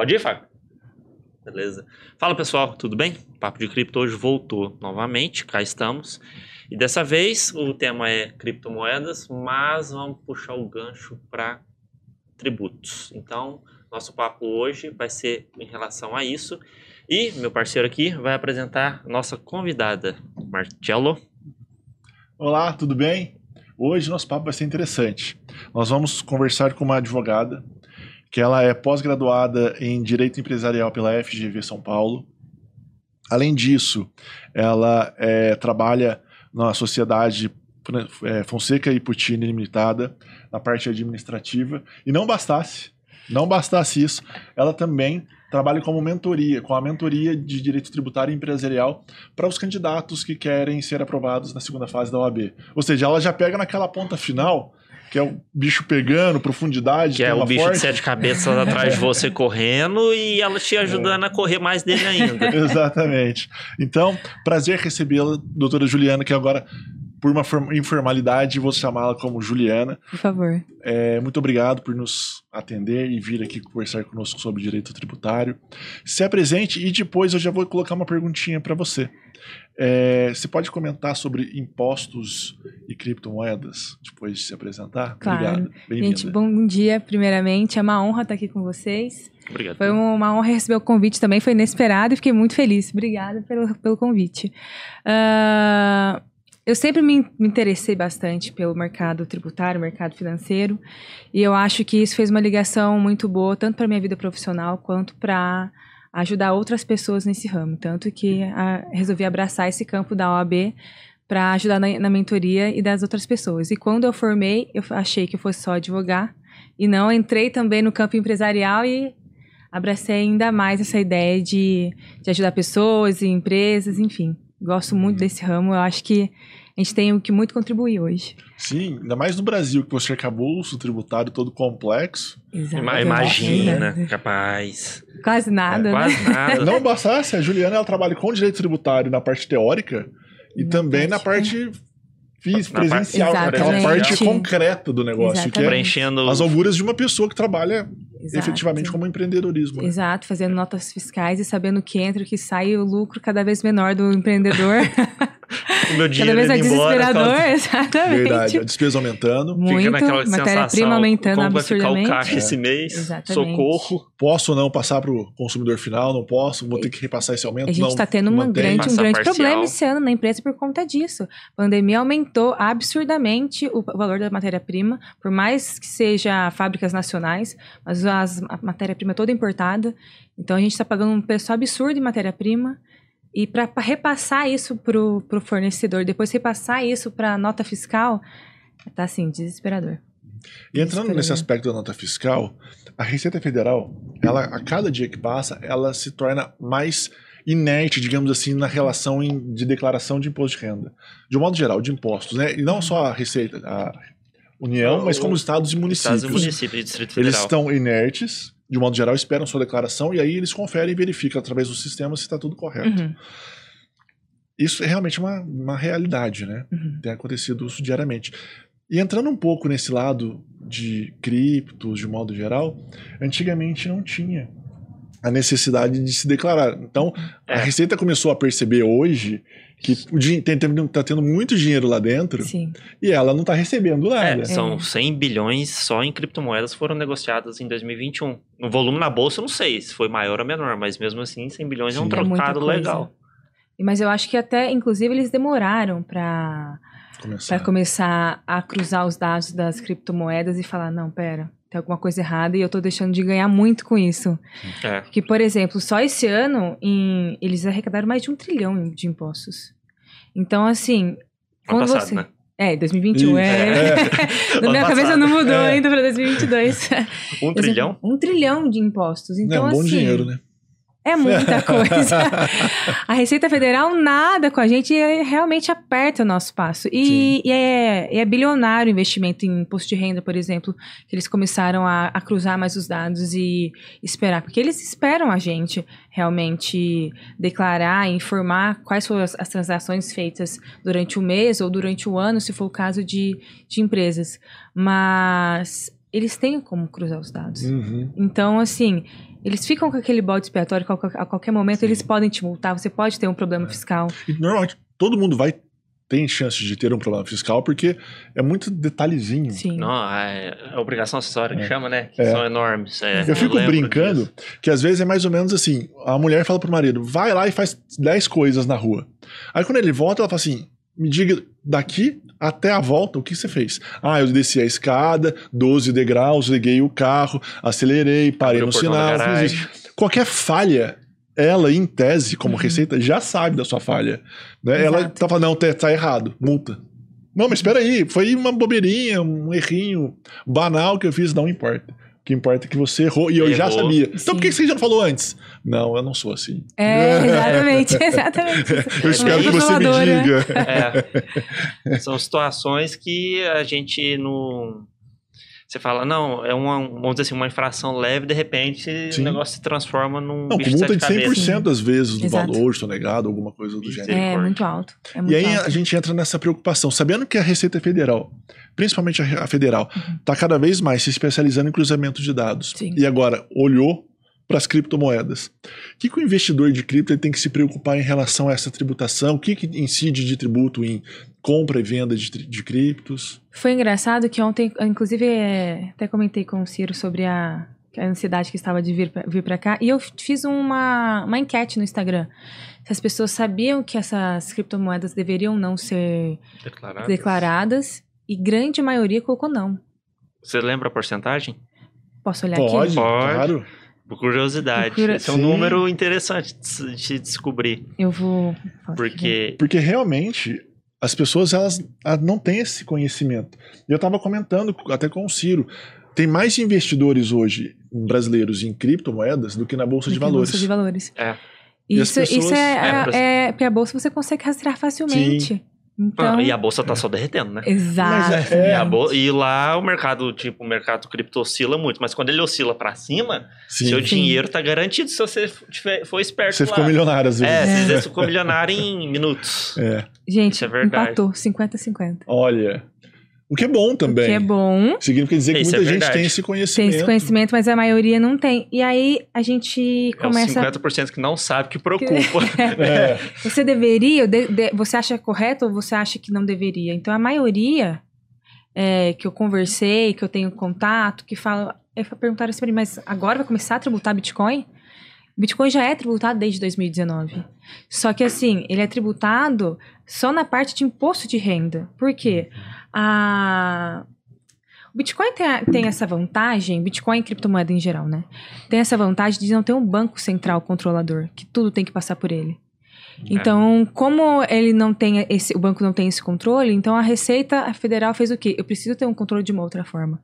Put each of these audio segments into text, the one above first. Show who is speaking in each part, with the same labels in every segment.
Speaker 1: Pode ir, Fábio? Beleza. Fala pessoal, tudo bem? O Papo de Cripto hoje voltou novamente, cá estamos. E dessa vez o tema é criptomoedas, mas vamos puxar o gancho para tributos. Então, nosso papo hoje vai ser em relação a isso. E meu parceiro aqui vai apresentar nossa convidada, Marcelo.
Speaker 2: Olá, tudo bem? Hoje nosso papo vai ser interessante. Nós vamos conversar com uma advogada que ela é pós-graduada em Direito Empresarial pela FGV São Paulo. Além disso, ela é, trabalha na sociedade é, Fonseca e Puccini Limitada, na parte administrativa. E não bastasse, não bastasse isso, ela também trabalha como mentoria, com a mentoria de direito tributário e empresarial para os candidatos que querem ser aprovados na segunda fase da OAB. Ou seja, ela já pega naquela ponta final que é o bicho pegando, profundidade.
Speaker 1: Que é o bicho
Speaker 2: forte.
Speaker 1: de sete cabeças atrás de você correndo e ela te ajudando é. a correr mais dele ainda.
Speaker 2: Exatamente. Então, prazer recebê-la, doutora Juliana, que agora por uma informalidade, vou chamá-la como Juliana.
Speaker 3: Por favor.
Speaker 2: É, muito obrigado por nos atender e vir aqui conversar conosco sobre direito tributário. Se apresente e depois eu já vou colocar uma perguntinha para você. É, você pode comentar sobre impostos e criptomoedas depois de se apresentar?
Speaker 3: Claro. Obrigado. Gente, bom dia, primeiramente. É uma honra estar aqui com vocês.
Speaker 1: Obrigado.
Speaker 3: Foi uma honra receber o convite também, foi inesperado e fiquei muito feliz. Obrigada pelo, pelo convite. Uh, eu sempre me, me interessei bastante pelo mercado tributário, mercado financeiro, e eu acho que isso fez uma ligação muito boa, tanto para minha vida profissional quanto para ajudar outras pessoas nesse ramo. Tanto que a, resolvi abraçar esse campo da OAB para ajudar na, na, mentoria e das outras pessoas. E quando eu formei, eu achei que eu fosse só advogar, e não entrei também no campo empresarial e abracei ainda mais essa ideia de, de ajudar pessoas e empresas, enfim. Gosto muito desse ramo, eu acho que a gente tem o que muito contribuir hoje.
Speaker 2: Sim, ainda mais no Brasil, que você acabou o tributário todo complexo.
Speaker 1: Exato. Imagina, capaz.
Speaker 3: Quase nada. É,
Speaker 1: né? Quase nada.
Speaker 2: Não bastasse, a Juliana ela trabalha com direito tributário na parte teórica e na também parte, na parte física, presencial, aquela parte concreta do negócio, Exatamente. que é
Speaker 1: Preenchendo...
Speaker 2: as auguras de uma pessoa que trabalha Exato. efetivamente como empreendedorismo.
Speaker 3: Né? Exato, fazendo notas fiscais e sabendo o que entra, o que sai, o lucro cada vez menor do empreendedor.
Speaker 1: o meu dinheiro Cada
Speaker 3: vez é desesperador, exatamente.
Speaker 2: Verdade, a despesa aumentando.
Speaker 3: Muito, Fica naquela matéria-prima aumentando como absurdamente.
Speaker 1: vai ficar o caixa é. esse mês? Exatamente. Socorro.
Speaker 2: Posso ou não passar para o consumidor final? Não posso? Vou ter que repassar esse aumento?
Speaker 3: A gente está tendo uma grande, um grande problema esse ano na empresa por conta disso. A pandemia aumentou absurdamente o valor da matéria-prima, por mais que seja fábricas nacionais, mas as, a matéria-prima é toda importada. Então a gente está pagando um preço absurdo em matéria-prima. E para repassar isso para o fornecedor, depois repassar isso para a nota fiscal, tá assim, desesperador.
Speaker 2: E entrando nesse aspecto da nota fiscal, a Receita Federal, ela, a cada dia que passa, ela se torna mais inerte, digamos assim, na relação em, de declaração de imposto de renda. De um modo geral, de impostos, né? E não só a Receita, a União, mas como os estados e municípios.
Speaker 1: Estados e municípios, Distrito Federal.
Speaker 2: Eles estão inertes, de modo geral, esperam sua declaração e aí eles conferem e verificam através do sistema se está tudo correto. Uhum. Isso é realmente uma, uma realidade, né? Uhum. Tem acontecido isso diariamente. E entrando um pouco nesse lado de criptos, de modo geral, antigamente não tinha a necessidade de se declarar. Então, é. a Receita começou a perceber hoje que está tendo muito dinheiro lá dentro
Speaker 3: Sim.
Speaker 2: e ela não está recebendo nada.
Speaker 1: É, são 100 bilhões só em criptomoedas foram negociadas em 2021. No volume na bolsa, eu não sei se foi maior ou menor, mas mesmo assim, 100 bilhões Sim. é um trocado é legal.
Speaker 3: Mas eu acho que até, inclusive, eles demoraram para começar. começar a cruzar os dados das criptomoedas e falar: não, pera, tem alguma coisa errada e eu tô deixando de ganhar muito com isso. É. Que, por exemplo, só esse ano em, eles arrecadaram mais de um trilhão de impostos. Então, assim, quando passado, você. Né? É, 2021. É. é. Na minha passado. cabeça não mudou é. ainda para 2022.
Speaker 1: Um trilhão?
Speaker 3: Um trilhão de impostos. Então,
Speaker 2: é um bom
Speaker 3: assim,
Speaker 2: dinheiro, né?
Speaker 3: É muita coisa. a Receita Federal nada com a gente e realmente aperta o nosso passo. E, e é, é, bilionário o investimento em imposto de renda, por exemplo, que eles começaram a, a, cruzar mais os dados e esperar. Porque eles esperam a gente realmente declarar, informar quais foram as, as transações feitas durante o mês ou durante o ano, se for o caso de, de empresas. Mas eles têm como cruzar os dados. Uhum. Então, assim, Eles ficam com aquele bode expiatório, que a qualquer momento eles podem te multar, você pode ter um problema fiscal.
Speaker 2: E normalmente todo mundo vai tem chance de ter um problema fiscal porque é muito detalhezinho.
Speaker 3: Sim.
Speaker 1: Não, é, é obrigação acessória que
Speaker 2: É.
Speaker 1: chama, né? Que
Speaker 2: É.
Speaker 1: são enormes. é,
Speaker 2: Eu fico
Speaker 1: lembro
Speaker 2: brincando
Speaker 1: disso.
Speaker 2: que às vezes é mais ou menos assim: a mulher fala pro marido, vai lá e faz 10 coisas na rua. Aí quando ele volta, ela fala assim: me diga daqui até a volta o que você fez. Ah, eu desci a escada, 12 degraus, liguei o carro, acelerei, parei
Speaker 1: Abriu
Speaker 2: no sinal. fiz isso. Qualquer falha, ela, em tese, como
Speaker 3: Uhum.
Speaker 2: receita, já sabe da sua falha. Né? Ela tá falando, não, tá, tá errado, multa. Não, mas espera aí, foi uma bobeirinha, um errinho banal que eu fiz, não importa. O que importa é que você errou e eu já
Speaker 1: Errou.
Speaker 2: sabia. Então
Speaker 3: Sim.
Speaker 2: por que você já não falou antes? Não, eu não sou assim.
Speaker 3: É, exatamente, exatamente.
Speaker 2: Eu espero que você me
Speaker 3: Manipuladora.
Speaker 2: diga.
Speaker 1: É. São situações que a gente não. Você fala, não, é uma, vamos dizer assim, uma infração leve, de repente
Speaker 2: Sim.
Speaker 1: o negócio se transforma num
Speaker 2: Não,
Speaker 1: bicho de
Speaker 2: multa de
Speaker 1: cabeças.
Speaker 2: 100% às vezes do
Speaker 3: Exato.
Speaker 2: valor sonegado, alguma coisa do gênero.
Speaker 1: aí.
Speaker 3: É muito alto. É muito
Speaker 2: E aí
Speaker 3: alto.
Speaker 2: a gente entra nessa preocupação, sabendo que a Receita Federal, principalmente a federal, está cada vez mais se especializando em cruzamento de dados.
Speaker 3: Sim.
Speaker 2: E agora olhou para as criptomoedas. O que, que o investidor de cripto ele tem que se preocupar em relação a essa tributação? O que, que incide de tributo em compra e venda de, de criptos?
Speaker 3: Foi engraçado que ontem, inclusive, é, até comentei com o Ciro sobre a, a ansiedade que estava de vir pra, vir pra cá, e eu fiz uma, uma enquete no Instagram. Se as pessoas sabiam que essas criptomoedas deveriam não ser
Speaker 1: Declarado.
Speaker 3: declaradas, e grande maioria colocou não.
Speaker 1: Você lembra a porcentagem?
Speaker 3: Posso olhar
Speaker 2: Pode,
Speaker 3: aqui?
Speaker 1: Pode.
Speaker 2: claro.
Speaker 1: Por curiosidade.
Speaker 3: Por curi-
Speaker 1: Esse é um
Speaker 2: Sim.
Speaker 1: número interessante de se- de descobrir.
Speaker 3: Eu vou.
Speaker 1: Porque.
Speaker 2: Porque realmente as pessoas elas, elas não têm esse conhecimento. Eu estava comentando até com o Ciro. Tem mais investidores hoje brasileiros em criptomoedas do que na Bolsa de
Speaker 3: do que a
Speaker 2: Valores.
Speaker 3: Bolsa de valores.
Speaker 1: É.
Speaker 3: Isso, isso
Speaker 2: pessoas-
Speaker 3: é,
Speaker 1: É, pra-
Speaker 3: é, é, porque a bolsa você consegue rastrear facilmente. Então,
Speaker 1: Ah, e a bolsa tá só derretendo, né?
Speaker 3: Exato.
Speaker 2: Mas é-
Speaker 1: E, a bol- e lá o mercado, tipo, o mercado cripto oscila muito, mas quando ele oscila pra cima,
Speaker 2: Sim.
Speaker 1: seu
Speaker 3: Sim.
Speaker 1: dinheiro tá garantido se você tiver- for esperto
Speaker 2: Você
Speaker 1: lá.
Speaker 2: ficou milionário às vezes.
Speaker 1: É,
Speaker 3: É.
Speaker 1: você ficou milionário em minutos.
Speaker 2: É.
Speaker 3: Gente,
Speaker 1: Isso é verdade.
Speaker 3: empatou 50-50.
Speaker 2: Olha. O que é bom também.
Speaker 3: Que é bom.
Speaker 2: Significa dizer que
Speaker 1: Isso é
Speaker 2: muita gente
Speaker 1: verdade.
Speaker 2: tem esse
Speaker 3: Tem
Speaker 2: conhecimento.
Speaker 3: esse conhecimento, mas a maioria não tem. E aí a gente
Speaker 1: É os
Speaker 3: começa.
Speaker 1: 50% que não sabe que preocupa.
Speaker 2: É.
Speaker 3: Você deveria, de- de- você acha correto ou você acha que não deveria? Então a maioria é, que eu conversei, que eu tenho contato, que fala, é, perguntaram assim pra mim, mas agora vai começar a tributar Bitcoin? Bitcoin já é tributado desde 2019. Só que assim, ele é tributado só na parte de imposto de renda. Por quê? A... O Bitcoin tem, a- tem essa vantagem, Bitcoin e criptomoeda em geral, né? Tem essa vantagem de não ter um banco central controlador, que tudo tem que passar por ele. Então, como ele não tem esse, o banco não tem esse controle, então a Receita Federal fez o quê? Eu preciso ter um controle de uma outra forma.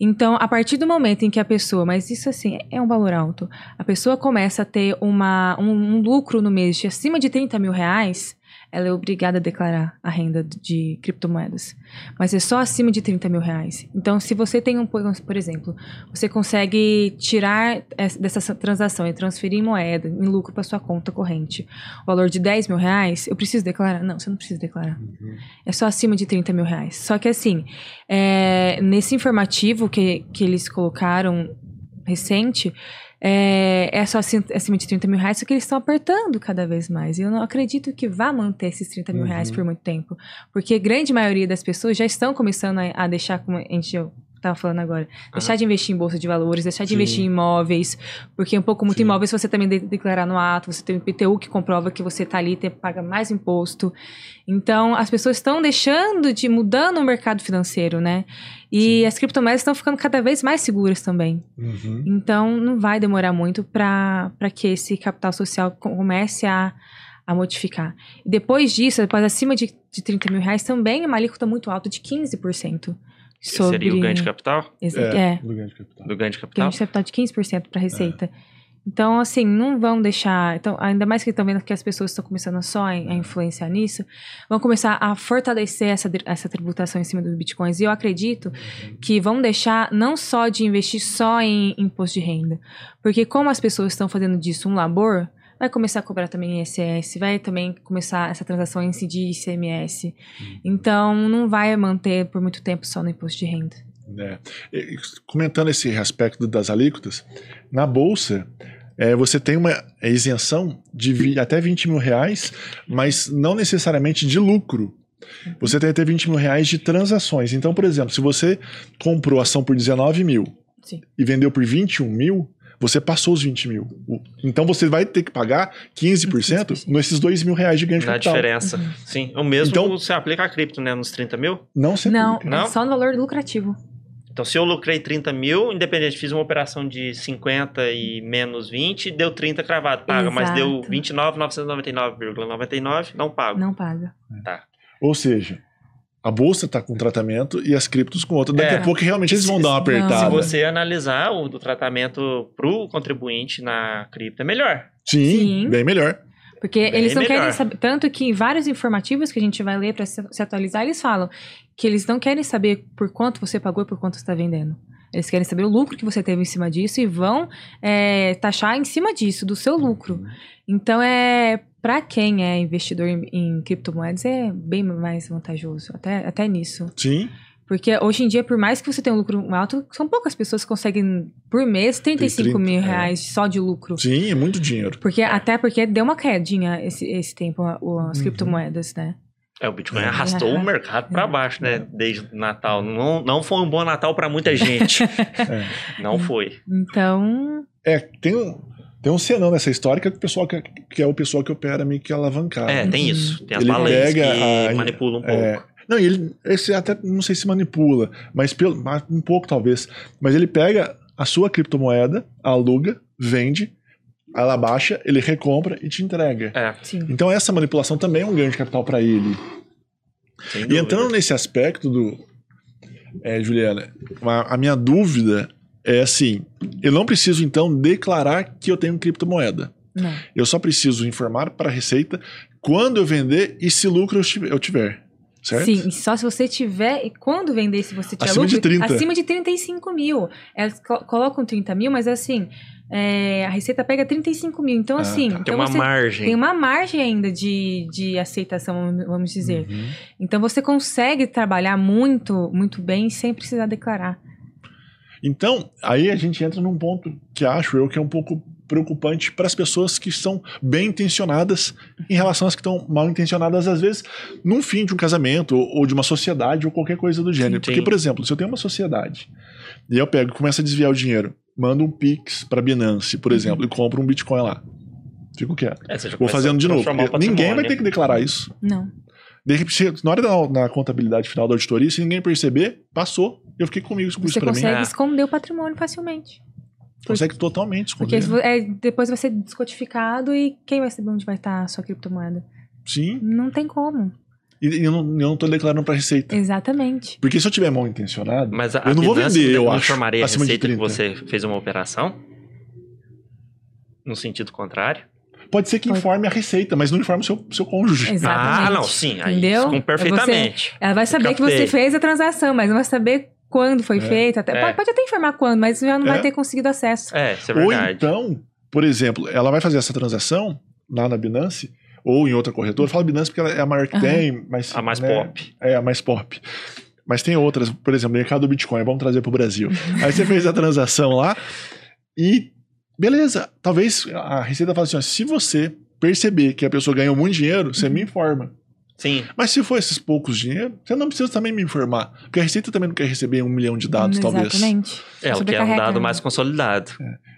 Speaker 3: Então, a partir do momento em que a pessoa, mas isso assim é um valor alto, a pessoa começa a ter uma, um, um lucro no mês de acima de 30 mil reais, ela é obrigada a declarar a renda de criptomoedas. Mas é só acima de 30 mil reais. Então, se você tem um, por exemplo, você consegue tirar essa- dessa transação e transferir em moeda, em lucro para sua conta corrente, o valor de 10 mil reais, eu preciso declarar? Não, você não precisa declarar. É só acima de 30 mil reais. Só que assim, é, nesse informativo que, que eles colocaram recente, é, é só acima acima de 30 mil reais, só que eles estão apertando cada vez mais. E eu não acredito que vá manter esses 30 mil reais
Speaker 2: Uhum.
Speaker 3: por muito tempo. Porque a grande maioria das pessoas já estão começando a, a deixar, como a gente estava falando agora, deixar de investir em bolsa de valores, deixar de
Speaker 2: Sim.
Speaker 3: investir em imóveis, porque um pouco muito
Speaker 2: Sim.
Speaker 3: imóveis você também de declarar no ato, você tem o IPTU que comprova que você está ali, tem, paga mais imposto. Então, as pessoas estão deixando de mudando o mercado financeiro, né? E as criptomoedas estão ficando cada vez mais seguras também.
Speaker 2: Uhum.
Speaker 3: Então, não vai demorar muito para que esse capital social co- comece a, a modificar. Depois disso, depois acima de, de 30 mil reais, também é uma alíquota muito alta de 15%. Sobre...
Speaker 1: Seria o ganho de capital?
Speaker 3: Exa-
Speaker 2: É,
Speaker 3: é,
Speaker 2: do ganho de capital.
Speaker 1: Do ganho de
Speaker 3: ganho
Speaker 1: capital?
Speaker 3: de capital de 15% para receita. Então, assim, não vão deixar. Então, ainda mais que estão vendo que as pessoas estão começando só a, a influenciar nisso, vão começar a fortalecer essa, essa tributação em cima dos bitcoins. E eu acredito que vão deixar não só de investir só em imposto de renda. Porque como as pessoas estão fazendo disso um labor, vai começar a cobrar também ISS, vai também começar essa transação a incidir ICMS. Então, não vai manter por muito tempo só no imposto de renda.
Speaker 2: É. E, Comentando esse aspecto das alíquotas, na Bolsa, é, você tem uma isenção de até 20 mil reais, mas não necessariamente de lucro. Você tem até 20 mil reais de transações. Então, por exemplo, se você comprou ação por 19 mil
Speaker 3: Sim.
Speaker 2: e vendeu por 21 mil, você passou os 20 mil. Então você vai ter que pagar 15%
Speaker 3: 15%.
Speaker 2: nesses 2 mil reais de ganho de
Speaker 1: Na
Speaker 2: capital.
Speaker 1: diferença. Sim. O mesmo
Speaker 2: Então-
Speaker 1: você aplica a cripto, né? Nos 30 mil.
Speaker 2: Não se
Speaker 3: Não.
Speaker 1: Não?
Speaker 3: é só no valor lucrativo.
Speaker 1: Então, se eu lucrei 30 mil, independente, fiz uma operação de 50 e menos 20, deu 30 cravado, paga. Mas deu
Speaker 3: Exato.
Speaker 1: 29,999,99, não pago.
Speaker 3: Não paga.
Speaker 1: Tá.
Speaker 2: Ou seja, a bolsa está com um tratamento e as criptos com outro. Daqui
Speaker 1: É.
Speaker 2: a pouco realmente eles vão
Speaker 1: Se-
Speaker 2: dar uma apertada.
Speaker 1: Se você analisar o do tratamento pro contribuinte na cripto, é melhor.
Speaker 2: Sim,
Speaker 3: Sim.
Speaker 2: bem melhor.
Speaker 3: Porque
Speaker 1: Bem
Speaker 3: eles não
Speaker 1: melhor.
Speaker 3: querem saber. Tanto que em vários informativos que a gente vai ler para se, se atualizar, eles falam que eles não querem saber por quanto você pagou e por quanto você está vendendo. Eles querem saber o lucro que você teve em cima disso e vão é, taxar em cima disso, do seu lucro. Então, é para quem é investidor em, em criptomoedas, é bem mais vantajoso, até, até nisso.
Speaker 2: Sim.
Speaker 3: Porque hoje em dia, por mais que você tenha um lucro alto, são poucas pessoas que conseguem, por mês, 35 mil
Speaker 2: 30, é.
Speaker 3: reais só de lucro.
Speaker 2: Sim, é muito dinheiro.
Speaker 3: Porque, Até porque deu uma quedinha esse, esse tempo, as
Speaker 2: Uhum.
Speaker 3: criptomoedas, né?
Speaker 1: É, o Bitcoin
Speaker 2: É.
Speaker 1: arrastou o mercado para baixo, né? Desde o Natal. Não, não foi um bom Natal para muita gente.
Speaker 2: É.
Speaker 1: Não foi.
Speaker 3: Então,
Speaker 2: É, tem um, tem um senão nessa história que é o pessoal que, que é o pessoal que opera meio que alavancado.
Speaker 1: É, tem isso. Tem as
Speaker 2: Ele pega
Speaker 1: que
Speaker 2: a-
Speaker 1: manipulam um pouco.
Speaker 2: É, não, e ele esse até não sei se manipula, mas pelo, um pouco talvez. Mas ele pega a sua criptomoeda, aluga, vende, ela baixa, ele recompra e te entrega.
Speaker 1: É,
Speaker 3: sim.
Speaker 2: Então essa manipulação também é um ganho de capital para ele.
Speaker 1: sem
Speaker 2: E
Speaker 1: dúvida.
Speaker 2: entrando nesse aspecto do. É, Juliana, a, a minha dúvida é assim: eu não preciso então declarar que eu tenho criptomoeda.
Speaker 3: Não.
Speaker 2: Eu só preciso informar para a Receita quando eu vender e se lucro eu tiver. certo?
Speaker 3: Sim, só se você tiver. E quando vender, se você tiver
Speaker 2: Acima
Speaker 3: lucro,
Speaker 2: de 30.
Speaker 3: acima de 35 mil. Elas co- colocam 30 mil, mas assim, é, a Receita pega 35 mil. Então,
Speaker 2: Ah,
Speaker 3: assim.
Speaker 2: tá.
Speaker 1: Tem
Speaker 3: então
Speaker 1: uma
Speaker 3: você
Speaker 1: margem.
Speaker 3: Tem uma margem ainda de, de aceitação, vamos dizer.
Speaker 2: Uhum.
Speaker 3: Então você consegue trabalhar muito, muito bem sem precisar declarar.
Speaker 2: Então, aí a gente entra num ponto que acho eu que é um pouco preocupante para as pessoas que são bem intencionadas em relação às que estão mal intencionadas, às vezes, num fim de um casamento ou, ou de uma sociedade ou qualquer coisa do gênero.
Speaker 1: Sim.
Speaker 2: Porque, por exemplo, se eu tenho uma sociedade e eu pego e começo a desviar o dinheiro, mando um Pix para Binance, por exemplo, e compro um Bitcoin lá. Fico quieto.
Speaker 1: É,
Speaker 2: Vou fazendo de novo. Ninguém vai ter que declarar isso.
Speaker 3: Não.
Speaker 2: De repente, na hora da na contabilidade final da auditoria, se ninguém perceber, passou. Eu fiquei comigo com isso
Speaker 3: Você
Speaker 2: para mim.
Speaker 3: consegue
Speaker 1: É.
Speaker 3: esconder o patrimônio facilmente.
Speaker 2: Consegue totalmente
Speaker 3: Porque
Speaker 2: esconder.
Speaker 3: é, depois vai ser descodificado e quem vai saber onde vai estar a sua criptomoeda?
Speaker 2: Sim.
Speaker 3: Não tem como.
Speaker 2: E, e eu, não, eu não tô declarando pra receita.
Speaker 3: Exatamente.
Speaker 2: Porque se eu tiver mal intencionado,
Speaker 1: Mas a,
Speaker 2: eu não vou vender, eu
Speaker 1: não
Speaker 2: acho.
Speaker 1: informaria a receita que
Speaker 2: 30.
Speaker 1: você fez uma operação? No sentido contrário?
Speaker 2: Pode ser que informe a receita, mas não informe o seu, seu cônjuge.
Speaker 3: Exatamente.
Speaker 1: Ah, não, sim. Aí,
Speaker 3: Entendeu?
Speaker 1: com perfeitamente.
Speaker 3: Ela vai saber que você fez a transação, mas não vai saber quando foi
Speaker 2: É.
Speaker 3: feita. Até,
Speaker 1: É.
Speaker 3: pode, pode até informar quando, mas já não
Speaker 2: É.
Speaker 3: vai ter conseguido acesso.
Speaker 1: É, isso é
Speaker 2: Ou
Speaker 1: verdade.
Speaker 2: então, por exemplo, ela vai fazer essa transação lá na Binance ou em outra corretora. Eu falo Binance porque ela é a maior que
Speaker 3: Aham.
Speaker 2: tem, mas
Speaker 1: A mais
Speaker 2: né,
Speaker 1: pop.
Speaker 2: É a mais pop. Mas tem outras, por exemplo, mercado do Bitcoin, vamos trazer para o Brasil. Aí você fez a transação lá e beleza, talvez a receita fala assim, ó, se você perceber que a pessoa ganhou muito dinheiro, você me informa.
Speaker 1: Sim.
Speaker 2: Mas se for esses poucos dinheiro, você não precisa também me informar. Porque a Receita também não quer receber um milhão de dados, talvez.
Speaker 3: Exatamente.
Speaker 1: É, ela quer um
Speaker 3: Sobrecarregando.
Speaker 1: dado mais consolidado.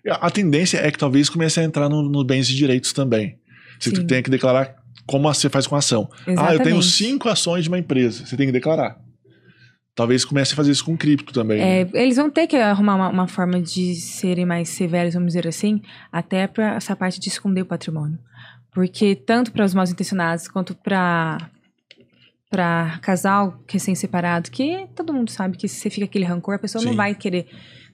Speaker 2: A tendência é que talvez comece a entrar nos no bens e direitos também. Você
Speaker 3: Sim.
Speaker 2: tem que declarar como você faz com a ação.
Speaker 3: Exatamente.
Speaker 2: Ah, eu tenho cinco ações de uma empresa. Você tem que declarar. Talvez comece a fazer isso com cripto também.
Speaker 3: É, eles vão ter que arrumar uma, uma forma de serem mais severos, vamos dizer assim, até para essa parte de esconder o patrimônio. Porque tanto para os mal intencionados quanto para para casal recém-separado, que todo mundo sabe que se você fica aquele rancor, a pessoa não
Speaker 2: Sim.
Speaker 3: vai querer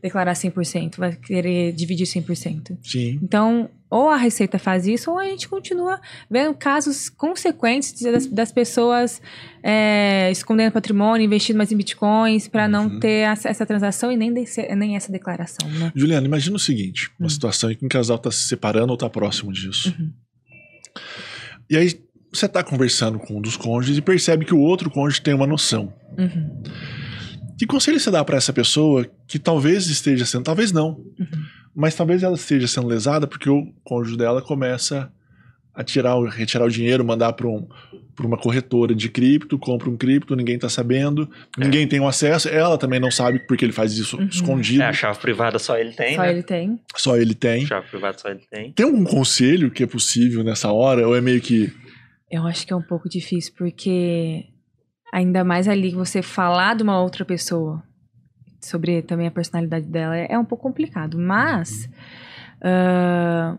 Speaker 3: declarar 100%, vai querer dividir 100%.
Speaker 2: Sim.
Speaker 3: Então, ou a Receita faz isso, ou a gente continua vendo casos consequentes das, das pessoas é, escondendo patrimônio, investindo mais em bitcoins, para não
Speaker 2: Uhum.
Speaker 3: ter essa, essa transação e nem, desse- nem essa declaração, né?
Speaker 2: Juliana, imagina o seguinte: uma
Speaker 3: Hum.
Speaker 2: situação em que um casal está se separando ou está próximo disso.
Speaker 3: Uhum.
Speaker 2: E aí você está conversando com um dos cônjuges e percebe que o outro cônjuge tem uma noção.
Speaker 3: Uhum.
Speaker 2: Que conselho você dá para essa pessoa que talvez esteja sendo, talvez não,
Speaker 3: Uhum.
Speaker 2: mas talvez ela esteja sendo lesada porque o cônjuge dela começa a tirar, retirar o dinheiro, mandar para um, pra uma corretora de cripto, compra um cripto, ninguém tá sabendo, ninguém tem o acesso, ela também não sabe porque ele faz isso
Speaker 3: Uhum.
Speaker 2: escondido,
Speaker 1: É, a chave privada só ele tem,
Speaker 3: Só
Speaker 1: né?
Speaker 3: ele tem.
Speaker 2: só ele tem.
Speaker 1: Chave privada só ele tem.
Speaker 2: Tem algum conselho que é possível nessa hora? Ou é meio que.
Speaker 3: Eu acho que é um pouco difícil, porque ainda mais ali que você falar de uma outra pessoa sobre também a personalidade dela é, é um pouco complicado. Mas ah,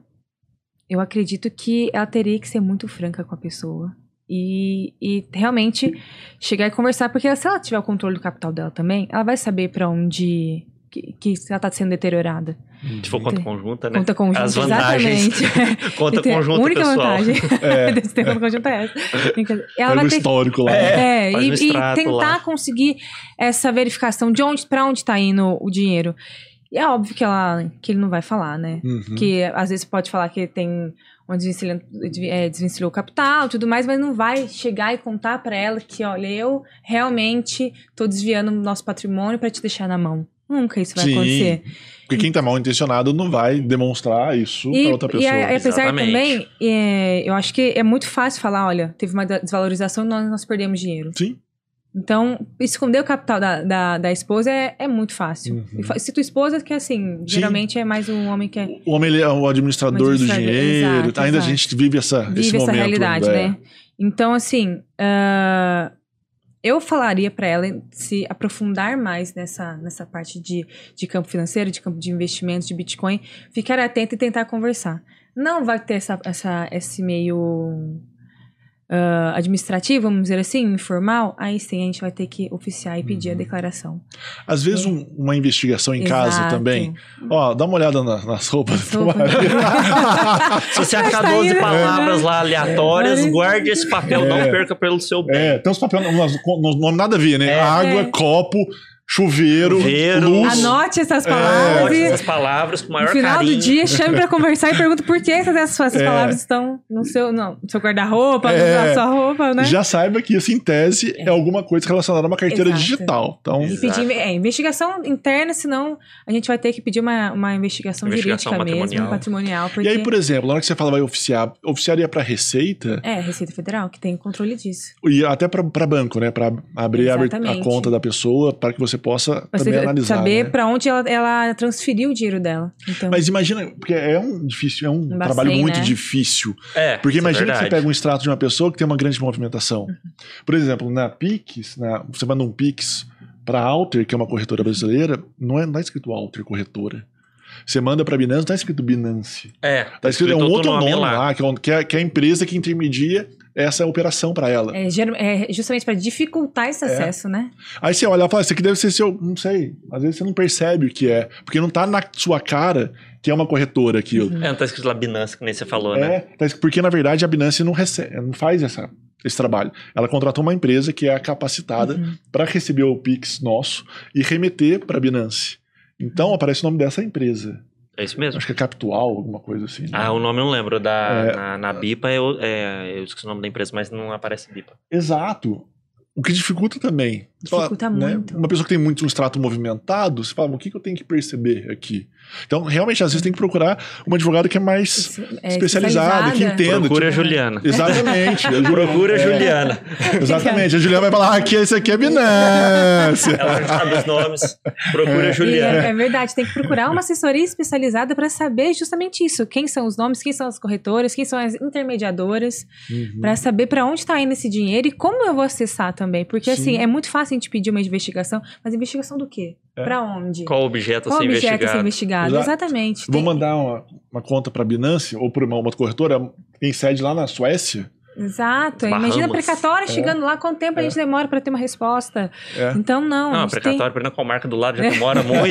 Speaker 3: eu acredito que ela teria que ser muito franca com a pessoa. E, e realmente chegar e conversar, porque se ela tiver o controle do capital dela também, ela vai saber pra onde. Que, que ela tá sendo deteriorada.
Speaker 1: Se for conta conjunta, né?
Speaker 3: Conta conjunta,
Speaker 1: As vantagens.
Speaker 3: exatamente.
Speaker 1: Conta
Speaker 3: Tem-
Speaker 1: conjunta,
Speaker 3: a única
Speaker 1: pessoal.
Speaker 3: vantagem
Speaker 2: É,
Speaker 3: desse ter conta conjunta é essa. Ela
Speaker 2: pega
Speaker 3: vai
Speaker 2: o
Speaker 3: ter que
Speaker 2: histórico lá.
Speaker 1: É.
Speaker 3: é, e,
Speaker 1: um
Speaker 3: e tentar
Speaker 1: lá.
Speaker 3: conseguir essa verificação de onde para onde tá indo o dinheiro. E é óbvio que ela que ele não vai falar, né?
Speaker 2: Uhum.
Speaker 3: Que às vezes pode falar que tem onde desvencilhou, é, desvencilhou o capital e tudo mais, mas não vai chegar e contar para ela que, olha, eu realmente tô desviando o nosso patrimônio para te deixar na mão. Nunca isso vai
Speaker 2: Sim.
Speaker 3: acontecer.
Speaker 2: Porque quem tá mal intencionado não vai demonstrar isso pra outra
Speaker 3: E,
Speaker 2: pessoa.
Speaker 3: a- apesar
Speaker 1: Exatamente.
Speaker 3: também, é, eu acho que é muito fácil falar, olha, teve uma desvalorização e nós, nós perdemos dinheiro.
Speaker 2: Sim.
Speaker 3: Então, esconder o capital da, da, da esposa é, é muito fácil.
Speaker 2: Uhum.
Speaker 3: Se tua esposa, que assim, geralmente é mais um homem que é,
Speaker 2: O homem ele é o administrador do
Speaker 3: Administrador,
Speaker 2: dinheiro.
Speaker 3: exato,
Speaker 2: Ainda
Speaker 3: exato.
Speaker 2: a gente vive essa, esse
Speaker 3: vive essa
Speaker 2: momento.
Speaker 3: realidade,
Speaker 2: é.
Speaker 3: né? Então, assim, ah, eu falaria pra ela se aprofundar mais nessa, nessa parte de, de campo financeiro, de campo de investimentos, de Bitcoin, ficar atenta e tentar conversar. Não vai ter essa, essa, esse meio ah, administrativo, vamos dizer assim, informal, aí sim a gente vai ter que oficiar e pedir a
Speaker 2: Uhum.
Speaker 3: declaração.
Speaker 2: Às vezes um- uma investigação em casa
Speaker 3: Exato.
Speaker 2: também. Ó, dá uma olhada na- nas roupas do.
Speaker 1: Se você achar
Speaker 3: tá
Speaker 1: 12
Speaker 3: aí, né?
Speaker 1: palavras lá aleatórias,
Speaker 3: É.
Speaker 1: guarde esse papel, não
Speaker 2: É.
Speaker 1: perca pelo seu bem.
Speaker 2: É, tem uns papéis, não nome nada a ver, né?
Speaker 1: É.
Speaker 2: Água,
Speaker 3: É.
Speaker 2: copo, chuveiro,
Speaker 1: Chuveiro.
Speaker 2: luz.
Speaker 3: Anote essas
Speaker 2: É.
Speaker 3: palavras
Speaker 1: Anote
Speaker 3: e
Speaker 1: essas palavras com o maior
Speaker 3: no final
Speaker 1: carinho.
Speaker 3: do dia chame pra conversar e pergunta por que essas, essas
Speaker 2: É.
Speaker 3: palavras estão no seu, não, no seu guarda-roupa,
Speaker 2: É.
Speaker 3: na sua roupa, né?
Speaker 2: Já saiba que isso, em tese, é, alguma coisa relacionada a uma carteira
Speaker 3: Exato.
Speaker 2: digital. Então,
Speaker 3: E pedir é, investigação interna, senão a gente vai ter que pedir uma, uma investigação,
Speaker 1: Investigação
Speaker 3: jurídica mesmo,
Speaker 1: patrimonial.
Speaker 3: patrimonial, porque
Speaker 2: E aí, por exemplo, na hora que você fala vai oficiar, oficiaria para Receita
Speaker 3: é Receita Federal que tem controle disso.
Speaker 2: e até para banco, né? Para abrir a, conta da pessoa para que você possa
Speaker 3: Você
Speaker 2: também analisar.
Speaker 3: saber
Speaker 2: né?
Speaker 3: pra onde ela, ela transferiu o dinheiro dela. Então,
Speaker 2: Mas imagina, porque é um difícil, é um trabalho muito
Speaker 3: né?
Speaker 2: difícil.
Speaker 1: É,
Speaker 2: Porque
Speaker 1: é
Speaker 2: imagina que você pega um extrato de uma pessoa que tem uma grande movimentação.
Speaker 3: Uhum.
Speaker 2: Por exemplo, na Pix, na- você manda um Pix para Alter, que é uma corretora brasileira, não é, não tá escrito Alter corretora. Você manda para Binance, não tá escrito Binance.
Speaker 1: É,
Speaker 2: Tá escrito, é um outro nome,
Speaker 1: lá.
Speaker 2: lá, que é, que é- que é a empresa que intermedia essa operação para ela.
Speaker 3: é, é justamente pra dificultar esse
Speaker 2: É.
Speaker 3: acesso, né?
Speaker 2: Aí você olha e fala, isso aqui deve ser seu. Não sei. Às vezes você não percebe o que é. Porque não tá na sua cara que é uma corretora aquilo.
Speaker 1: É, não tá escrito lá Binance, que nem você falou, né?
Speaker 2: É, tá porque na verdade a Binance não, recebe, não faz essa, esse trabalho. Ela contratou uma empresa que é capacitada
Speaker 3: Uhum.
Speaker 2: para receber o Pix nosso e remeter para Binance. Então aparece o nome dessa empresa.
Speaker 1: É isso mesmo.
Speaker 2: Acho que é Capital, alguma coisa assim. né?
Speaker 1: Ah, o nome eu não lembro. Da,
Speaker 2: É.
Speaker 1: na, na BIPA, eu, é, eu esqueci o nome da empresa, mas não aparece BIPA.
Speaker 2: Exato. O que dificulta também. Fala,
Speaker 3: Dificulta
Speaker 2: né,
Speaker 3: muito.
Speaker 2: Uma pessoa que tem muito um extrato movimentado, você fala, o que, que eu tenho que perceber aqui? Então, realmente, às vezes tem que procurar uma advogada que é mais
Speaker 3: É,
Speaker 2: especializada, que entenda.
Speaker 1: Procura a
Speaker 2: tipo,
Speaker 1: Juliana.
Speaker 2: Exatamente. a Juliana-
Speaker 1: Procura a
Speaker 2: é,
Speaker 1: Juliana.
Speaker 2: Exatamente. A Juliana vai falar, ah, aqui, esse aqui é Binance.
Speaker 1: Ela já sabe os nomes. Procura a
Speaker 3: E
Speaker 1: Juliana.
Speaker 3: É, é verdade, tem que procurar uma assessoria especializada para saber justamente isso. Quem são os nomes, quem são as corretoras, quem são as intermediadoras,
Speaker 2: Uhum.
Speaker 3: para saber para onde está indo esse dinheiro e como eu vou acessar também. Porque
Speaker 2: Sim.
Speaker 3: assim, é muito fácil a gente pedir uma investigação, mas investigação do quê?
Speaker 2: É.
Speaker 3: Para onde?
Speaker 1: Qual objeto a
Speaker 3: Qual
Speaker 1: ser
Speaker 3: objeto a ser
Speaker 1: investigado?
Speaker 3: investigado?
Speaker 2: Exato.
Speaker 3: Exatamente.
Speaker 2: Vou
Speaker 3: Tem-
Speaker 2: mandar uma, uma conta para Binance ou para uma outra corretora que tem sede lá na Suécia.
Speaker 3: Exato.
Speaker 1: Bahamas.
Speaker 3: Imagina a precatória
Speaker 2: É.
Speaker 3: chegando lá, quanto tempo a
Speaker 2: É.
Speaker 3: gente demora para ter uma resposta?
Speaker 2: É.
Speaker 3: Então, não.
Speaker 1: Não,
Speaker 3: a
Speaker 1: a
Speaker 3: tem-
Speaker 1: precatória, perdendo com a marca do lado, já demora muito.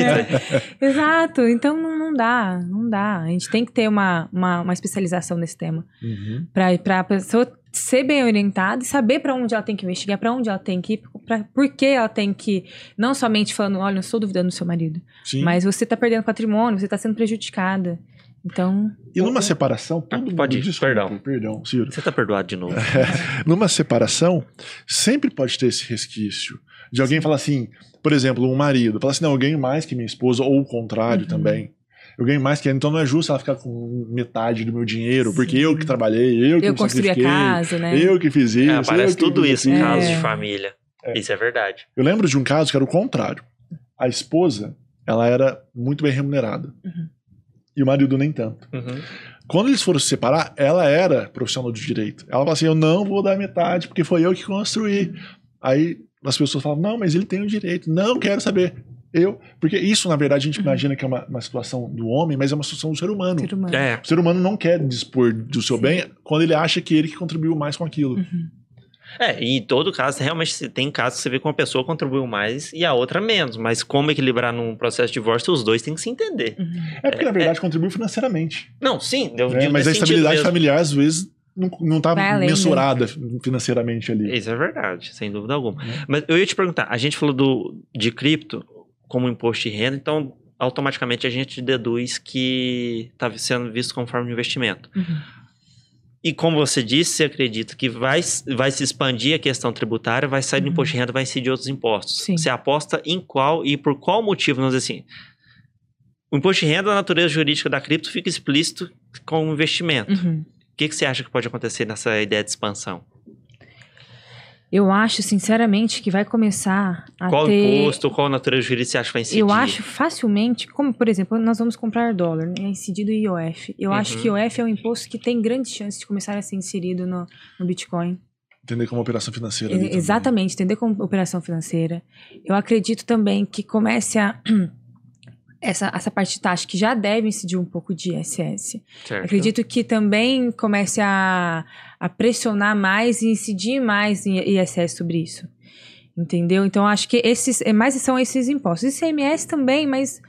Speaker 3: Exato. Então, não, não dá. Não dá. A gente tem que ter uma, uma, uma especialização nesse tema.
Speaker 2: Uhum.
Speaker 3: para a pessoa ser bem orientada e saber para onde ela tem que investigar, para onde ela tem que ir, pra, por que ela tem que, não somente falando, olha, eu estou duvidando do seu marido,
Speaker 2: Sim.
Speaker 3: mas você está perdendo patrimônio, você está sendo prejudicada. Então,
Speaker 2: E numa separação, todo mundo...
Speaker 1: pode ir,
Speaker 2: Desculpa,
Speaker 1: perdão.
Speaker 2: Perdão, Ciro.
Speaker 1: Você tá perdoado de novo.
Speaker 2: Numa separação, sempre pode ter esse resquício de alguém falar assim, por exemplo, um marido, falar assim, não, eu ganho mais que minha esposa, ou o contrário
Speaker 3: Uhum.
Speaker 2: também. Eu ganho mais que ela, então não é justo ela ficar com metade do meu dinheiro, porque
Speaker 3: Sim.
Speaker 2: eu que trabalhei, eu que
Speaker 3: eu construí a casa, né?
Speaker 2: eu que fiz isso.
Speaker 1: É, aparece tudo isso em casos
Speaker 3: É.
Speaker 1: de família. Isso é verdade.
Speaker 2: Eu lembro de um caso que era o contrário. A esposa, ela era muito bem remunerada.
Speaker 3: Uhum.
Speaker 2: E o marido nem tanto.
Speaker 1: Uhum.
Speaker 2: Quando eles foram se separar, ela era profissional de direito. Ela falou assim: eu não vou dar metade, porque foi eu que construí. Aí as pessoas falam: não, mas ele tem o direito. Não, quero saber. Eu. Porque isso, na verdade, a gente imagina que é uma, uma situação do homem, mas é uma situação do ser humano.
Speaker 3: Ser humano.
Speaker 1: É.
Speaker 2: O ser humano não quer dispor do seu
Speaker 3: Sim.
Speaker 2: bem quando ele acha que ele que contribuiu mais com aquilo.
Speaker 3: Uhum.
Speaker 1: É, e em todo caso, realmente se- tem casos que você vê que uma pessoa contribuiu mais e a outra menos. Mas como equilibrar num processo de divórcio, os dois têm que se entender.
Speaker 3: Uhum.
Speaker 2: É porque, na verdade, contribuiu financemente.
Speaker 1: Não, sim, eu
Speaker 2: né?
Speaker 1: digo
Speaker 2: Mas a estabilidade
Speaker 1: mesmo.
Speaker 2: familiar, às vezes, não, não tá
Speaker 3: além, né?
Speaker 2: mensurada financeiramente ali.
Speaker 1: Isso é verdade, sem dúvida alguma.
Speaker 2: Né?
Speaker 1: Mas eu ia te perguntar, a gente falou do, de cripto como imposto de renda, então automaticamente a gente deduz que está sendo visto como forma de investimento.
Speaker 3: Uhum.
Speaker 1: E como você disse, você acredita que vai, vai se expandir a questão tributária, vai sair do
Speaker 3: Uhum.
Speaker 1: imposto de renda, vai incidir outros impostos.
Speaker 3: Sim.
Speaker 1: Você aposta em qual e por qual motivo, vamos dizer assim. O imposto de renda, a natureza jurídica da cripto fica explícito como investimento.
Speaker 3: Uhum.
Speaker 1: O que, que você acha que pode acontecer nessa ideia de expansão?
Speaker 3: Eu acho, sinceramente, que vai começar a
Speaker 1: qual
Speaker 3: ter...
Speaker 1: imposto, qual natureza jurídica você acha que vai incidir?
Speaker 3: Eu acho facilmente, como por exemplo, nós vamos comprar dólar, né, incidido o IOF. Eu
Speaker 1: Uhum.
Speaker 3: acho que o IOF é um imposto que tem grandes chances de começar a ser inserido no, no Bitcoin.
Speaker 2: Entender como operação financeira. ali também.
Speaker 3: Exatamente, entender como operação financeira. Eu acredito também que comece a. Essa, essa parte de taxa que já deve incidir um pouco de ISS.
Speaker 1: Certo.
Speaker 3: Acredito que também comece a, a pressionar mais e incidir mais em ISS sobre isso. Entendeu? Então, acho que esses, é mais são esses impostos. ICMS também, mas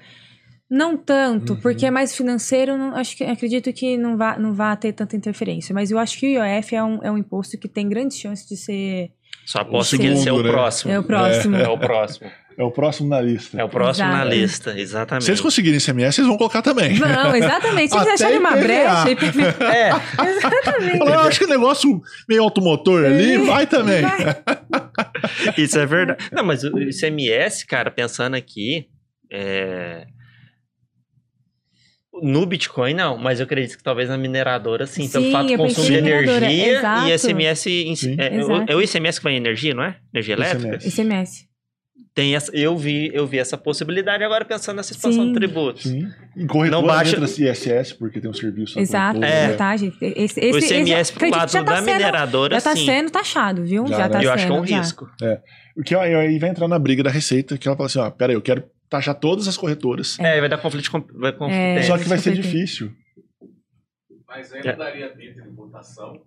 Speaker 3: não tanto,
Speaker 2: Uhum.
Speaker 3: porque é mais financeiro. Não, acho que, acredito que não vá, não vá ter tanta interferência. Mas eu acho que o IOF é um, é um imposto que tem grandes chances de ser
Speaker 1: Só aposto que esse é o
Speaker 2: né?
Speaker 1: próximo.
Speaker 3: é o próximo.
Speaker 1: É o próximo.
Speaker 2: É o próximo na lista.
Speaker 1: É o próximo na
Speaker 3: Exato.
Speaker 1: lista, exatamente.
Speaker 2: Se eles conseguirem CMS, eles vão colocar também.
Speaker 3: Não, exatamente. Se
Speaker 2: Até
Speaker 3: eles acharem uma brecha, IPVA.
Speaker 1: É,
Speaker 3: exatamente.
Speaker 2: Eu acho que o negócio meio automotor ali vai também.
Speaker 3: Vai.
Speaker 1: isso é verdade. Não, mas o ICMS, cara, pensando aqui, é... no Bitcoin não, mas eu acredito que talvez na mineradora sim, pelo
Speaker 3: Sim,
Speaker 1: fato de
Speaker 3: eu
Speaker 1: consumo de energia
Speaker 3: exato.
Speaker 1: e em-
Speaker 2: Sim.
Speaker 1: é,
Speaker 3: Exato.
Speaker 1: é o ICMS que vai em energia, não é? Energia elétrica?
Speaker 2: ICMS.
Speaker 1: Tem essa, eu vi, eu vi essa possibilidade agora pensando nessa expansão
Speaker 3: Sim.
Speaker 1: de tributos.
Speaker 2: Sim. Em corretora
Speaker 1: Não baixa-
Speaker 2: entra ISS, porque tem um serviço.
Speaker 3: Exato,
Speaker 1: É.
Speaker 2: né?
Speaker 3: tá, gente? Esse,
Speaker 1: o
Speaker 3: esse,
Speaker 1: ICMS
Speaker 3: esse,
Speaker 1: pro lado
Speaker 3: tá
Speaker 1: da
Speaker 3: sendo,
Speaker 1: mineradora,
Speaker 3: Já tá
Speaker 1: sim.
Speaker 3: sendo taxado, viu?
Speaker 2: Já,
Speaker 3: Já,
Speaker 2: né?
Speaker 3: tá
Speaker 1: eu
Speaker 3: sendo.
Speaker 1: acho que é um
Speaker 3: já.
Speaker 1: risco.
Speaker 2: O que aí vai entrar na briga da Receita, que ela fala assim: ó, peraí, eu quero taxar todas as corretoras.
Speaker 1: É, vai dar conflito com. Vai
Speaker 3: É.
Speaker 1: é.
Speaker 2: Só que vai ser difícil.
Speaker 4: Mas aí
Speaker 1: É.
Speaker 4: não daria bitributação,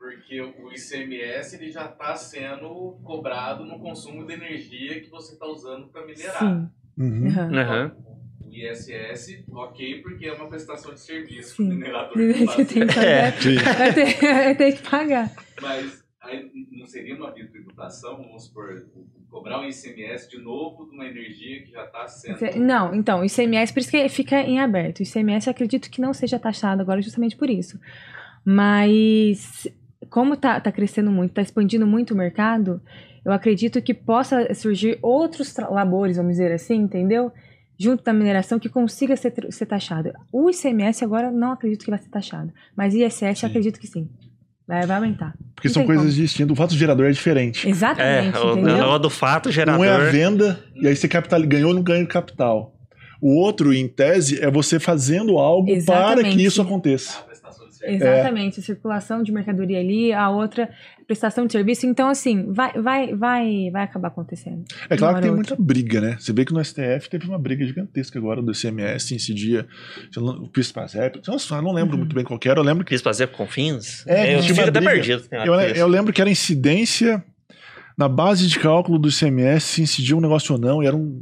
Speaker 4: porque o ICMS ele já está sendo cobrado no consumo de energia que você está usando para minerar.
Speaker 3: Sim.
Speaker 2: Uhum.
Speaker 3: Aham.
Speaker 4: O ISS, ok, porque é uma prestação de serviço
Speaker 3: Sim.
Speaker 4: que o minerador
Speaker 3: Você
Speaker 4: faz.
Speaker 3: tem que pagar.
Speaker 1: É.
Speaker 3: Vai ter, vai ter que pagar.
Speaker 4: Mas aí não seria uma bitributação, vamos supor, cobrar um ICMS de novo de uma energia que já está sendo.
Speaker 3: Não, então, o ICMS, por isso que fica em aberto. O ICMS eu acredito que não seja taxado agora justamente por isso. Mas, como tá, tá crescendo muito, tá expandindo muito o mercado, eu acredito que possa surgir outros labores, vamos dizer assim, entendeu? Junto da mineração que consiga ser, ser taxado. O ICMS agora não acredito que vai ser taxado. Mas ISS
Speaker 2: Sim.
Speaker 3: acredito que sim. Vai, vai aumentar.
Speaker 2: Porque
Speaker 3: Não
Speaker 2: são coisas
Speaker 3: como.
Speaker 2: distintas. O fato do gerador é diferente.
Speaker 1: É,
Speaker 3: Exatamente,
Speaker 1: o,
Speaker 3: entendeu?
Speaker 1: o do fato, gerador.
Speaker 2: Um é a venda, e aí você capital, ganhou ou não ganha capital. O outro, em tese, é você fazendo algo para
Speaker 3: Exatamente.
Speaker 2: que isso aconteça.
Speaker 4: Serviço.
Speaker 3: Exatamente, a circulação de mercadoria ali, a outra prestação de serviço. Então, assim, vai, vai, vai, vai acabar acontecendo.
Speaker 2: É claro que tem muita briga, né? Você vê que no STF teve uma briga gigantesca agora do ICMS em dia. O PIS-PASEP. Nossa, eu não lembro
Speaker 3: Uhum.
Speaker 2: muito bem qual que era. Eu lembro que
Speaker 1: fazer com fins?
Speaker 2: É,
Speaker 1: eu
Speaker 2: tinha
Speaker 1: fico
Speaker 2: uma
Speaker 1: até
Speaker 2: briga.
Speaker 1: perdido.
Speaker 2: Eu, eu lembro que era incidência na base de cálculo do ICMS, se incidia um negócio ou não, e era um,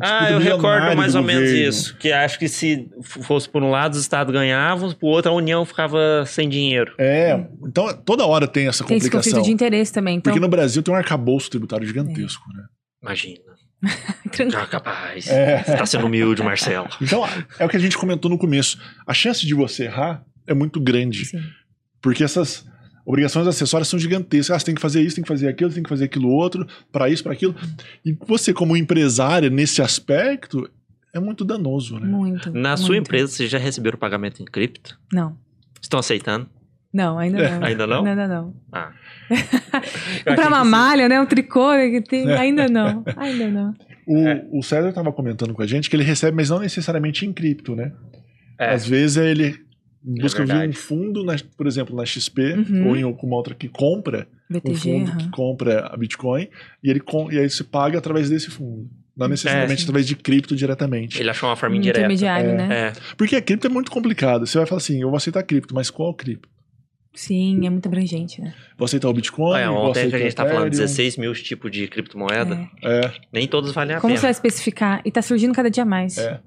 Speaker 1: Ah, eu recordo mais ou menos
Speaker 2: governo.
Speaker 1: isso. Que acho que se fosse por um lado os estados ganhavam, por outro a União ficava sem dinheiro.
Speaker 2: É, então toda hora tem essa
Speaker 3: Tem esse
Speaker 2: complicação.
Speaker 3: conflito de interesse também. Então,
Speaker 2: Porque no Brasil tem um arcabouço tributário gigantesco, né?
Speaker 1: Imagina. Ah, capaz.
Speaker 2: É.
Speaker 1: Você tá sendo humilde, Marcelo.
Speaker 2: Então, é o que a gente comentou no começo. A chance de você errar é muito grande.
Speaker 3: Sim.
Speaker 2: Porque essas obrigações acessórias são gigantescas. Ah, você tem que fazer isso, tem que fazer aquilo, tem que fazer aquilo outro, para isso, para aquilo. E você, como empresária, nesse aspecto, é muito danoso, né?
Speaker 3: Muito.
Speaker 1: Na sua
Speaker 3: muito.
Speaker 1: empresa, vocês já receberam pagamento em cripto?
Speaker 3: Não.
Speaker 1: Estão aceitando?
Speaker 3: Não, ainda não.
Speaker 1: Ainda não?
Speaker 3: Ainda não.
Speaker 1: Ah.
Speaker 3: Comprar uma malha, né? Um tricô, que tem... ainda não. Ainda não.
Speaker 2: O,
Speaker 1: É.
Speaker 2: o César estava comentando com a gente que ele recebe, mas não necessariamente em cripto, né?
Speaker 1: É.
Speaker 2: Às vezes ele busca vir um fundo, na- por exemplo, na XP
Speaker 3: Uhum.
Speaker 2: ou em alguma outra que compra um
Speaker 3: BTG,
Speaker 2: fundo
Speaker 3: aham.
Speaker 2: que compra a Bitcoin e ele com, e aí se paga através desse fundo. Não necessariamente
Speaker 3: É.
Speaker 2: através de cripto diretamente.
Speaker 1: Ele achou uma forma
Speaker 3: Um
Speaker 1: indireta.
Speaker 3: intermediário,
Speaker 2: É.
Speaker 3: né?
Speaker 1: É.
Speaker 2: Porque a cripto é muito complicado. Você vai falar assim, eu vou aceitar cripto, mas qual cripto?
Speaker 3: Sim, é muito abrangente, né?
Speaker 2: Vou aceitar o Bitcoin,
Speaker 1: Olha,
Speaker 2: vou
Speaker 1: ontem
Speaker 2: aceitar
Speaker 1: a gente tá
Speaker 2: o
Speaker 1: falando
Speaker 2: Ethereum.
Speaker 1: 16 mil tipos de criptomoeda.
Speaker 3: É.
Speaker 2: É,
Speaker 1: Nem todos valem a
Speaker 3: Como você
Speaker 1: pena.
Speaker 3: vai especificar? E tá surgindo cada dia mais.
Speaker 2: É.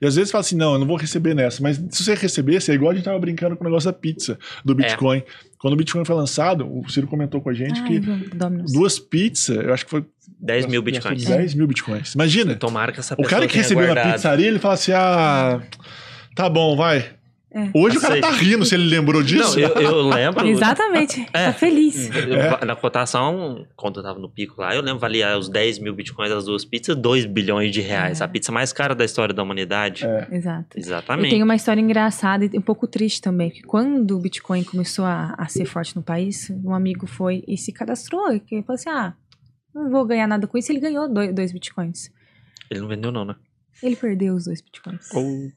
Speaker 2: E às vezes fala assim, não, eu não vou receber nessa. Mas se você recebesse, é igual a gente tava brincando com o negócio da pizza, do Bitcoin. Quando o Bitcoin foi lançado, o Ciro comentou com a gente
Speaker 3: Ai,
Speaker 2: que
Speaker 3: Dominus.
Speaker 2: duas pizzas, eu acho que foi...
Speaker 1: 10 mil bitcoins.
Speaker 2: 10 mil bitcoins. Imagina,
Speaker 1: Tomara que essa
Speaker 2: o cara que
Speaker 1: tenha
Speaker 2: recebeu na pizzaria, ele fala assim, ah, tá bom, vai.
Speaker 3: É.
Speaker 2: Hoje o cara tá rindo se ele lembrou disso.
Speaker 1: Não, eu, eu lembro.
Speaker 3: Exatamente.
Speaker 1: É.
Speaker 3: Tá feliz.
Speaker 1: Eu- Na cotação, quando eu tava no pico lá, eu lembro valia os 10 mil bitcoins as duas pizzas, 2 bilhões de reais.
Speaker 3: É.
Speaker 1: A pizza mais cara da história da humanidade.
Speaker 2: É.
Speaker 3: Exato.
Speaker 1: Exatamente.
Speaker 3: E tem uma história engraçada e um pouco triste também, que quando o Bitcoin começou a, a ser forte no país, um amigo foi e se cadastrou, e que falou assim, ah, não vou ganhar nada com isso, ele ganhou dois, dois Bitcoins.
Speaker 1: Ele não vendeu, não, né?
Speaker 3: Ele perdeu os dois Bitcoins.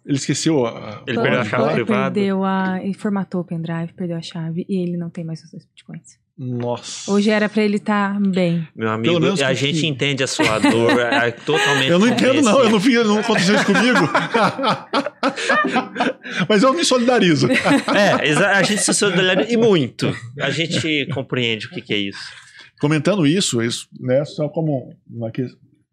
Speaker 2: Ele esqueceu a...
Speaker 1: Ele perdeu a chave privada.
Speaker 3: perdeu a. Ele formatou o pendrive, perdeu a chave e ele não tem mais os dois Bitcoins.
Speaker 2: Nossa.
Speaker 3: Hoje era pra ele estar bem.
Speaker 1: Meu amigo,
Speaker 2: Pelo menos
Speaker 1: a
Speaker 2: consegui.
Speaker 1: gente entende a sua dor é, é totalmente.
Speaker 2: Eu não entendo, não. Eu não, fiz, não aconteceu isso comigo. Mas eu me solidarizo.
Speaker 1: É, a gente se solidariza e muito. A gente compreende o que, que é isso.
Speaker 2: Comentando isso, isso né, só como uma que...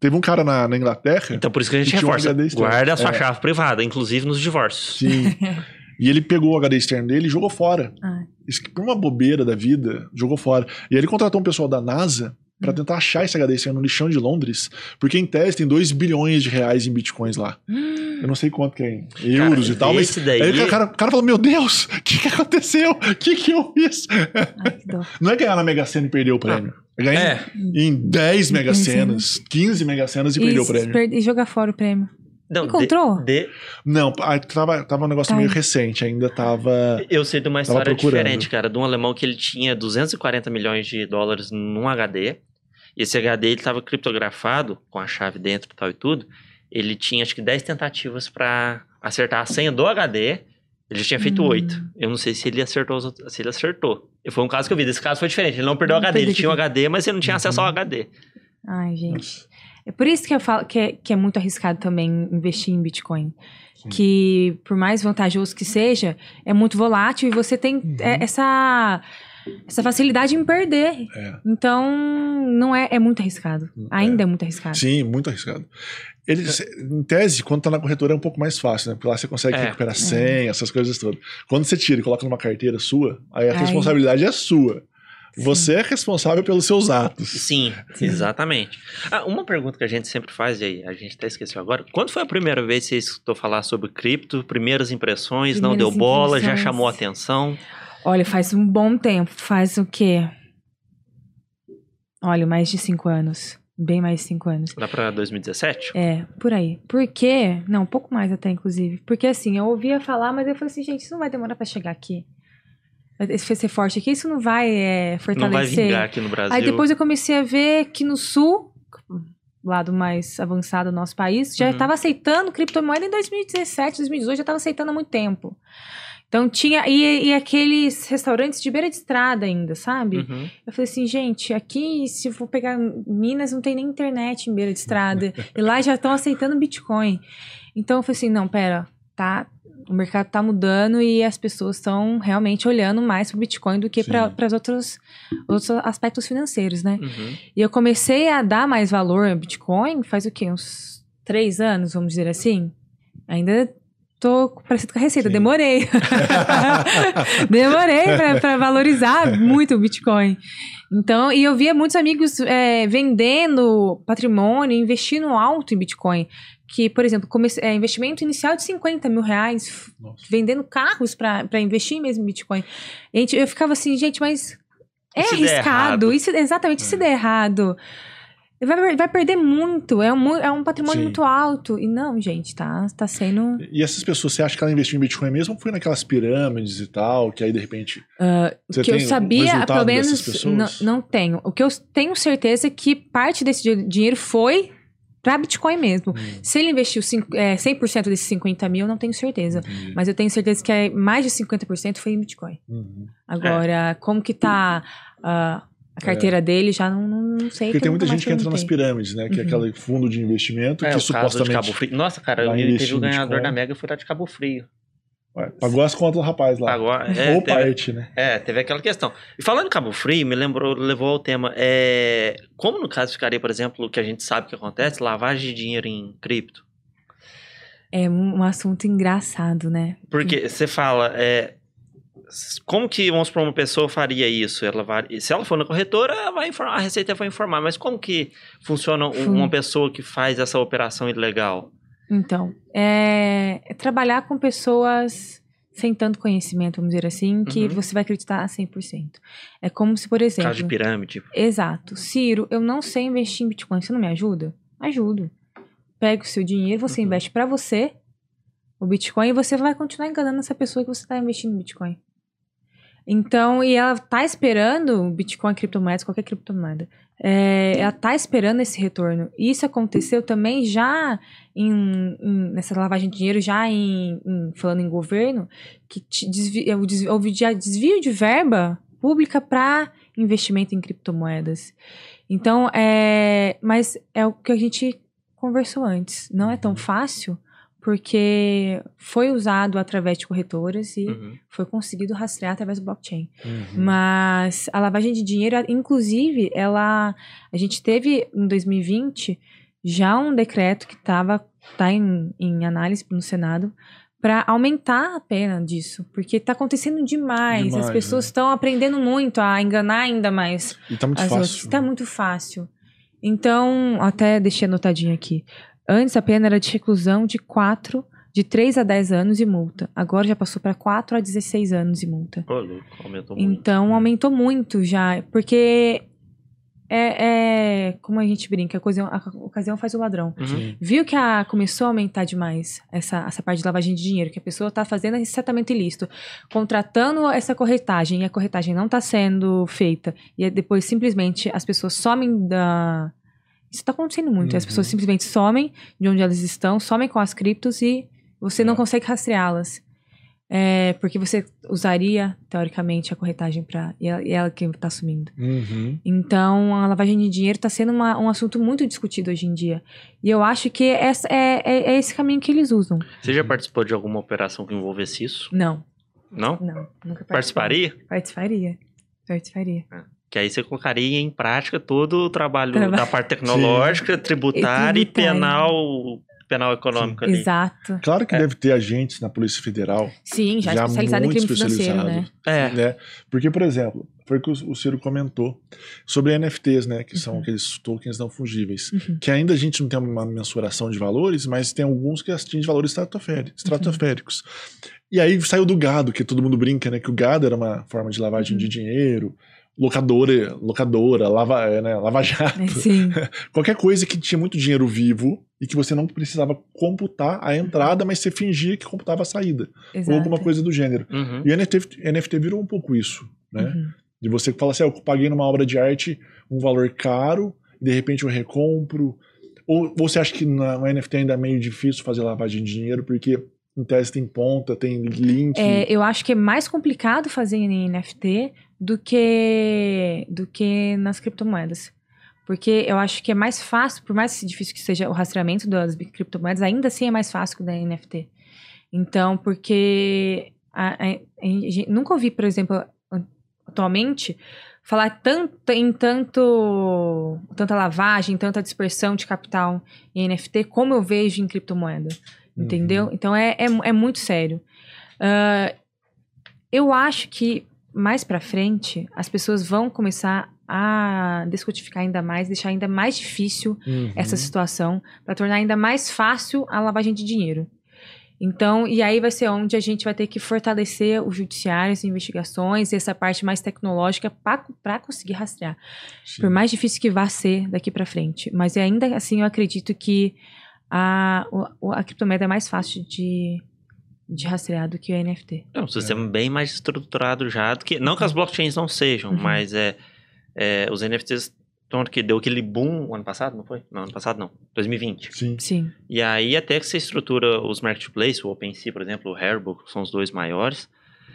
Speaker 2: Teve um cara na, na Inglaterra,
Speaker 1: Então, por isso que a gente
Speaker 2: E um
Speaker 1: reforça.
Speaker 2: HD externo.
Speaker 1: Guarda a sua
Speaker 2: É.
Speaker 1: chave privada, inclusive nos divórcios.
Speaker 2: sim, e ele pegou o HD externo dele e jogou fora.
Speaker 3: Ah,
Speaker 2: Isso que por uma bobeira da vida, jogou fora. E aí ele contratou um pessoal da NASA pra
Speaker 3: Hum.
Speaker 2: tentar achar esse HD externo no lixão de Londres, porque em tese tem 2 bilhões de reais em bitcoins lá. Eu não sei quanto que é em euros e tal, mas
Speaker 1: daí.
Speaker 2: Aí o cara, o cara falou: Meu Deus, o que, que aconteceu? O que, que eu fiz?
Speaker 3: ai, que dó.
Speaker 2: Não é ganhar na Mega Sena e perder o prêmio. É ganhar
Speaker 1: É,
Speaker 2: em 10 Mega Senas, 15 Mega Senas e perder o
Speaker 3: Isso,
Speaker 2: prêmio.
Speaker 3: per- E jogar fora o prêmio.
Speaker 1: Não,
Speaker 3: Encontrou?
Speaker 1: de- de-
Speaker 2: Não, tava, tava um negócio
Speaker 3: Tá.
Speaker 2: meio recente, ainda tava.
Speaker 1: eu sei de uma
Speaker 2: Tava
Speaker 1: história diferente, cara, de um alemão que ele tinha 240 milhões de dólares num HD. E esse HD ele estava criptografado, com a chave dentro e tal e tudo. Ele tinha acho que 10 tentativas pra acertar a senha do HD. Ele já tinha feito
Speaker 3: Hum.
Speaker 1: 8. Eu não sei se ele acertou se ele acertou. Foi um caso que eu vi. Esse caso foi diferente. Ele não perdeu o
Speaker 3: Não
Speaker 1: HD, ele tinha o. HD, mas ele não tinha acesso ao HD.
Speaker 3: Ai, gente. É por isso que eu falo que é, que é muito arriscado também investir em Bitcoin.
Speaker 2: Sim.
Speaker 3: Que, por mais vantajoso que seja, é muito volátil e você tem
Speaker 2: Uhum.
Speaker 3: é, essa, essa facilidade em perder.
Speaker 2: É,
Speaker 3: Então, não é, é muito arriscado. Ainda é, muito arriscado.
Speaker 2: sim, muito arriscado. Ele, em tese, quando tá na corretora é um pouco mais fácil, né? Porque lá você consegue
Speaker 1: É.
Speaker 2: recuperar senha, essas coisas todas. Quando você tira e coloca numa carteira sua, aí a
Speaker 3: Aí-
Speaker 2: responsabilidade é sua. Você é responsável pelos seus atos.
Speaker 1: Sim, exatamente. Ah, uma pergunta que a gente sempre faz, e aí a gente até esqueceu agora. Quando foi a primeira vez que você escutou falar sobre cripto? Primeiras impressões, não deu
Speaker 3: Primeiras
Speaker 1: bola, já
Speaker 3: impressões.
Speaker 1: chamou atenção?
Speaker 3: Olha, faz um bom tempo. Faz o quê? Olha, mais de cinco anos. Bem mais de cinco anos.
Speaker 1: Lá pra 2017?
Speaker 3: É, por aí. Por quê? Não, um pouco mais até, inclusive. Porque assim, eu ouvia falar, mas eu falei assim, gente, isso não vai demorar pra chegar aqui. Esse ser forte aqui, isso não vai é,
Speaker 1: Não vai
Speaker 3: fortalecer.
Speaker 1: vingar aqui no Brasil.
Speaker 3: Aí depois eu comecei a ver que no sul, lado mais avançado do nosso país, já
Speaker 1: Uhum.
Speaker 3: estava aceitando criptomoeda em 2017, 2018, já estava aceitando há muito tempo. Então tinha. E, e aqueles restaurantes de beira de estrada ainda, sabe?
Speaker 1: Uhum.
Speaker 3: Eu falei assim, gente, aqui, se eu for pegar Minas, não tem nem internet em beira de estrada. e lá já estão aceitando Bitcoin. Então eu falei assim, não, pera, tá. O mercado tá mudando e as pessoas estão realmente olhando mais pro Bitcoin do que para os outros, outros aspectos financeiros, né?
Speaker 1: Uhum.
Speaker 3: E eu comecei a dar mais valor ao Bitcoin faz o quê? Uns três anos, vamos dizer assim? Ainda tô parecido com a Receita. Sim. Demorei. Demorei para valorizar muito o Bitcoin. Então, e eu via muitos amigos é, vendendo patrimônio, investindo alto em Bitcoin. Que, por exemplo, comece, é, investimento inicial de 50 mil reais, Nossa. vendendo carros para investir mesmo em Bitcoin. gente, eu ficava assim, gente, mas é arriscado. Isso, exatamente, é. se der errado. Vai, vai perder muito, é um, é um patrimônio Sim. muito alto. E não, gente, tá, tá sendo.
Speaker 2: E essas pessoas, você acha que ela investiu em Bitcoin mesmo ou foi naquelas pirâmides e tal, que aí de repente. Uh,
Speaker 3: o que eu sabia, pelo menos. Não, não tenho. O que eu tenho certeza é que parte desse dinheiro foi para Bitcoin mesmo. Hum. Se ele investiu cinco, é, 100% desses 50 mil, não tenho certeza. Entendi. Mas eu tenho certeza que é mais de 50% foi em Bitcoin. Uhum. Agora, é. como que tá. Uh, a carteira é. dele já não, não sei.
Speaker 2: Porque tem muita gente que entra nas pirâmides, né? Que é uhum. é aquele fundo de investimento
Speaker 1: é,
Speaker 2: que supostamente.
Speaker 1: Cabo Frio. Nossa, cara, eu teve o ganhador da Mega foi lá de Cabo Frio.
Speaker 2: Ué, pagou as contas do rapaz lá.
Speaker 1: Pagou,
Speaker 2: é, Ou teve, parte, né?
Speaker 1: É, teve aquela questão. E falando em Cabo Frio, me lembrou, levou ao tema. É, como no caso ficaria, por exemplo, o que a gente sabe que acontece, lavagem de dinheiro em cripto?
Speaker 3: É um assunto engraçado, né?
Speaker 1: Porque você fala, é, como que, vamos supor, uma pessoa faria isso? Ela vai, se ela for na corretora, vai informar, a Receita vai informar, mas como que funciona uma pessoa que faz essa operação ilegal?
Speaker 3: Então, é, é trabalhar com pessoas sem tanto conhecimento, vamos dizer assim, que uhum. você vai acreditar a 100%. É como se, por exemplo...
Speaker 1: Caso de pirâmide.
Speaker 3: Exato. Ciro, eu não sei investir em Bitcoin, você não me ajuda? Ajudo. Pega o seu dinheiro, você uhum. investe para você, o Bitcoin, e você vai continuar enganando essa pessoa que você está investindo em Bitcoin. Então, e ela tá esperando Bitcoin, criptomoedas, qualquer criptomoeda. É, ela tá esperando esse retorno. Isso aconteceu também já em, em nessa lavagem de dinheiro, já em, em falando em governo, que desvi, houve desvio de verba pública para investimento em criptomoedas. Então, é, mas é o que a gente conversou antes. Não é tão fácil porque foi usado através de corretoras e uhum. foi conseguido rastrear através do blockchain. Uhum. Mas a lavagem de dinheiro, inclusive, ela a gente teve em 2020 já um decreto que estava tá em, em análise no Senado para aumentar a pena disso, porque está acontecendo demais, demais, as pessoas estão né? aprendendo muito a enganar ainda mais.
Speaker 2: E tá muito fácil.
Speaker 3: Está muito fácil. Então, até deixei anotadinho aqui. Antes a pena era de reclusão de 4, de 3 a 10 anos e multa. Agora já passou para 4 a 16 anos e multa.
Speaker 1: Oh, louco, aumentou muito.
Speaker 3: Então aumentou muito já, porque é, é, como a gente brinca, a ocasião, a ocasião faz o ladrão. Uhum. Viu que a, começou a aumentar demais essa, essa parte de lavagem de dinheiro, que a pessoa está fazendo esse tratamento ilícito, contratando essa corretagem e a corretagem não está sendo feita, e depois simplesmente as pessoas somem da, isso está acontecendo muito. Uhum. As pessoas uhum. simplesmente somem de onde elas estão, somem com as criptos e você não é. consegue rastreá-las. É, porque você usaria, teoricamente, a corretagem para. E ela, e ela que está sumindo.
Speaker 2: Uhum.
Speaker 3: Então, a lavagem de dinheiro está sendo uma, um assunto muito discutido hoje em dia. E eu acho que essa é, é, é, esse caminho que eles usam.
Speaker 1: Você já participou de alguma operação que envolvesse isso?
Speaker 3: Não.
Speaker 1: Não?
Speaker 3: Não, nunca
Speaker 1: Participaria?
Speaker 3: Participaria. Participaria.
Speaker 1: É. Que aí você colocaria em prática todo o trabalho Traba... da parte tecnológica, tributária e, penal penal econômico ali.
Speaker 3: Exato.
Speaker 2: Claro que é. deve ter agentes na Polícia Federal.
Speaker 3: Sim, já, já especializado em crime financeiro, né?
Speaker 1: É.
Speaker 2: Né? Porque, por exemplo, foi o que o Ciro comentou sobre NFTs, né? Que são uhum. aqueles tokens não fungíveis. Uhum. Que ainda a gente não tem uma mensuração de valores, mas tem alguns que atingem valores estratosféricos. Uhum. E aí saiu do gado, que todo mundo brinca, né? Que o gado era uma forma de lavagem de uhum. dinheiro locadora, locadora, lava, é, né, lava jato.
Speaker 3: É,
Speaker 2: Qualquer coisa que tinha muito dinheiro vivo e que você não precisava computar a entrada, mas você fingia que computava a saída. Exato. Ou alguma coisa do gênero.
Speaker 1: Uhum.
Speaker 2: E o NFT, NFT virou um pouco isso, né? Uhum. De você que fala assim, ah, eu paguei numa obra de arte um valor caro, e de repente eu recompro. Ou você acha que no NFT ainda é meio difícil fazer lavagem de dinheiro, porque em tese tem ponta, tem link.
Speaker 3: É, eu acho que é mais complicado fazer em NFT do que do que nas criptomoedas. Porque eu acho que é mais fácil, por mais difícil que seja o rastreamento das criptomoedas, ainda assim é mais fácil que o da NFT. Então, porque a, a, a, nunca ouvi, por exemplo, atualmente, falar tanto, em tanto, tanta lavagem, tanta dispersão de capital em NFT, como eu vejo em criptomoeda.
Speaker 2: Uhum.
Speaker 3: Entendeu? Então é, é, é muito sério. Ah, eu acho que mais pra frente as pessoas vão começar a descodificar ainda mais, deixar ainda mais difícil
Speaker 2: Uhum.
Speaker 3: essa situação para tornar ainda mais fácil a lavagem de dinheiro. Então, e aí vai ser onde a gente vai ter que fortalecer o judiciário, as investigações essa parte mais tecnológica para conseguir rastrear.
Speaker 2: Sim.
Speaker 3: Por mais difícil que vá ser daqui para frente. Mas ainda assim, eu acredito que a, o- a criptomoeda é mais fácil de, de rastrear do que o NFT.
Speaker 1: É um sistema bem mais estruturado já do que. Não que as blockchains não sejam,
Speaker 3: Uhum.
Speaker 1: mas é, é, os NFTs estão que deu aquele boom ano passado, não foi? Não, ano passado não. 2020.
Speaker 2: Sim.
Speaker 3: Sim.
Speaker 1: E aí, até que você estrutura os marketplaces, o OpenSea, por exemplo, o Hairbook, que são os dois maiores.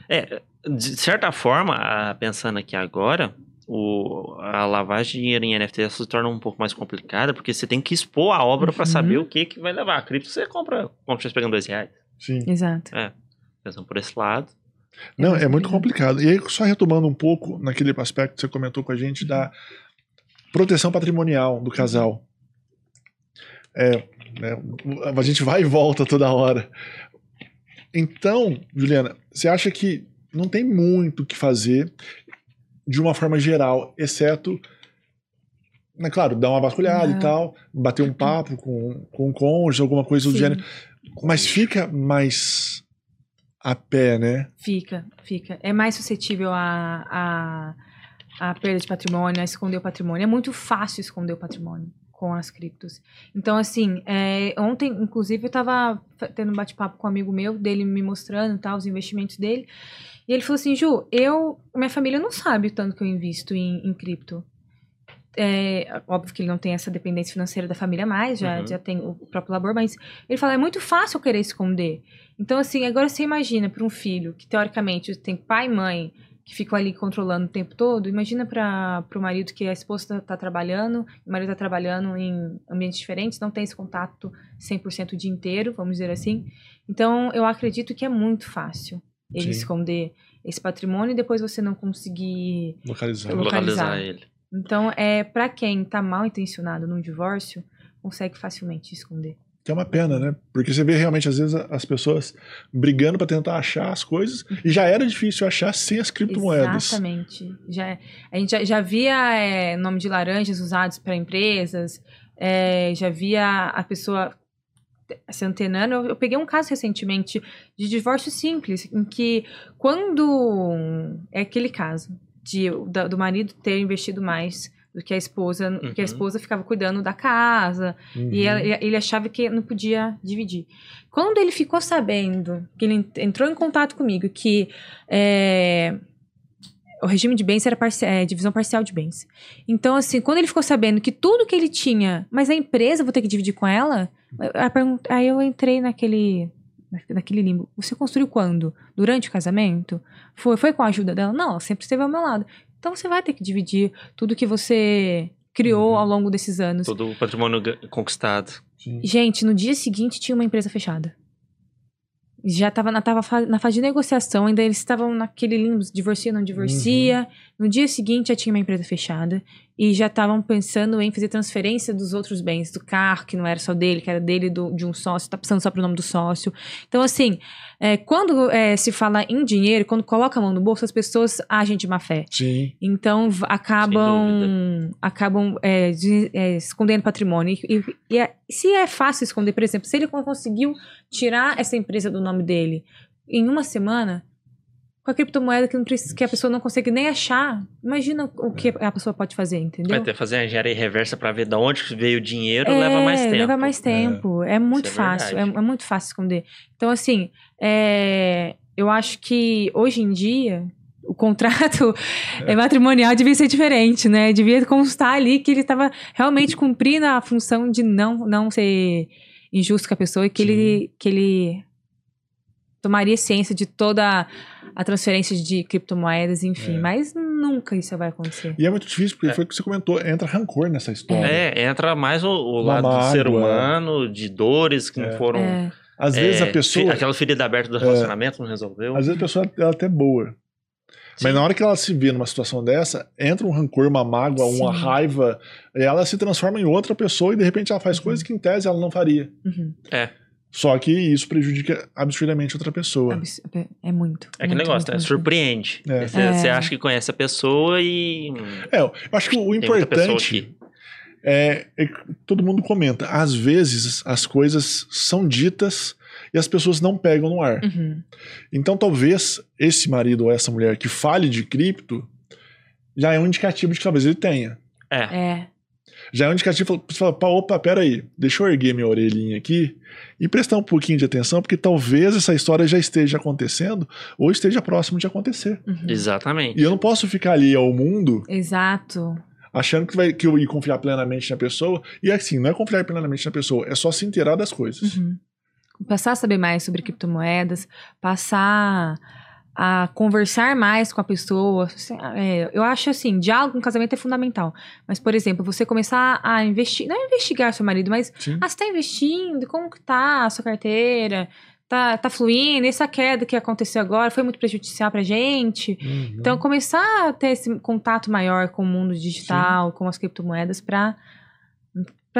Speaker 1: É, de certa forma, ah, pensando aqui agora, o, a lavagem de dinheiro em NFT se torna um pouco mais complicada, porque você tem que expor a obra para
Speaker 3: Uhum.
Speaker 1: saber o que, que vai levar. A cripto você compra, como você pegando dois reais.
Speaker 2: Sim.
Speaker 3: Exato.
Speaker 1: Pensando por esse lado.
Speaker 2: Não,
Speaker 3: mais
Speaker 2: é muito
Speaker 3: complicado.
Speaker 2: complicado. E aí, só retomando um pouco naquele aspecto que você comentou com a gente da proteção patrimonial do casal. É, né, a gente vai e volta toda hora. Então, Juliana, você acha que não tem muito o que fazer de uma forma geral, exceto, né, claro, dar uma vasculhada e tal, bater um papo com, com o cônjuge, alguma coisa do
Speaker 3: Sim.
Speaker 2: gênero. Mas fica mais a pé, né?
Speaker 3: Fica, fica. É mais suscetível a, a, a perda de patrimônio, a esconder o patrimônio. É muito fácil esconder o patrimônio com as criptos. Então, assim, é, ontem, inclusive, eu estava tendo um bate-papo com um amigo meu, dele me mostrando tá, os investimentos dele. E ele falou assim, Ju, eu, minha família não sabe o tanto que eu invisto em, em cripto. É, óbvio que ele não tem essa dependência financeira da família mais, já,
Speaker 1: Uhum.
Speaker 3: já tem o próprio labor, mas ele fala, é muito fácil eu querer esconder. Então, assim, agora você imagina para um filho que, teoricamente, tem pai e mãe que ficam ali controlando o tempo todo, imagina para o marido que a esposa está trabalhando, o marido está trabalhando em ambientes diferentes, não tem esse contato 100% o dia inteiro, vamos dizer assim. Então, eu acredito que é muito fácil ele
Speaker 2: Sim.
Speaker 3: esconder esse patrimônio e depois você não conseguir
Speaker 2: Localizar.
Speaker 3: Localizar.
Speaker 1: Localizar ele.
Speaker 3: então, é para quem tá mal intencionado num divórcio, consegue facilmente esconder.
Speaker 2: Que é uma pena, né? Porque você vê realmente, às vezes, as pessoas brigando para tentar achar as coisas. E já era difícil achar sem as criptomoedas.
Speaker 3: Exatamente. Já, a gente já, já via é, nome de laranjas usados para empresas, é, já via a pessoa se antenando. Eu, eu peguei um caso recentemente de divórcio simples, em que quando é aquele caso de, da- do marido ter investido mais do que a esposa, porque a
Speaker 1: Uhum.
Speaker 3: esposa ficava cuidando da casa,
Speaker 2: Uhum.
Speaker 3: e ela- ele achava que não podia dividir. Quando ele ficou sabendo, que ele ent- entrou em contato comigo, que é, o regime de bens era parci- é, divisão parcial de bens. Então, assim, quando ele ficou sabendo que tudo que ele tinha, mas a empresa vou ter que dividir com ela, aí eu entrei naquele, na- naquele limbo. Você construiu quando? Durante o casamento? Foi, foi com a ajuda dela? Não, ela sempre esteve ao meu lado. Então você vai ter que dividir tudo que você criou
Speaker 1: Uhum.
Speaker 3: ao longo desses anos.
Speaker 1: Todo o patrimônio conquistado.
Speaker 2: Sim.
Speaker 3: Gente, no dia seguinte tinha uma empresa fechada. Já estava na, tava na fase de negociação, ainda eles estavam naquele limbo, divorcia, não divorcia. No dia seguinte já tinha uma empresa fechada e já estavam pensando em fazer transferência dos outros bens, do carro, que não era só dele, que era dele e do, de um sócio, tá pensando só pro nome do sócio. Então, assim, é, quando é, se fala em dinheiro, quando coloca a mão no bolso, as pessoas agem de má fé.
Speaker 2: Sim.
Speaker 3: Então acabam acabam é, de- é, escondendo patrimônio. E, e- e é- se é fácil esconder, por exemplo, se ele con- conseguiu tirar essa empresa do nome dele em uma semana, com a criptomoeda que, não precisa, que a pessoa não consegue nem achar, imagina o que a pessoa pode fazer, entendeu?
Speaker 1: Vai ter que fazer a engenharia reversa pra ver de onde veio o dinheiro,
Speaker 3: É,
Speaker 1: leva mais tempo.
Speaker 3: Leva mais tempo. É, muito
Speaker 1: Isso é
Speaker 3: fácil. É, é muito fácil esconder. Então, assim, é, eu acho que hoje em dia o contrato é, matrimonial devia ser diferente, né? Devia constar ali que ele estava realmente cumprindo a função de não, não ser injusto com a pessoa e que
Speaker 2: Sim.
Speaker 3: ele, que ele tomaria ciência de toda a transferência de criptomoedas, enfim.
Speaker 2: É.
Speaker 3: Mas nunca isso vai acontecer.
Speaker 2: E é muito difícil, porque
Speaker 1: É.
Speaker 2: foi o que você comentou, entra rancor nessa história.
Speaker 1: É, entra mais o, o
Speaker 2: Uma
Speaker 1: lado do ser
Speaker 2: mágoa.
Speaker 1: humano, de dores que
Speaker 2: É.
Speaker 1: não foram.
Speaker 3: É,
Speaker 2: Às
Speaker 1: é,
Speaker 2: vezes a pessoa.
Speaker 1: Aquela ferida aberta do
Speaker 2: É.
Speaker 1: relacionamento não resolveu.
Speaker 2: Às vezes a pessoa ela é até boa. Mas na hora que ela se vê numa situação dessa, entra um rancor, uma mágoa, uma
Speaker 3: Sim.
Speaker 2: raiva, e ela se transforma em outra pessoa e de repente ela faz
Speaker 3: Uhum.
Speaker 2: coisas que em tese ela não faria.
Speaker 3: Uhum.
Speaker 2: Só que isso prejudica absurdamente outra pessoa.
Speaker 3: Abs- É muito.
Speaker 1: É aquele
Speaker 3: muito,
Speaker 1: negócio,
Speaker 3: muito,
Speaker 1: né?
Speaker 3: muito.
Speaker 1: Surpreende.
Speaker 2: É.
Speaker 1: Você,
Speaker 3: É.
Speaker 1: você acha que conhece a pessoa e.
Speaker 2: É, eu acho que o importante é, é que todo mundo comenta. Às vezes as coisas são ditas e as pessoas não pegam no ar.
Speaker 3: Uhum.
Speaker 2: Então talvez esse marido ou essa mulher que fale de cripto já é um indicativo de que talvez ele tenha.
Speaker 1: É.
Speaker 3: É.
Speaker 2: Já é um indicativo para você falar, "Pá, opa, peraí, deixa eu erguer minha orelhinha aqui e prestar um pouquinho de atenção, porque talvez essa história já esteja acontecendo ou esteja próximo de acontecer.
Speaker 3: Uhum.
Speaker 1: Exatamente.
Speaker 2: E eu não posso ficar ali ao mundo
Speaker 3: Exato.
Speaker 2: achando que, vai, que eu ia confiar plenamente na pessoa. E assim, não é confiar plenamente na pessoa, é só se inteirar das coisas.
Speaker 3: Uhum. Passar a saber mais sobre criptomoedas, passar a conversar mais com a pessoa. É, eu acho assim, diálogo no casamento é fundamental. Mas, por exemplo, você começar a investir, não é investigar seu marido, mas
Speaker 2: Sim.
Speaker 3: ah, você tá investindo, como que tá a sua carteira? Tá, tá fluindo? Essa queda que aconteceu agora foi muito prejudicial pra gente?
Speaker 2: Uhum.
Speaker 3: Então, começar a ter esse contato maior com o mundo digital, com as criptomoedas, para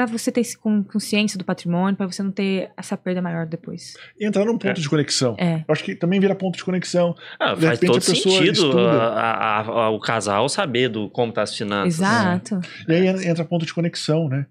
Speaker 3: para você ter consciência do patrimônio, para você não ter essa perda maior depois.
Speaker 2: E entrar num ponto
Speaker 1: É.
Speaker 2: de conexão.
Speaker 3: É.
Speaker 2: Eu acho que também vira ponto de conexão.
Speaker 1: Ah,
Speaker 2: De
Speaker 1: faz
Speaker 2: repente
Speaker 1: todo
Speaker 2: a pessoa
Speaker 1: sentido a- a- a- o casal saber do como tá as finanças.
Speaker 3: Exato.
Speaker 2: E aí entra ponto de conexão, né?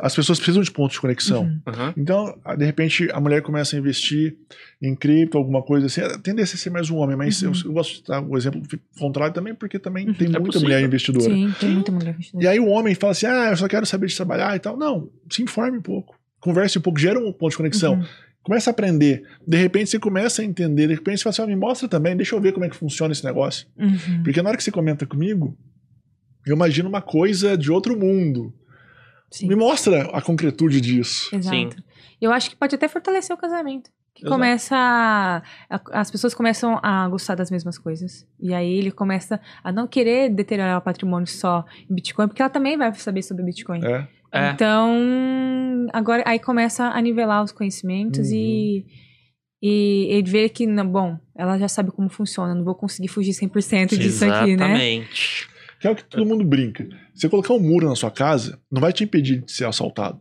Speaker 2: As pessoas precisam de pontos de conexão.
Speaker 3: Uhum.
Speaker 1: Uhum.
Speaker 2: Então, de repente, a mulher começa a investir em cripto, alguma coisa assim. Tendência a ser mais um homem, mas
Speaker 3: Uhum.
Speaker 2: eu, eu gosto de dar o exemplo contrário também, porque também
Speaker 3: Uhum.
Speaker 2: tem
Speaker 1: É
Speaker 2: muita
Speaker 1: possível.
Speaker 2: mulher investidora.
Speaker 3: Sim, tem muita mulher
Speaker 2: E
Speaker 3: investidora.
Speaker 2: aí o homem fala assim: ah, eu só quero saber de trabalhar e tal. Não, se informe um pouco. Converse um pouco, gera um ponto de conexão.
Speaker 3: Uhum.
Speaker 2: Começa a aprender. De repente você começa a entender. De repente você fala assim: ah, me mostra também, deixa eu ver como é que funciona esse negócio.
Speaker 3: Uhum.
Speaker 2: Porque na hora que você comenta comigo, eu imagino uma coisa de outro mundo.
Speaker 3: Sim.
Speaker 2: Me mostra a concretude disso.
Speaker 3: Exato.
Speaker 1: Sim.
Speaker 3: Eu acho que pode até fortalecer o casamento. Que
Speaker 2: Exato.
Speaker 3: começa. a- a- as pessoas começam a gostar das mesmas coisas. E aí ele começa a não querer deteriorar o patrimônio só em Bitcoin, porque ela também vai saber sobre Bitcoin.
Speaker 2: É.
Speaker 1: É.
Speaker 3: Então, agora aí começa a nivelar os conhecimentos
Speaker 2: Uhum.
Speaker 3: e, e, e ver que, não, bom, ela já sabe como funciona, não vou conseguir fugir 100% disso aqui, né?
Speaker 1: Exatamente.
Speaker 2: Que é o que todo mundo brinca. Você colocar um muro na sua casa, não vai te impedir de ser assaltado.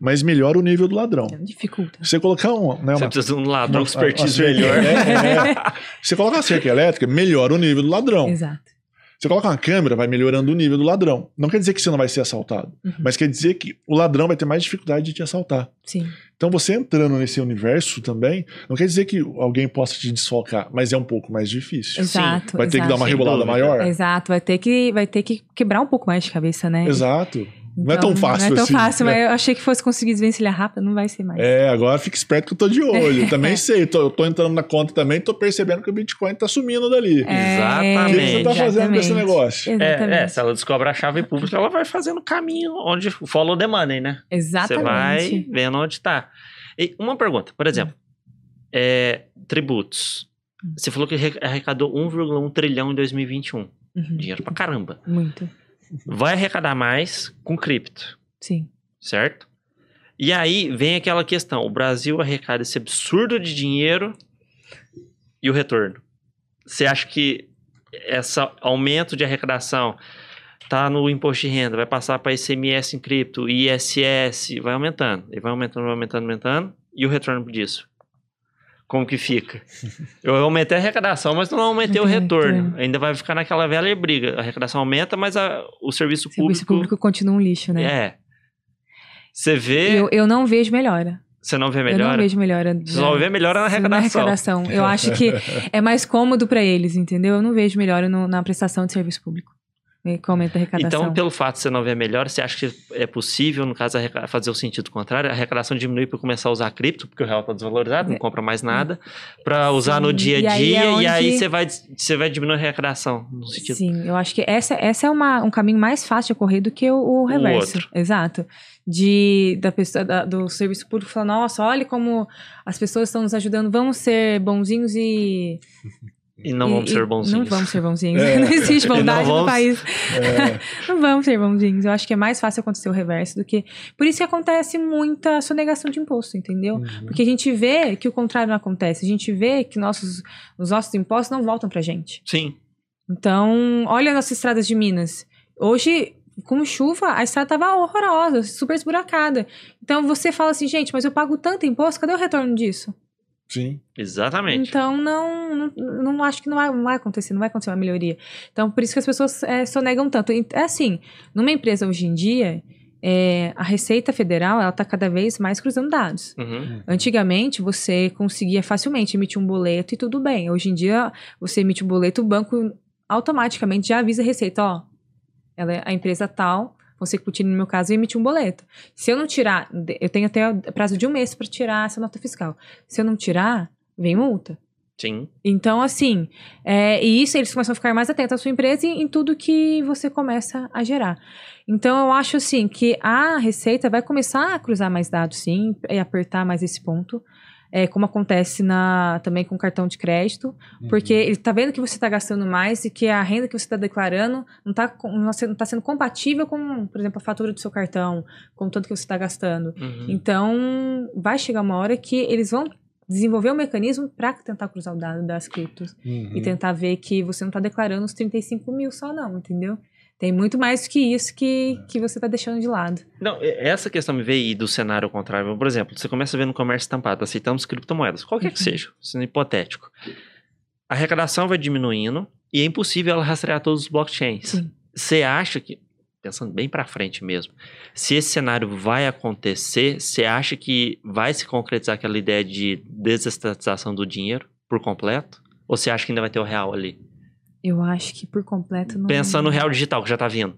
Speaker 2: Mas melhora o nível do ladrão.
Speaker 3: Dificulta.
Speaker 2: Você colocar um, né,
Speaker 1: Você
Speaker 2: uma,
Speaker 1: precisa de um ladrão
Speaker 2: uma-
Speaker 1: expertise
Speaker 2: uma cerca
Speaker 1: melhor.
Speaker 2: elétrica, é. Você coloca uma cerca elétrica, melhora o nível do ladrão.
Speaker 3: Exato.
Speaker 2: Você coloca uma câmera, vai melhorando o nível do ladrão. Não quer dizer que você não vai ser assaltado,
Speaker 3: Uhum.
Speaker 2: mas quer dizer que o ladrão vai ter mais dificuldade de te assaltar.
Speaker 3: Sim.
Speaker 2: Então você entrando nesse universo também, não quer dizer que alguém possa te desfocar, mas é um pouco mais difícil.
Speaker 3: Exato.
Speaker 2: Vai ter que
Speaker 3: exato.
Speaker 2: dar uma
Speaker 1: dúvida.
Speaker 2: maior.
Speaker 3: Exato, vai ter, que, vai ter que quebrar um pouco mais de cabeça, né?
Speaker 2: Exato. Não é tão fácil
Speaker 3: Não é tão
Speaker 2: assim.
Speaker 3: fácil,
Speaker 2: né?
Speaker 3: mas eu achei que fosse conseguir desvencilhar rápido, não vai ser mais.
Speaker 2: É, agora fica esperto que eu tô de olho. Também sei, tô, eu tô entrando na conta também, tô percebendo que o Bitcoin tá sumindo dali.
Speaker 1: Exatamente.
Speaker 2: O que você tá fazendo com esse
Speaker 3: exatamente.
Speaker 2: negócio?
Speaker 3: Exatamente.
Speaker 1: É, é, se ela descobre a chave pública, ela vai fazendo o caminho onde follow the money, né? Você
Speaker 3: Exatamente.
Speaker 1: vai vendo onde tá. E uma pergunta, por exemplo, é, tributos.
Speaker 3: Hum.
Speaker 1: Você falou que arre- arrecadou 1,1 trilhão em 2021.
Speaker 3: Uhum.
Speaker 1: Dinheiro pra caramba.
Speaker 3: Muito.
Speaker 1: Vai arrecadar mais com cripto,
Speaker 3: Sim.
Speaker 1: certo? E aí vem aquela questão: o Brasil arrecada esse absurdo de dinheiro e o retorno. Você acha que esse aumento de arrecadação tá no imposto de renda, vai passar para ICMS em cripto, ISS, vai aumentando, e vai aumentando, vai aumentando, aumentando, e o retorno disso? Como que fica? Eu aumentei a arrecadação, mas não aumentei o retorno. Ainda vai ficar naquela velha briga. A arrecadação aumenta, mas a- o serviço
Speaker 3: O
Speaker 1: público,
Speaker 3: serviço público continua um lixo, né?
Speaker 1: é. Você vê,
Speaker 3: Eu, eu não vejo melhora.
Speaker 1: você não vê
Speaker 3: Eu não
Speaker 1: melhora?
Speaker 3: vejo melhora.
Speaker 1: Você só vê melhora na arrecadação.
Speaker 3: Eu acho que é mais cômodo para eles, entendeu? Eu não vejo melhora no- na prestação de serviço público. O aumento da arrecadação.
Speaker 1: Então, pelo fato de você não ver melhora, você acha que é possível, no caso, fazer o sentido contrário? A arrecadação diminuir para começar a usar cripto, porque o real está desvalorizado, não
Speaker 3: É.
Speaker 1: compra mais nada, para usar no
Speaker 3: Sim,
Speaker 1: dia
Speaker 3: e
Speaker 1: a
Speaker 3: aí
Speaker 1: dia,
Speaker 3: é
Speaker 1: e aí
Speaker 3: onde-
Speaker 1: você vai, você vai diminuir a arrecadação. No sentido.
Speaker 3: Sim, eu acho que essa, essa é uma, um caminho mais fácil de ocorrer do que o, o reverso.
Speaker 1: outro.
Speaker 3: Exato. De, da pessoa, da- do serviço público falar, nossa, olha como as pessoas estão nos ajudando, vamos ser bonzinhos e.
Speaker 1: E não vamos
Speaker 3: e-
Speaker 1: ser bonzinhos.
Speaker 3: Não vamos ser bonzinhos.
Speaker 2: É.
Speaker 3: Não existe
Speaker 1: não
Speaker 3: bondade no
Speaker 1: vamos-
Speaker 3: país.
Speaker 2: É,
Speaker 3: Não vamos ser bonzinhos. Eu acho que é mais fácil acontecer o reverso do que. Por isso que acontece muita sonegação de imposto, entendeu?
Speaker 2: uhum.
Speaker 3: Porque a gente vê que o contrário não acontece. A gente vê que nossos, os nossos impostos não voltam pra gente.
Speaker 1: Sim.
Speaker 3: Então, olha nossas estradas de Minas. Hoje, com chuva, a estrada estava horrorosa, super esburacada. Então, você fala assim, gente, mas eu pago tanto imposto, cadê o retorno disso?
Speaker 2: Sim.
Speaker 1: Exatamente.
Speaker 3: Então, não, não, não acho que não vai, não vai acontecer, não vai acontecer uma melhoria. Então, por isso que as pessoas é, sonegam tanto. É assim, numa empresa hoje em dia, é, a Receita Federal, ela está cada vez mais cruzando dados.
Speaker 1: Uhum.
Speaker 3: Antigamente, você conseguia facilmente emitir um boleto e tudo bem. Hoje em dia, você emite o boleto, o banco automaticamente já avisa a Receita, ó, ela é a empresa tal, você que no meu caso, emitir um boleto. Se eu não tirar, eu tenho até prazo de um mês para tirar essa nota fiscal. Se eu não tirar, vem multa.
Speaker 1: Sim.
Speaker 3: Então, assim, é, e isso eles começam a ficar mais atentos à sua empresa e em tudo que você começa a gerar. Então, eu acho, assim, que a Receita vai começar a cruzar mais dados, sim, e apertar mais esse ponto. É, como acontece na, também com cartão de crédito, porque ele está vendo que você está gastando mais e que a renda que você está declarando não está não tá sendo compatível com, por exemplo, a fatura do seu cartão, com o tanto que você está gastando.
Speaker 1: Uhum.
Speaker 3: Então, vai chegar uma hora que eles vão desenvolver um mecanismo para tentar cruzar o dado das criptos
Speaker 2: Uhum.
Speaker 3: e tentar ver que você não está declarando os 35 mil só, não, entendeu? Tem muito mais que isso que, que você está deixando de lado.
Speaker 1: Não, essa questão me veio aí do cenário contrário. Por exemplo, você começa a ver no comércio estampado, aceitamos criptomoedas, qualquer que
Speaker 3: Uhum.
Speaker 1: seja, sendo hipotético. A arrecadação vai diminuindo e é impossível ela rastrear todos os blockchains.
Speaker 3: Sim.
Speaker 1: Você acha que, pensando bem pra frente mesmo, se esse cenário vai acontecer, você acha que vai se concretizar aquela ideia de desestatização do dinheiro por completo? Ou você acha que ainda vai ter o real ali?
Speaker 3: Eu acho que por completo não.
Speaker 1: Pensando no real digital, que já tá vindo.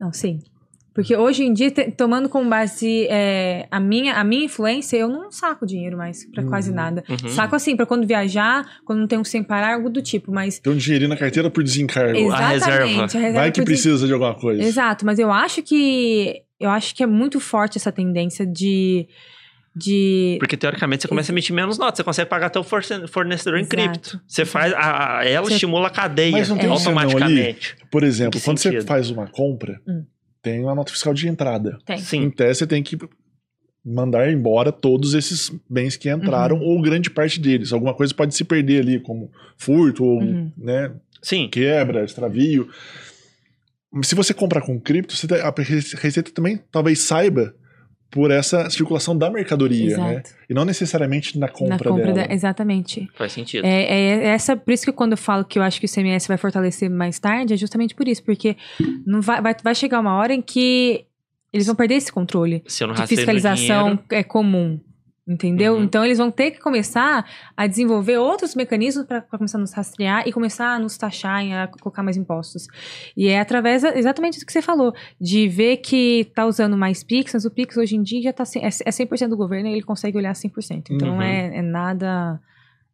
Speaker 3: Não, sim. Porque hoje em dia, tomando como base é, a, minha, a minha influência, eu não saco dinheiro mais pra quase
Speaker 2: Uhum.
Speaker 3: nada.
Speaker 1: Uhum.
Speaker 3: Saco assim, pra quando viajar, quando não tem um sem parar, algo do tipo, mas.
Speaker 2: Tem um dinheirinho na carteira por desencargo.
Speaker 1: A reserva.
Speaker 3: Exatamente. a reserva
Speaker 2: Vai que precisa de alguma coisa.
Speaker 3: Exato, mas eu acho que eu acho que é muito forte essa tendência de de
Speaker 1: Porque teoricamente você começa a emitir menos notas, você consegue pagar até o fornecedor em
Speaker 3: Exato.
Speaker 1: cripto. Você faz, a, a- ela
Speaker 3: Você-
Speaker 1: estimula a cadeia
Speaker 2: Mas não tem
Speaker 1: automaticamente.
Speaker 2: Por exemplo,
Speaker 1: Em
Speaker 2: quando você
Speaker 1: sentido?
Speaker 2: faz uma compra,
Speaker 3: Hum.
Speaker 2: tem uma nota fiscal de entrada.
Speaker 3: tem.
Speaker 2: Em
Speaker 1: Sim,
Speaker 2: tese, você tem que mandar embora todos esses bens que entraram,
Speaker 3: Uhum.
Speaker 2: ou grande parte deles. Alguma coisa pode se perder ali, como furto, ou
Speaker 3: Uhum.
Speaker 2: né,
Speaker 1: sim.
Speaker 2: quebra, extravio. Se você comprar com cripto, você a Receita também talvez saiba por essa circulação da mercadoria, né?
Speaker 3: Exato.
Speaker 2: E não necessariamente na compra,
Speaker 3: Na compra
Speaker 2: dela.
Speaker 3: da- exatamente.
Speaker 1: Faz sentido.
Speaker 3: É, é essa, por isso que quando eu falo que eu acho que o CMS vai fortalecer mais tarde, é justamente por isso, porque não vai, vai, vai chegar uma hora em que eles vão perder esse controle
Speaker 1: Se eu não
Speaker 3: de fiscalização
Speaker 1: dinheiro,
Speaker 3: é comum. Entendeu?
Speaker 1: Uhum.
Speaker 3: Então eles vão ter que começar a desenvolver outros mecanismos para começar a nos rastrear e começar a nos taxar e a colocar mais impostos. E é através exatamente do que você falou, de ver que tá usando mais Pix, mas o Pix hoje em dia já tá, é é 100% do governo e ele consegue olhar 100%. Então
Speaker 1: Uhum.
Speaker 3: não é, é nada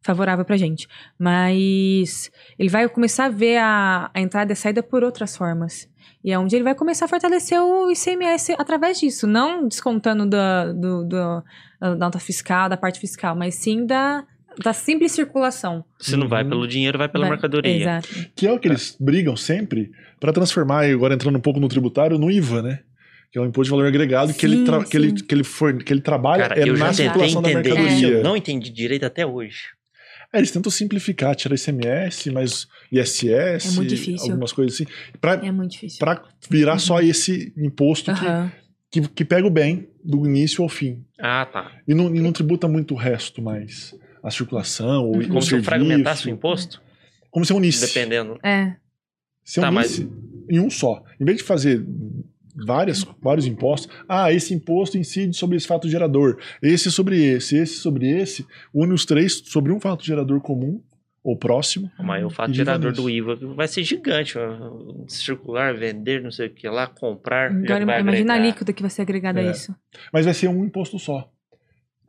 Speaker 3: favorável pra gente. Mas ele vai começar a ver a, a entrada e a saída por outras formas. E é onde ele vai começar a fortalecer o ICMS através disso. Não descontando da, do, do- da nota fiscal, da parte fiscal, mas sim da, da simples circulação.
Speaker 1: se não vai
Speaker 2: Uhum.
Speaker 1: pelo dinheiro, vai pela
Speaker 3: Vai-
Speaker 1: mercadoria.
Speaker 3: Exato.
Speaker 2: Que é o que eles brigam sempre para transformar, e agora entrando um pouco no tributário, no IVA, né? Que é o imposto de valor agregado que, ele,
Speaker 3: Sim,
Speaker 2: que, ele,
Speaker 3: sim.
Speaker 2: que, ele for, que ele trabalha
Speaker 1: Cara,
Speaker 2: é
Speaker 1: eu
Speaker 2: na
Speaker 1: já tentei
Speaker 2: circulação da
Speaker 1: entender
Speaker 2: mercadoria.
Speaker 1: isso. Eu não entendi direito até hoje.
Speaker 2: É, eles tentam simplificar, tirar ICMS, mas ISS,
Speaker 3: É muito difícil.
Speaker 2: algumas coisas assim, pra,
Speaker 3: É muito difícil.
Speaker 2: pra virar só esse imposto que,
Speaker 3: Aham.
Speaker 2: que, que pega o bem do início ao fim.
Speaker 1: Ah, tá.
Speaker 2: E não, e não tributa muito o resto mais. A circulação, o,
Speaker 3: Uhum.
Speaker 2: o
Speaker 1: Como se fragmentasse o imposto?
Speaker 2: Como se unisse.
Speaker 1: Dependendo.
Speaker 3: É.
Speaker 2: Se
Speaker 1: Tá,
Speaker 2: unisse em um só. Em vez de fazer várias, vários impostos, ah, esse imposto incide sobre esse fato gerador, esse sobre esse, esse sobre esse, une os três sobre um fato gerador comum ou próximo.
Speaker 1: Mas o fato gerador
Speaker 2: viva
Speaker 1: do IVA vai ser gigante. Circular, vender, não sei o que lá, comprar.
Speaker 3: Agora
Speaker 1: vai
Speaker 3: imagina a
Speaker 1: agregar.
Speaker 3: líquida que vai ser agregada
Speaker 2: É.
Speaker 3: a isso.
Speaker 2: Mas vai ser um imposto só.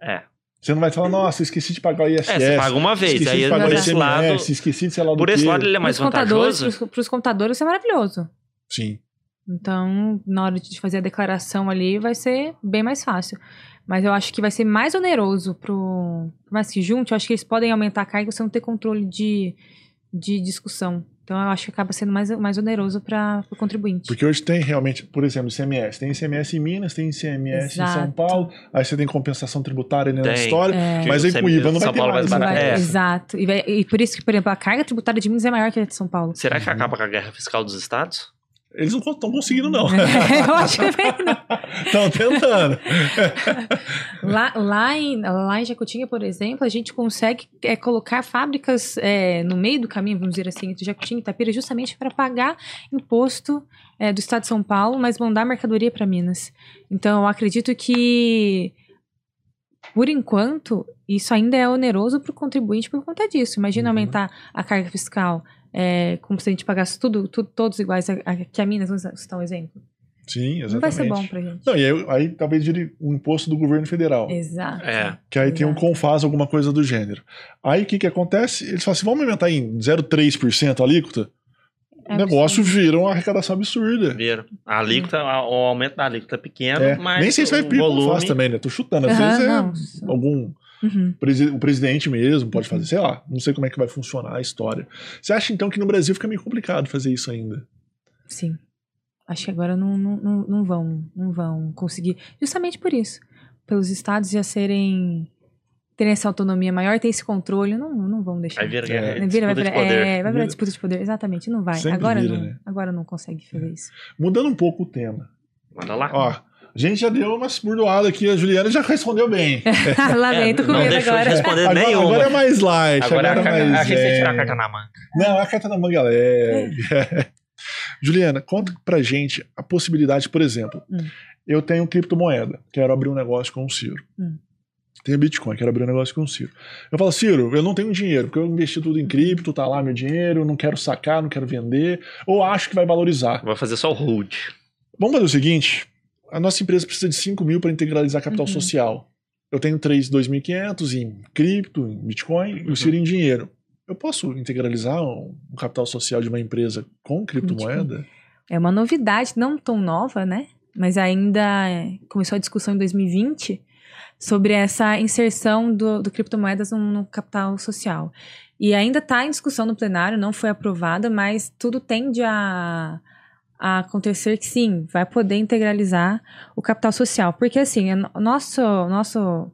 Speaker 1: É.
Speaker 2: Você não vai falar, nossa, esqueci de pagar o ISS.
Speaker 1: É, você paga uma vez.
Speaker 2: esqueci
Speaker 1: Aí
Speaker 2: de pagar
Speaker 1: por
Speaker 2: o
Speaker 1: esse
Speaker 2: ICMS,
Speaker 1: lado.
Speaker 2: esqueci de sei lá do
Speaker 1: Por esse
Speaker 2: quê.
Speaker 1: lado ele é mais
Speaker 3: Pros
Speaker 1: vantajoso.
Speaker 3: pros, pros contadores isso é maravilhoso.
Speaker 2: Sim.
Speaker 3: Então, na hora de fazer a declaração ali, vai ser bem mais fácil. Mas eu acho que vai ser mais oneroso pro. Por mais que junte, eu acho que eles podem aumentar a carga e você não ter controle de, de discussão. Então eu acho que acaba sendo mais, mais oneroso para o contribuinte.
Speaker 2: Porque hoje tem realmente, por exemplo, ICMS. Tem ICMS em Minas, tem ICMS em São
Speaker 3: Exato.
Speaker 2: Paulo, aí você tem compensação tributária na história,
Speaker 3: É.
Speaker 2: mas aí com o IVA não vai
Speaker 1: São
Speaker 2: ter
Speaker 1: Paulo
Speaker 2: mais.
Speaker 1: vai
Speaker 2: né?
Speaker 1: barato. É.
Speaker 3: Exato. E, vai- e por isso que, por exemplo, a carga tributária de Minas é maior que a de São Paulo.
Speaker 1: Será
Speaker 2: Uhum.
Speaker 1: que acaba com a guerra fiscal dos estados?
Speaker 2: Eles não estão conseguindo, não.
Speaker 3: eu acho que não.
Speaker 2: Estão tentando.
Speaker 3: Lá, lá, em, lá em Jacutinga, por exemplo, a gente consegue é, colocar fábricas é, no meio do caminho, vamos dizer assim, entre Jacutinga e Itapira, justamente para pagar imposto é, do estado de São Paulo, mas mandar mercadoria para Minas. Então, eu acredito que, por enquanto, isso ainda é oneroso para o contribuinte por conta disso. Imagina
Speaker 2: Uhum.
Speaker 3: aumentar a carga fiscal, é, como se a gente pagasse tudo, tudo todos iguais a, a, que a Minas, vamos citar um exemplo.
Speaker 2: Sim, exatamente.
Speaker 3: Não vai ser bom para gente.
Speaker 2: Não, e aí, aí talvez vire um imposto do governo federal.
Speaker 3: Exato.
Speaker 1: É.
Speaker 2: Que aí tem um
Speaker 3: Exato.
Speaker 2: Confaz, alguma coisa do gênero. Aí o que, que acontece? Eles falam assim: vamos aumentar em 0,3% a alíquota?
Speaker 3: É
Speaker 2: o negócio vira uma arrecadação absurda.
Speaker 1: Viram? A alíquota, a- o aumento da alíquota é pequeno,
Speaker 2: É,
Speaker 1: mas
Speaker 2: Nem sei se vai vir
Speaker 1: volume...
Speaker 2: Também, né? Tô chutando. Às
Speaker 3: Aham,
Speaker 2: vezes é
Speaker 3: não.
Speaker 2: algum.
Speaker 3: Uhum.
Speaker 2: O presidente mesmo pode fazer, sei lá. Não sei como é que vai funcionar a história. Você acha então que no Brasil fica meio complicado fazer isso ainda?
Speaker 3: Sim. Acho que agora não, não, não, não vão não vão conseguir. Justamente por isso. Pelos estados já serem. terem essa autonomia maior, ter esse controle, não, não vão deixar.
Speaker 1: Vai vir
Speaker 2: É.
Speaker 3: Vira, vai
Speaker 1: disputa de
Speaker 3: virar,
Speaker 1: poder.
Speaker 3: é, vai virar
Speaker 2: Vira-
Speaker 3: disputa de poder. Exatamente, não vai.
Speaker 2: Sempre
Speaker 3: Agora
Speaker 2: vira,
Speaker 3: não.
Speaker 2: né?
Speaker 3: Agora não consegue fazer isso.
Speaker 2: Mudando um pouco o tema.
Speaker 1: Manda lá.
Speaker 2: Ó, a gente já deu umas burdoadas aqui, a Juliana já respondeu bem.
Speaker 3: Lamento
Speaker 1: É,
Speaker 3: com
Speaker 1: não
Speaker 3: medo
Speaker 1: deixou de
Speaker 3: agora.
Speaker 1: responder
Speaker 2: Agora,
Speaker 1: nenhuma.
Speaker 2: agora é mais light,
Speaker 1: Agora
Speaker 2: agora, é mais.
Speaker 1: a gente vai tirar a carta na manga.
Speaker 2: Não, é a carta da manga é leve. Juliana, conta pra gente a possibilidade, por exemplo.
Speaker 3: Hum.
Speaker 2: Eu tenho criptomoeda, quero abrir um negócio com o Ciro.
Speaker 3: Hum.
Speaker 2: Tenho Bitcoin, quero abrir um negócio com o Ciro. Eu falo, Ciro, eu não tenho dinheiro, porque eu investi tudo em cripto, tá lá meu dinheiro, não quero sacar, não quero vender, ou acho que vai valorizar.
Speaker 1: Vai fazer só o hold.
Speaker 2: Vamos fazer o seguinte: a nossa empresa precisa de 5 mil para integralizar capital
Speaker 3: Uhum.
Speaker 2: social. Eu tenho 3, 2.500 em cripto, em Bitcoin, e
Speaker 1: Uhum.
Speaker 2: o Ciro em dinheiro. Eu posso integralizar um, um capital social de uma empresa com criptomoeda?
Speaker 3: É uma novidade, não tão nova, né? Mas ainda é, começou a discussão em 2020 sobre essa inserção do, do criptomoedas no, no capital social. E ainda está em discussão no plenário, não foi aprovada, mas tudo tende a, a acontecer que sim, vai poder integralizar o capital social. Porque assim, a no- nosso, nosso,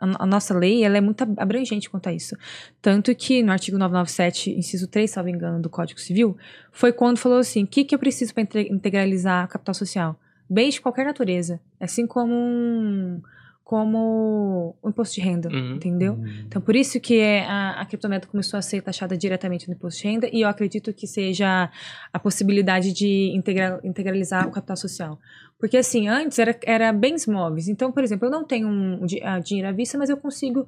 Speaker 3: a, nossa lei ela é muito ab- abrangente quanto a isso. Tanto que no artigo 997, inciso 3, salvo engano, do Código Civil, foi quando falou assim: o que, que eu preciso para integralizar o capital social? Bens de qualquer natureza. Assim como um, como o imposto de renda,
Speaker 1: Uhum.
Speaker 3: entendeu?
Speaker 2: Hum.
Speaker 3: Então, por isso que é, a, a criptomoeda começou a ser taxada diretamente no imposto de renda, e eu acredito que seja a possibilidade de integra- integralizar o capital social. Porque, assim, antes era, era bens móveis. Então, por exemplo, eu não tenho um, um ah, dinheiro à vista, mas eu consigo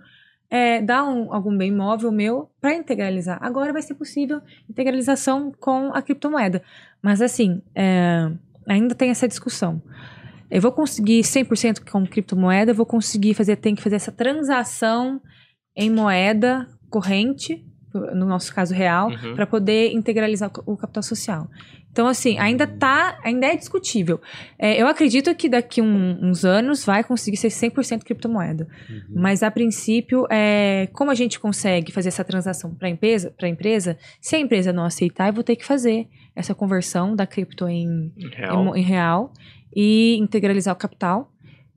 Speaker 3: é, dar um- algum bem móvel meu para integralizar. Agora vai ser possível integralização com a criptomoeda. Mas, assim, é, ainda tem essa discussão. Eu vou conseguir 100% com criptomoeda, eu vou conseguir fazer, tem que fazer essa transação em moeda corrente, no nosso caso real,
Speaker 1: Uhum.
Speaker 3: para poder integralizar o capital social. Então, assim, ainda tá, ainda é discutível. É, eu acredito que daqui um- uns anos vai conseguir ser 100% criptomoeda.
Speaker 2: Uhum.
Speaker 3: Mas a princípio, é, como a gente consegue fazer essa transação para a empresa, pra empresa, se a empresa não aceitar, eu vou ter que fazer essa conversão da cripto em, em
Speaker 1: Real.
Speaker 3: mo- em real e integralizar o capital.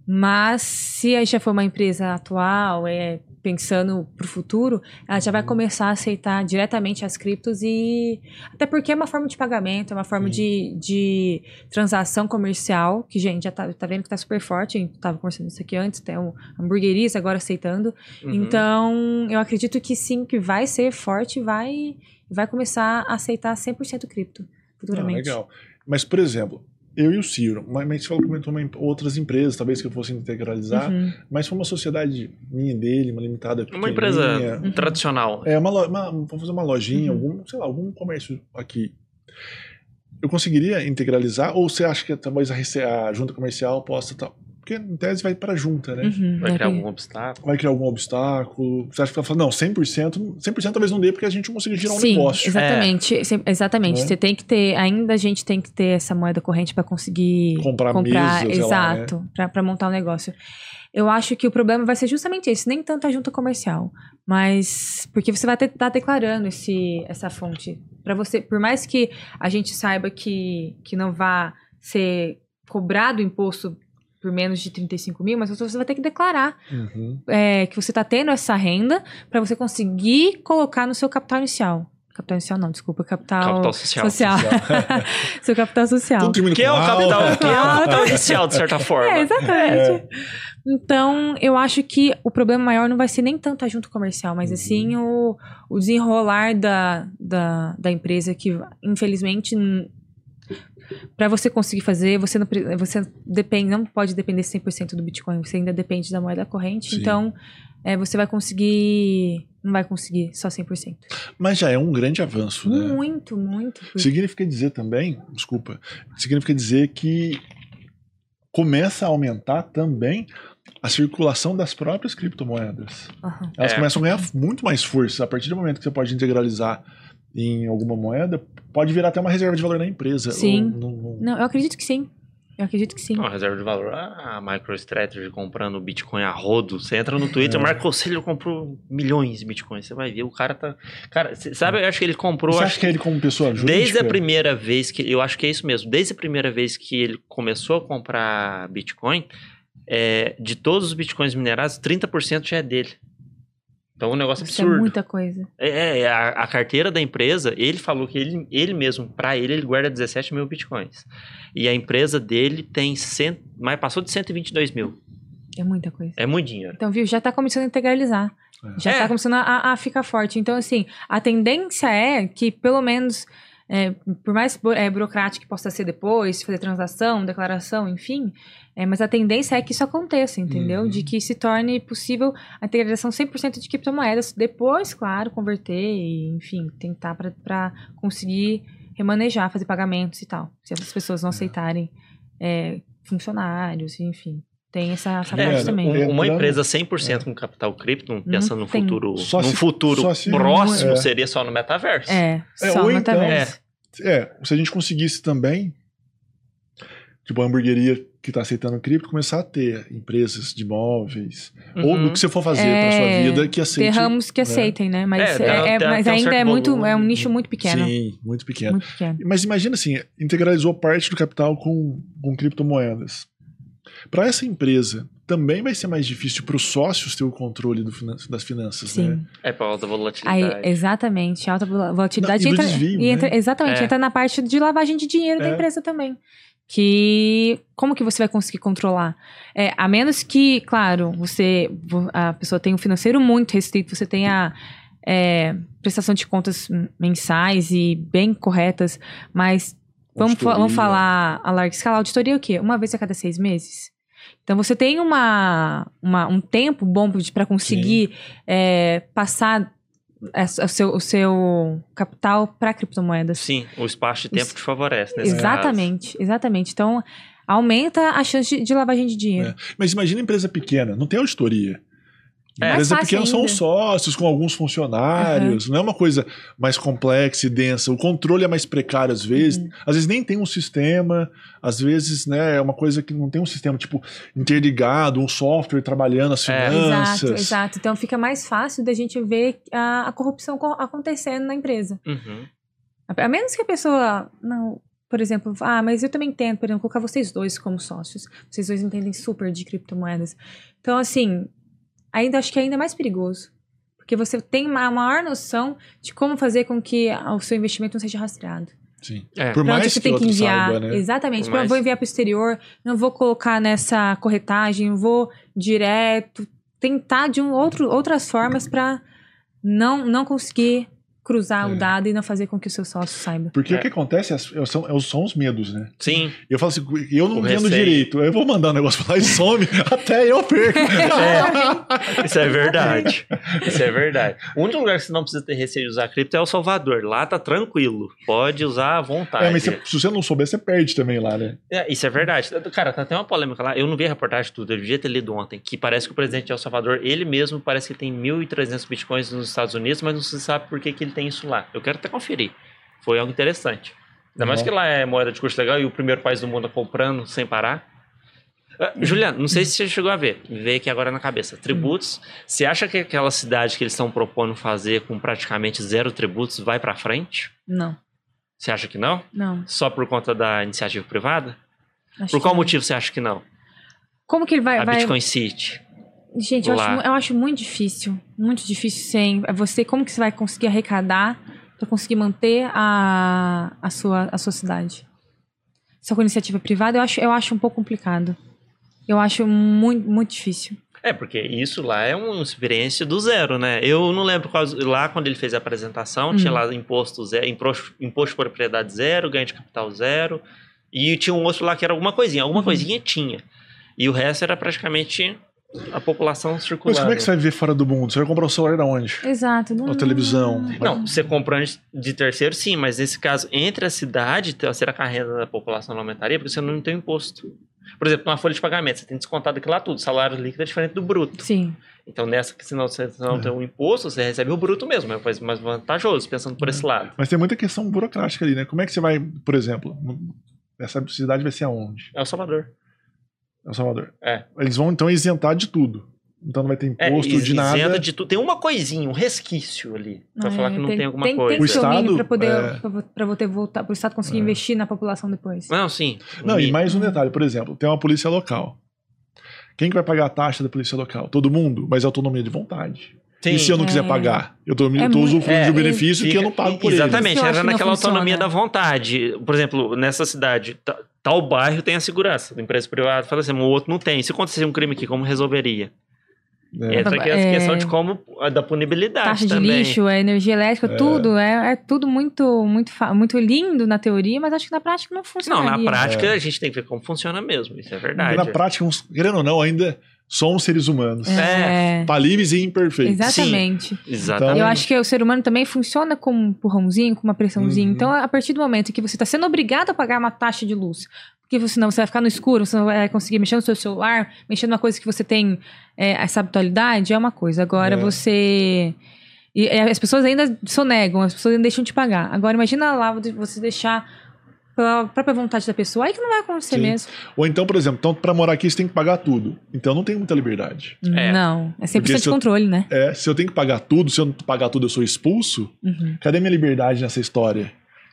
Speaker 3: Mas se aí já for uma empresa atual, é, pensando para o futuro, ela já vai começar a aceitar diretamente as criptos e. Até porque é uma forma de pagamento, é uma forma de, de transação comercial, que, gente, já tá, tá vendo que tá super forte. A gente tava conversando isso aqui antes, tem um hamburguerias agora aceitando.
Speaker 1: Uhum.
Speaker 3: Então, eu acredito que sim, que vai ser forte, vai, vai começar a aceitar 100% cripto
Speaker 2: Ah,
Speaker 3: futuramente.
Speaker 2: legal. Mas, por exemplo, eu e o Ciro, mas, mas você falou que comentou uma, outras empresas, talvez que eu fosse integralizar,
Speaker 3: Uhum.
Speaker 2: mas foi uma sociedade minha e dele, uma limitada
Speaker 1: Uma empresa
Speaker 2: pequenininha.
Speaker 1: tradicional.
Speaker 2: É, uma, uma, vamos fazer uma lojinha,
Speaker 3: Uhum.
Speaker 2: algum, sei lá, algum comércio aqui. Eu conseguiria integralizar? Ou você acha que talvez a, a junta comercial possa. Tal? Porque em tese vai para junta, né?
Speaker 3: Uhum,
Speaker 1: Vai
Speaker 3: é,
Speaker 1: criar algum obstáculo.
Speaker 2: Vai criar algum obstáculo? Você acha que ela fala, não, 100%, 100% talvez não dê porque a gente não consegue girar um
Speaker 3: Sim,
Speaker 2: negócio.
Speaker 3: exatamente. Sim, exatamente.
Speaker 2: Né?
Speaker 3: Você tem que ter, ainda a gente tem que ter essa moeda corrente para conseguir
Speaker 2: Comprar mesa, sei lá, né?
Speaker 3: exato, pra para montar um negócio. Eu acho que o problema vai ser justamente esse, nem tanto a junta comercial, mas porque você vai estar tá declarando esse, essa fonte para você, por mais que a gente saiba que, que não vá ser cobrado o imposto por menos de 35 mil, mas você vai ter que declarar
Speaker 2: Uhum.
Speaker 3: é, que você está tendo essa renda para você conseguir colocar no seu capital inicial. Capital inicial não, desculpa, capital,
Speaker 1: Capital social.
Speaker 3: seu capital social.
Speaker 1: Que é o capital, que é o capital inicial, de certa forma.
Speaker 3: É, exatamente. Então, eu acho que o problema maior não vai ser nem tanto a junta comercial, mas
Speaker 2: Uhum.
Speaker 3: assim o, o desenrolar da, da, da empresa que, infelizmente, para você conseguir fazer, você não, você depende, não pode depender 100% do Bitcoin, você ainda depende da moeda corrente.
Speaker 2: Sim.
Speaker 3: Então, é, você vai conseguir. Não vai conseguir só 100%.
Speaker 2: Mas já é um grande avanço, né?
Speaker 3: Muito, muito.
Speaker 2: Significa dizer também, desculpa, significa dizer que começa a aumentar também a circulação das próprias criptomoedas.
Speaker 3: Aham.
Speaker 2: Elas
Speaker 1: É.
Speaker 2: começam a ganhar muito mais força. A partir do momento que você pode integralizar em alguma moeda, pode virar até uma reserva de valor na empresa.
Speaker 3: Sim.
Speaker 2: Num-
Speaker 3: Não, eu acredito que sim. Eu acredito que sim.
Speaker 1: Não, reserva de valor. A MicroStrategy comprando Bitcoin a rodo. Você entra no Twitter,
Speaker 2: É.
Speaker 1: o Marco Conselho comprou milhões de Bitcoins. Você vai ver, o cara tá. Cara, cê- sabe, eu acho que ele comprou.
Speaker 2: Você
Speaker 1: acho
Speaker 2: acha que ele, como pessoa jurídica...
Speaker 1: Desde a primeira vez que. Eu acho que é isso mesmo. Desde a primeira vez que ele começou a comprar Bitcoin, é, de todos os Bitcoins minerados, 30% já é dele. Então, é um negócio
Speaker 3: Isso é
Speaker 1: absurdo.
Speaker 3: muita coisa.
Speaker 1: É, é, a, a carteira da empresa, ele falou que ele, ele mesmo, pra ele, ele guarda 17 mil bitcoins. E a empresa dele tem, cento, mas passou de 122 mil.
Speaker 3: É muita coisa.
Speaker 1: É muito dinheiro.
Speaker 3: Então, viu? Já tá começando a integralizar.
Speaker 2: É.
Speaker 3: Já
Speaker 1: É.
Speaker 3: tá começando a, a ficar forte. Então, assim, a tendência é que, pelo menos, é, por mais é, burocrático que possa ser depois, fazer transação, declaração, enfim, é, mas a tendência é que isso aconteça, entendeu?
Speaker 2: Uhum.
Speaker 3: De que se torne possível a integração 100% de criptomoedas. Depois, claro, converter e, enfim, tentar para conseguir remanejar, fazer pagamentos e tal. Se as pessoas não aceitarem é, funcionários, enfim. Tem essa, essa
Speaker 1: É,
Speaker 3: parte também.
Speaker 1: um- uma empresa 100% com capital cripto, pensando no
Speaker 3: tem.
Speaker 1: futuro,
Speaker 2: Só
Speaker 1: num
Speaker 2: se-
Speaker 1: futuro
Speaker 2: só se-
Speaker 1: próximo,
Speaker 2: é.
Speaker 1: seria só no metaverso.
Speaker 3: É,
Speaker 2: É,
Speaker 3: só
Speaker 2: ou
Speaker 3: no
Speaker 2: então-
Speaker 3: metaverso.
Speaker 2: É, se a gente conseguisse também, tipo, a hamburgueria que está aceitando cripto, começar a ter empresas de imóveis, ou
Speaker 1: Uhum.
Speaker 2: do que você for fazer para sua
Speaker 3: É,
Speaker 2: vida, que
Speaker 3: Ter
Speaker 2: aceite.
Speaker 3: ramos que
Speaker 2: né?
Speaker 3: aceitem, né? Mas,
Speaker 1: É,
Speaker 3: é, é-
Speaker 1: tem-
Speaker 3: mas
Speaker 1: tem um
Speaker 3: ainda
Speaker 1: certo
Speaker 3: é muito,
Speaker 1: volume.
Speaker 3: é um nicho muito pequeno.
Speaker 2: Sim, muito pequeno.
Speaker 3: Muito pequeno.
Speaker 2: Mas imagina assim, integralizou parte do capital com, com criptomoedas. Para essa empresa, também vai ser mais difícil para os sócios ter o controle do finan- das finanças, né?
Speaker 3: Sim.
Speaker 1: É por causa da
Speaker 3: Aí,
Speaker 1: volatilidade.
Speaker 3: exatamente. Alta vol- volatilidade
Speaker 2: Não, e do
Speaker 3: entra,
Speaker 2: desvio,
Speaker 3: e entra-
Speaker 2: né?
Speaker 3: Exatamente,
Speaker 1: É.
Speaker 3: entra na parte de lavagem de dinheiro da
Speaker 2: É.
Speaker 3: empresa também. Que como que você vai conseguir controlar? É, a menos que, claro, você vo- a pessoa tem um financeiro muito restrito, você tenha é, prestação de contas mensais e bem corretas, mas vamos, fa- vamos falar a larga escala, auditoria é o quê? Uma vez a cada seis meses? Então você tem uma, uma- um tempo bom para conseguir é, passar o seu, o seu capital para criptomoedas.
Speaker 1: Sim, o espaço de tempo
Speaker 3: Isso-
Speaker 1: te favorece nesse
Speaker 3: Exatamente, exatamente. Então, aumenta a chance de, de lavagem de dinheiro.
Speaker 2: É. Mas imagina empresa pequena, não tem auditoria.
Speaker 1: É.
Speaker 2: Empresa
Speaker 3: Mais fácil
Speaker 2: pequena são
Speaker 3: ainda.
Speaker 2: os sócios com alguns funcionários, não é uma coisa mais complexa e densa. O controle é mais precário às vezes.
Speaker 3: Uhum.
Speaker 2: Às vezes nem tem um sistema, às vezes né, é uma coisa que não tem um sistema tipo interligado, um software trabalhando as
Speaker 1: É.
Speaker 2: finanças.
Speaker 3: Exato, exato. Então fica mais fácil da gente ver a, a corrupção co- acontecendo na empresa.
Speaker 1: Uhum.
Speaker 3: A, a menos que a pessoa, não, por exemplo, ah, mas eu também entendo, por exemplo, colocar vocês dois como sócios. Vocês dois entendem super de criptomoedas. Então, assim, ainda acho que é ainda mais perigoso. Porque você tem uma maior noção de como fazer com que o seu investimento não seja rastreado.
Speaker 2: Sim.
Speaker 1: É.
Speaker 2: Por mais
Speaker 3: você
Speaker 2: que
Speaker 3: tem que enviar.
Speaker 2: saiba, né?
Speaker 3: Exatamente.
Speaker 1: Por
Speaker 3: Pra-
Speaker 1: mais-
Speaker 3: Vou enviar para o exterior, não vou colocar nessa corretagem, vou direto. Tentar de um outro, outras formas para não, não conseguir cruzar
Speaker 2: É.
Speaker 3: o dado e não fazer com que o seu sócio saiba.
Speaker 2: Porque
Speaker 1: É.
Speaker 2: o que acontece é, são, são os medos, né?
Speaker 1: Sim.
Speaker 2: Eu falo assim, eu não
Speaker 1: O
Speaker 2: entendo
Speaker 1: receio.
Speaker 2: direito. Eu vou mandar um negócio pra lá e some, até eu perco.
Speaker 1: Isso é verdade. Isso é verdade. O único lugar que você não precisa ter receio de usar cripto é o Salvador. Lá tá tranquilo. Pode usar à vontade.
Speaker 2: É, mas se, se você não souber, você perde também lá, né?
Speaker 1: É, isso é verdade. Cara, tá até uma polêmica lá. Eu não vi a reportagem tudo, eu devia ter lido ontem. Que parece que o presidente de El Salvador, ele mesmo, parece que tem 1.300 bitcoins nos Estados Unidos, mas não se sabe por que, que ele tem isso lá. Eu quero até conferir. Foi algo interessante. Ainda mais
Speaker 2: Uhum.
Speaker 1: que lá é moeda de curso legal e o primeiro país do mundo comprando sem parar. Ah, Juliano, não sei se você chegou a ver. Veio aqui agora na cabeça. Tributos. Você acha que aquela cidade que eles estão propondo fazer com praticamente zero tributos vai pra frente?
Speaker 3: Não,
Speaker 1: Você acha que não?
Speaker 3: não.
Speaker 1: Só por conta da iniciativa privada?
Speaker 3: acho
Speaker 1: Por qual motivo você acha que não?
Speaker 3: Como que ele vai.
Speaker 1: a
Speaker 3: vai...
Speaker 1: Bitcoin City.
Speaker 3: Gente, eu acho, eu acho muito difícil. Muito difícil sem. é Você, como que você vai conseguir arrecadar para conseguir manter a, a, sua, a sua cidade? Só com iniciativa privada, eu acho, eu acho um pouco complicado. Eu acho muito, muito difícil.
Speaker 1: É, porque isso lá é uma experiência do zero, né? Eu não lembro qual, lá quando ele fez a apresentação,
Speaker 3: Hum.
Speaker 1: tinha lá imposto zero, imposto, imposto de propriedade zero, ganho de capital zero, e tinha um outro lá que era alguma coisinha, alguma
Speaker 3: Uhum.
Speaker 1: coisinha tinha. E o resto era praticamente a população circulando.
Speaker 2: Mas como é que você vai viver fora do mundo? Você vai comprar o celular da onde?
Speaker 3: Exato. Não,
Speaker 2: Na televisão.
Speaker 1: Não, você comprando de terceiro, sim, mas nesse caso, entre a cidade, então, será que a renda da população não aumentaria? Porque você não tem imposto. Por exemplo, numa folha de pagamento, você tem descontado aquilo lá tudo. Salário líquido é diferente do bruto.
Speaker 3: Sim.
Speaker 1: Então, nessa que senão você não
Speaker 2: É.
Speaker 1: tem o imposto, você recebe o bruto mesmo. É mais- mais vantajoso, pensando por esse lado.
Speaker 2: Mas tem muita questão burocrática ali, né? Como é que você vai, por exemplo, essa cidade vai ser aonde?
Speaker 1: É o Salvador.
Speaker 2: El Salvador.
Speaker 1: É.
Speaker 2: Eles vão então isentar de tudo. Então não vai ter
Speaker 1: É,
Speaker 2: imposto
Speaker 1: is-
Speaker 2: de nada.
Speaker 1: isenta de tudo. Tem uma coisinha, um resquício ali. Pra
Speaker 3: É,
Speaker 1: falar que não tem, alguma coisa.
Speaker 3: Tem que ter
Speaker 2: O Estado,
Speaker 3: para poder,
Speaker 2: é.
Speaker 3: pra pra você voltar, para o Estado conseguir
Speaker 2: É.
Speaker 3: investir na população depois.
Speaker 1: Não, sim.
Speaker 2: Não, e mais um detalhe, por exemplo, tem uma polícia local. Quem que vai pagar a taxa da polícia local? Todo mundo, mas é autonomia de vontade.
Speaker 1: Sim.
Speaker 2: E se eu não quiser
Speaker 3: É.
Speaker 2: pagar? Eu tô,
Speaker 3: É
Speaker 2: usufruindo
Speaker 1: É,
Speaker 2: de um benefício que eu não
Speaker 1: Fica-
Speaker 2: pago por ele.
Speaker 1: Exatamente,
Speaker 3: acho
Speaker 1: era naquela autonomia da vontade. Por exemplo, nessa cidade, ta- tal bairro tem a segurança da empresa privada. Fala assim, o outro não tem. Se acontecer um crime aqui, como resolveria?
Speaker 2: É.
Speaker 1: Entra aqui a
Speaker 3: É.
Speaker 1: questão de como, a da punibilidade
Speaker 3: Taxa de
Speaker 1: também.
Speaker 3: lixo, é energia elétrica,
Speaker 2: É.
Speaker 3: tudo. É, é tudo muito, muito, muito lindo na teoria, mas acho que na prática não
Speaker 1: Não,
Speaker 3: funciona.
Speaker 1: na prática
Speaker 2: É.
Speaker 1: a gente tem que ver como funciona mesmo. Isso é
Speaker 2: E
Speaker 1: verdade.
Speaker 2: na prática, uns- querendo ou não, ainda somos seres humanos.
Speaker 3: É,
Speaker 2: Falíveis e imperfeitos.
Speaker 3: exatamente.
Speaker 1: Exatamente.
Speaker 3: Eu acho que o ser humano também funciona com um empurrãozinho, com uma pressãozinha.
Speaker 2: Uhum.
Speaker 3: Então, a partir do momento que você está sendo obrigado a pagar uma taxa de luz, porque senão você vai ficar no escuro, você não vai conseguir mexer no seu celular, mexer numa coisa que você tem é, essa habitualidade, é uma coisa. Agora
Speaker 2: É.
Speaker 3: você. E é, as pessoas ainda sonegam, as pessoas ainda deixam de pagar. Agora, imagina lá você deixar pela própria vontade da pessoa, aí que não vai acontecer
Speaker 2: Sim.
Speaker 3: mesmo.
Speaker 2: Ou então, por exemplo, então, pra morar aqui você tem que pagar tudo. Então não tem muita liberdade.
Speaker 1: É.
Speaker 3: Não, é 100%
Speaker 2: Porque
Speaker 3: de
Speaker 2: se eu-
Speaker 3: controle, né?
Speaker 2: É, se eu tenho que pagar tudo, se eu não pagar tudo eu sou expulso,
Speaker 3: Uhum.
Speaker 2: cadê minha liberdade nessa história?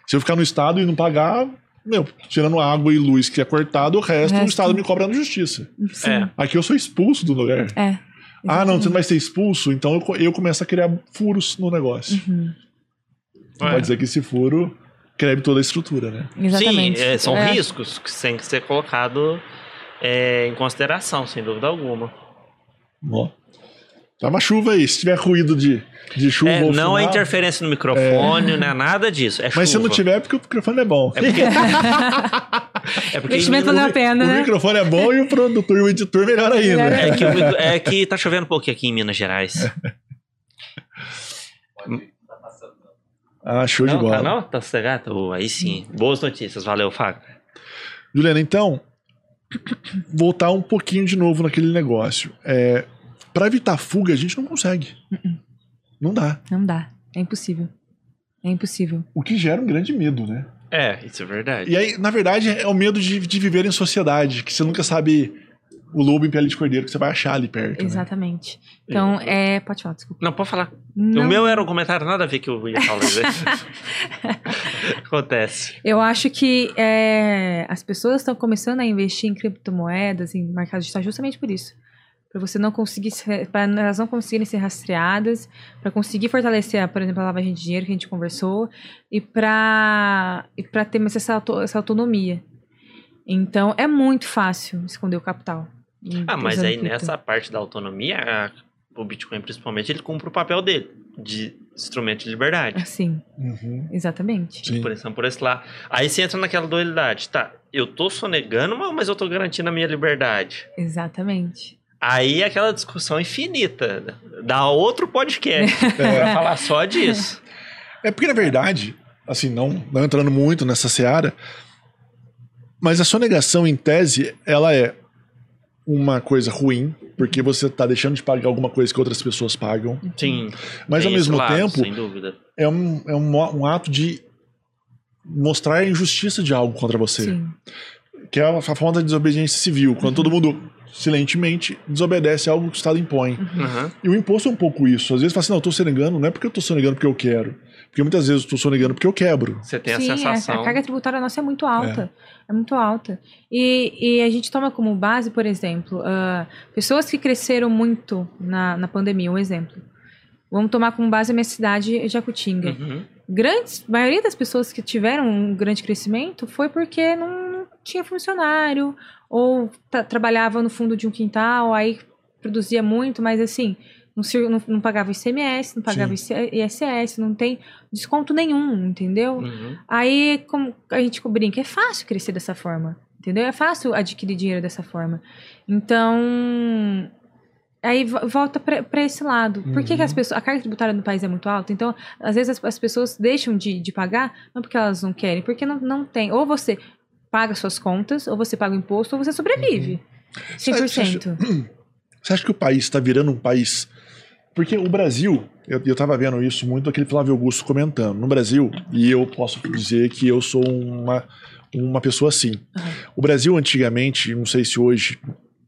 Speaker 2: Se eu ficar no estado e não pagar, meu, tirando água e luz que é cortado, o resto, o,
Speaker 3: resto-
Speaker 2: estado me cobra na justiça.
Speaker 3: Sim.
Speaker 1: É.
Speaker 2: Aqui eu sou expulso do lugar.
Speaker 3: É.
Speaker 2: Ah, não, você não vai ser expulso, então eu, eu começo a criar furos no negócio.
Speaker 3: Uhum.
Speaker 1: É.
Speaker 2: Pode dizer que esse furo quebre toda a estrutura, né?
Speaker 3: Exatamente.
Speaker 1: Sim, é, são
Speaker 3: É.
Speaker 1: riscos que têm que ser colocados em consideração, sem dúvida alguma.
Speaker 2: Ó. Tá uma chuva aí. Se tiver ruído de, de chuva
Speaker 1: É,
Speaker 2: ou
Speaker 1: não é
Speaker 2: final,
Speaker 1: interferência no microfone, não é nada disso. É
Speaker 2: Mas se não
Speaker 1: chuva.
Speaker 2: tiver, é porque o microfone é bom.
Speaker 1: É porque. é porque
Speaker 3: Investimento valeu a pena,
Speaker 2: o
Speaker 3: né?
Speaker 2: microfone é bom e o produtor e o editor melhor ainda.
Speaker 3: É.
Speaker 1: É que, o- é que tá chovendo um pouquinho aqui em Minas Gerais.
Speaker 4: Pode ir, tá passando.
Speaker 2: Ah, show de
Speaker 1: Não,
Speaker 2: bola.
Speaker 1: tá não? Tá sossegado? Oh, aí sim. Boas notícias. Valeu, Fábio.
Speaker 2: Juliana, então, voltar um pouquinho de novo naquele negócio. É, para evitar fuga, a gente não consegue.
Speaker 3: Uh-uh.
Speaker 2: Não dá.
Speaker 3: Não dá. É impossível. É impossível.
Speaker 2: O que gera um grande medo, né?
Speaker 1: É, isso é verdade.
Speaker 2: E aí, na verdade, é o medo de, de viver em sociedade, que você nunca sabe o lobo em pele de cordeiro que você vai achar ali perto. né?
Speaker 3: Exatamente. Então, é. Pode falar, desculpa.
Speaker 1: Não, pode falar.
Speaker 3: Não,
Speaker 1: O meu era um comentário nada a ver que eu ia falar. né? Acontece.
Speaker 3: Eu acho que é, as pessoas estão começando a investir em criptomoedas, em mercado digital, justamente por isso. Para você não conseguir, para elas não conseguirem ser rastreadas, para conseguir fortalecer, por exemplo, a lavagem de dinheiro que a gente conversou, e para e para ter mais essa, auto- essa autonomia. Então, é muito fácil esconder o capital.
Speaker 1: Ah, mas aí nessa parte da autonomia, a- o Bitcoin principalmente, ele cumpre o papel dele. De instrumento de liberdade.
Speaker 3: Assim,
Speaker 2: Uhum.
Speaker 3: exatamente.
Speaker 2: Sim.
Speaker 1: Por exemplo, por esse lá. Aí você entra naquela dualidade. Tá, eu tô sonegando, mas- eu tô garantindo a minha liberdade.
Speaker 3: Exatamente.
Speaker 1: Aí é aquela discussão infinita. Dá outro podcast
Speaker 2: É.
Speaker 1: pra falar só disso.
Speaker 2: É porque, na verdade, assim, não, não entrando muito nessa seara, mas a sonegação, em tese, ela é uma coisa ruim, porque você tá deixando de pagar alguma coisa que outras pessoas pagam.
Speaker 1: Sim.
Speaker 2: Mas, ao mesmo
Speaker 1: lado,
Speaker 2: tempo,
Speaker 1: Sem dúvida.
Speaker 2: é, um, é um, um ato de mostrar a injustiça de algo contra você.
Speaker 3: Sim.
Speaker 2: Que é a, a forma da desobediência civil, quando todo mundo silentemente desobedece a algo que o Estado impõe.
Speaker 1: Uhum.
Speaker 2: E o imposto é um pouco isso. Às vezes fala assim, não, eu tô sonegando, não é porque eu tô sonegando porque eu quero. Porque muitas vezes eu tô sonegando porque eu quebro.
Speaker 1: Você tem
Speaker 3: Sim,
Speaker 1: a
Speaker 3: é,
Speaker 1: sensação.
Speaker 3: a carga tributária nossa é muito alta. É, muito alta. E, e a gente toma como base, por exemplo, ah, pessoas que cresceram muito na, na pandemia, um exemplo. Vamos tomar como base a minha cidade, Jacutinga.
Speaker 1: Uhum.
Speaker 3: Grandes, a maioria das pessoas que tiveram um grande crescimento foi porque não tinha funcionário, ou tra- trabalhava no fundo de um quintal, aí produzia muito, mas assim, não, não, não pagava ICMS, não pagava ISS, não tem desconto nenhum, entendeu?
Speaker 1: Uhum.
Speaker 3: Aí, como a gente brinca, é fácil crescer dessa forma, entendeu? É fácil adquirir dinheiro dessa forma. Então, aí vo- volta para esse lado. Por que, que as
Speaker 2: Uhum.
Speaker 3: pessoas, a carga tributária no país é muito alta? Então, às vezes as, as pessoas deixam de, de pagar, não porque elas não querem, porque não, não tem. Ou você paga suas contas, ou você paga o imposto, ou você sobrevive. 100%.
Speaker 2: Você acha que o país está virando um país. Porque o Brasil, eu, eu tava vendo isso muito aquele Flávio Augusto comentando. No Brasil, e eu posso dizer que eu sou uma, uma pessoa assim.
Speaker 3: Aham.
Speaker 2: O Brasil, antigamente, não sei se hoje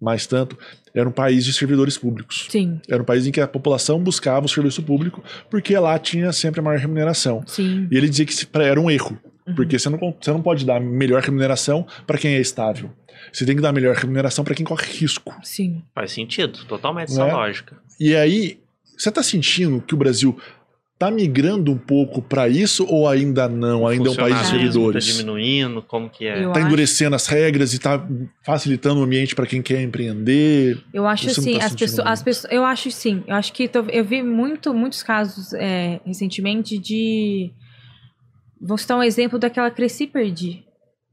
Speaker 2: mais tanto, era um país de servidores públicos.
Speaker 3: Sim,
Speaker 2: Era um país em que a população buscava o serviço público porque lá tinha sempre a maior remuneração.
Speaker 3: sim.
Speaker 2: E ele dizia que era um erro.
Speaker 3: Uhum.
Speaker 2: Porque você não, você não pode dar melhor remuneração para quem é estável. Você tem que dar melhor remuneração para quem corre risco.
Speaker 3: Sim.
Speaker 1: Faz sentido, totalmente essa
Speaker 2: é?
Speaker 1: lógica.
Speaker 2: E aí, você tá sentindo que o Brasil tá migrando um pouco para isso ou ainda não? Ainda é um país de servidores?
Speaker 1: Tá diminuindo, como que é?
Speaker 3: Eu
Speaker 2: Tá
Speaker 3: acho-
Speaker 2: endurecendo as regras e tá facilitando o ambiente para quem quer empreender?
Speaker 3: Eu acho
Speaker 2: Você
Speaker 3: assim,
Speaker 2: tá
Speaker 3: as pessoas, as pessoas, eu acho sim. Eu acho que tô- eu vi muito, muitos casos é, recentemente de. Vou citar um exemplo daquela Cresci Perdi,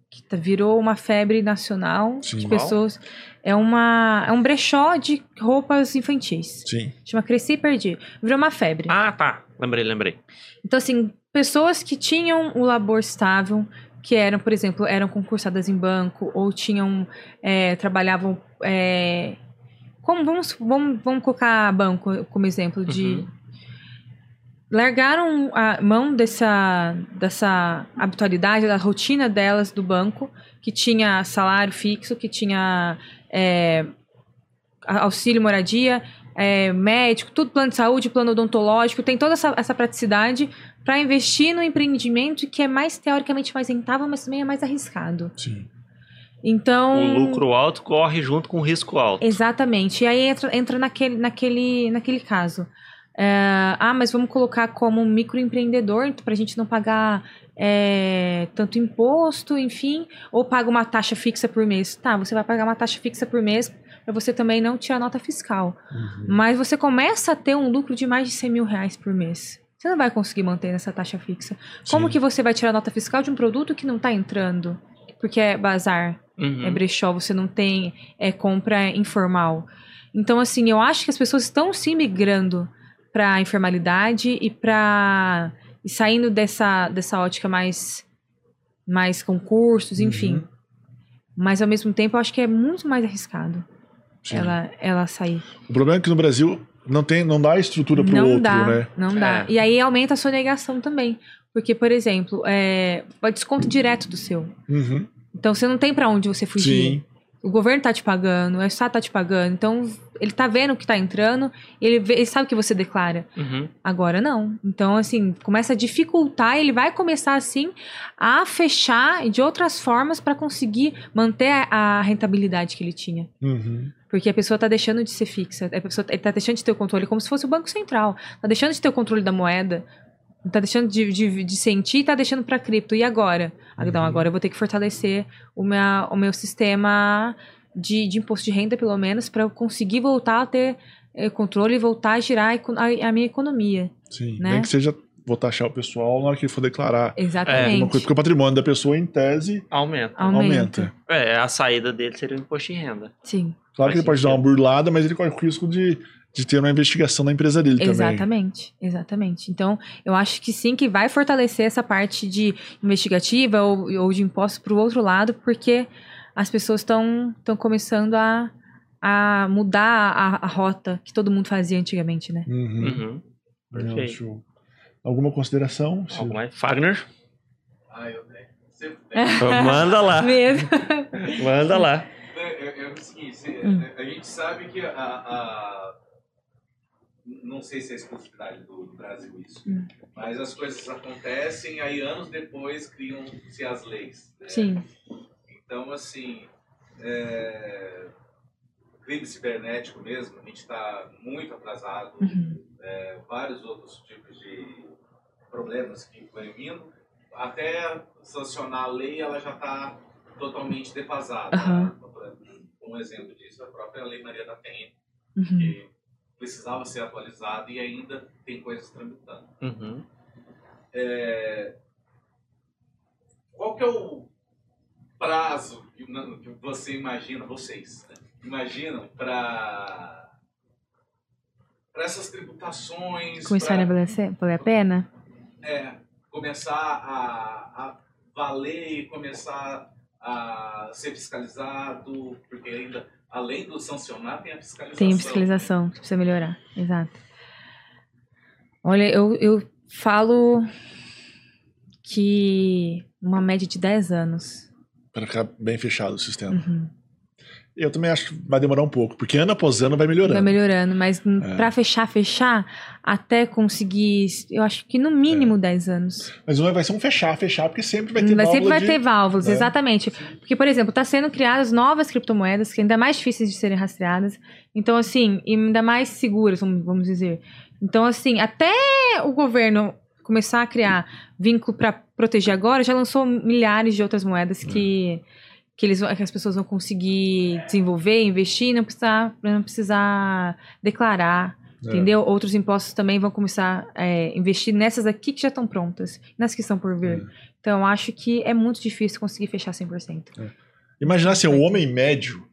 Speaker 3: que tá- virou uma febre nacional
Speaker 2: Sim.
Speaker 3: de pessoas. É uma é um brechó de roupas infantis.
Speaker 2: Sim.
Speaker 3: Chama Cresci e Perdi. Virou uma febre.
Speaker 1: Ah, tá. Lembrei, lembrei.
Speaker 3: Então, assim, pessoas que tinham o labor estável, que eram, por exemplo, eram concursadas em banco, ou tinham, é, trabalhavam, é, como, vamos, vamos, vamos colocar banco como exemplo de...
Speaker 1: Uhum.
Speaker 3: Largaram a mão dessa, dessa habitualidade, da rotina delas do banco, que tinha salário fixo, que tinha é, auxílio moradia, é, médico, tudo plano de saúde, plano odontológico, tem toda essa, essa praticidade para investir no empreendimento que é mais teoricamente mais rentável, mas também é mais arriscado.
Speaker 2: Sim.
Speaker 3: Então,
Speaker 1: O lucro alto corre junto com o risco alto.
Speaker 3: Exatamente. E aí entra, entra naquele, naquele, naquele caso. É, ah, mas vamos colocar como um microempreendedor para a gente não pagar é, tanto imposto, enfim, ou paga uma taxa fixa por mês. Tá, você vai pagar uma taxa fixa por mês para você também não tirar nota fiscal.
Speaker 2: Uhum.
Speaker 3: Mas você começa a ter um lucro de mais de 100 mil reais por mês. Você não vai conseguir manter nessa taxa fixa. Como
Speaker 2: Sim.
Speaker 3: que você vai tirar nota fiscal de um produto que não está entrando? Porque é bazar
Speaker 1: Uhum.
Speaker 3: é brechó, você não tem é, compra informal. Então, assim, eu acho que as pessoas estão se migrando para a informalidade e para e saindo dessa, dessa ótica mais, mais concursos, enfim.
Speaker 2: Uhum.
Speaker 3: Mas, ao mesmo tempo, eu acho que é muito mais arriscado
Speaker 2: Sim.
Speaker 3: ela, ela sair.
Speaker 2: O problema é que no Brasil não, tem, não dá estrutura pro
Speaker 3: não
Speaker 2: outro,
Speaker 3: dá,
Speaker 2: né?
Speaker 3: não dá.
Speaker 1: É.
Speaker 3: E aí aumenta a sonegação também. Porque, por exemplo, é, vai desconto direto do seu.
Speaker 2: Uhum.
Speaker 3: Então, você não tem para onde você fugir.
Speaker 2: Sim.
Speaker 3: O governo tá te pagando, o Estado tá te pagando. Então, ele tá vendo o que tá entrando, ele, vê- ele sabe o que você declara.
Speaker 1: Uhum.
Speaker 3: Agora não. Então, assim, começa a dificultar, ele vai começar, assim, a fechar de outras formas para conseguir manter a, a rentabilidade que ele tinha.
Speaker 2: Uhum.
Speaker 3: Porque a pessoa tá deixando de ser fixa, a pessoa ele tá deixando de ter o controle, como se fosse o Banco Central. Tá deixando de ter o controle da moeda, tá deixando de, de, de sentir e tá deixando para cripto. E agora? Ah,
Speaker 2: Uhum.
Speaker 3: agora eu vou ter que fortalecer o, minha, o meu sistema de, de imposto de renda, pelo menos, para eu conseguir voltar a ter eh, controle e voltar a girar a, a- minha economia.
Speaker 2: Sim.
Speaker 3: Né?
Speaker 2: Nem que seja, vou taxar o pessoal na hora que ele for declarar
Speaker 3: Exatamente.
Speaker 2: alguma coisa, porque o patrimônio da pessoa, em tese,
Speaker 1: Aumenta.
Speaker 3: Aumenta.
Speaker 2: aumenta.
Speaker 1: É, a saída dele seria o imposto de renda.
Speaker 3: Sim,
Speaker 2: Claro que
Speaker 1: Faz
Speaker 2: ele pode dar uma
Speaker 1: sentido.
Speaker 2: burlada, mas ele corre o risco de, de ter uma investigação da empresa dele também.
Speaker 3: exatamente, exatamente. Então, eu acho que sim, que vai fortalecer essa parte de investigativa ou, ou de impostos para o outro lado, porque as pessoas estão começando a, a mudar a, a rota que todo mundo fazia antigamente, né?
Speaker 2: Uhum.
Speaker 1: Uhum.
Speaker 2: Show. Alguma consideração?
Speaker 1: Algo mais? Fagner?
Speaker 4: Ah, eu tenho. Sempre tenho.
Speaker 1: Manda lá.
Speaker 3: Mesmo.
Speaker 1: Manda lá.
Speaker 4: É, é, é o seguinte, se-
Speaker 3: Hum.
Speaker 4: a gente sabe que a, a- Não sei se é exclusividade do, do Brasil isso,
Speaker 3: Hum.
Speaker 4: mas as coisas acontecem, aí anos depois criam-se as leis. né?
Speaker 3: Sim,
Speaker 4: Então, assim, é, crime cibernético mesmo, a gente está muito atrasado,
Speaker 3: Uhum.
Speaker 4: é, vários outros tipos de problemas que vão vindo. Até sancionar a lei, ela já está totalmente defasada.
Speaker 3: Aham.
Speaker 4: Um exemplo disso é a própria Lei Maria da Penha,
Speaker 3: uhum.
Speaker 4: que precisava ser atualizada e ainda tem coisas tramitando.
Speaker 1: Uhum.
Speaker 4: Qual que é o prazo que, que você imagina, vocês, né, imaginam para essas tributações,
Speaker 3: Começar a
Speaker 4: pra,
Speaker 3: valer, valer a pena?
Speaker 4: é, começar a, a valer e começar a ser fiscalizado, porque ainda, além do sancionar, tem a fiscalização.
Speaker 3: Tem fiscalização, que precisa melhorar. Exato. Olha, eu, eu falo que uma média de 10 anos.
Speaker 2: Para ficar bem fechado o sistema.
Speaker 3: Uhum.
Speaker 2: Eu também acho que vai demorar um pouco, porque ano após ano vai melhorando.
Speaker 3: Vai melhorando, mas
Speaker 2: É.
Speaker 3: pra fechar, fechar, até conseguir, eu acho que no mínimo 10 anos.
Speaker 2: Mas não vai ser um fechar, fechar, porque sempre vai ter
Speaker 3: Vai, sempre vai
Speaker 2: de-
Speaker 3: ter válvulas,
Speaker 2: É.
Speaker 3: exatamente. Porque, por exemplo, está sendo criadas novas criptomoedas que ainda mais difíceis de serem rastreadas. Então, assim, e ainda mais seguras, vamos, vamos dizer. Então, assim, até o governo começar a criar vínculo para proteger agora, já lançou milhares de outras moedas que, que, eles, que as pessoas vão conseguir desenvolver, investir não precisar, não precisar declarar.
Speaker 2: É.
Speaker 3: Entendeu? Outros impostos também vão começar a investir nessas aqui que já estão prontas, nas que estão por vir.
Speaker 2: É.
Speaker 3: Então, acho que é muito difícil conseguir fechar 100%.
Speaker 2: Imaginar assim, o homem médio,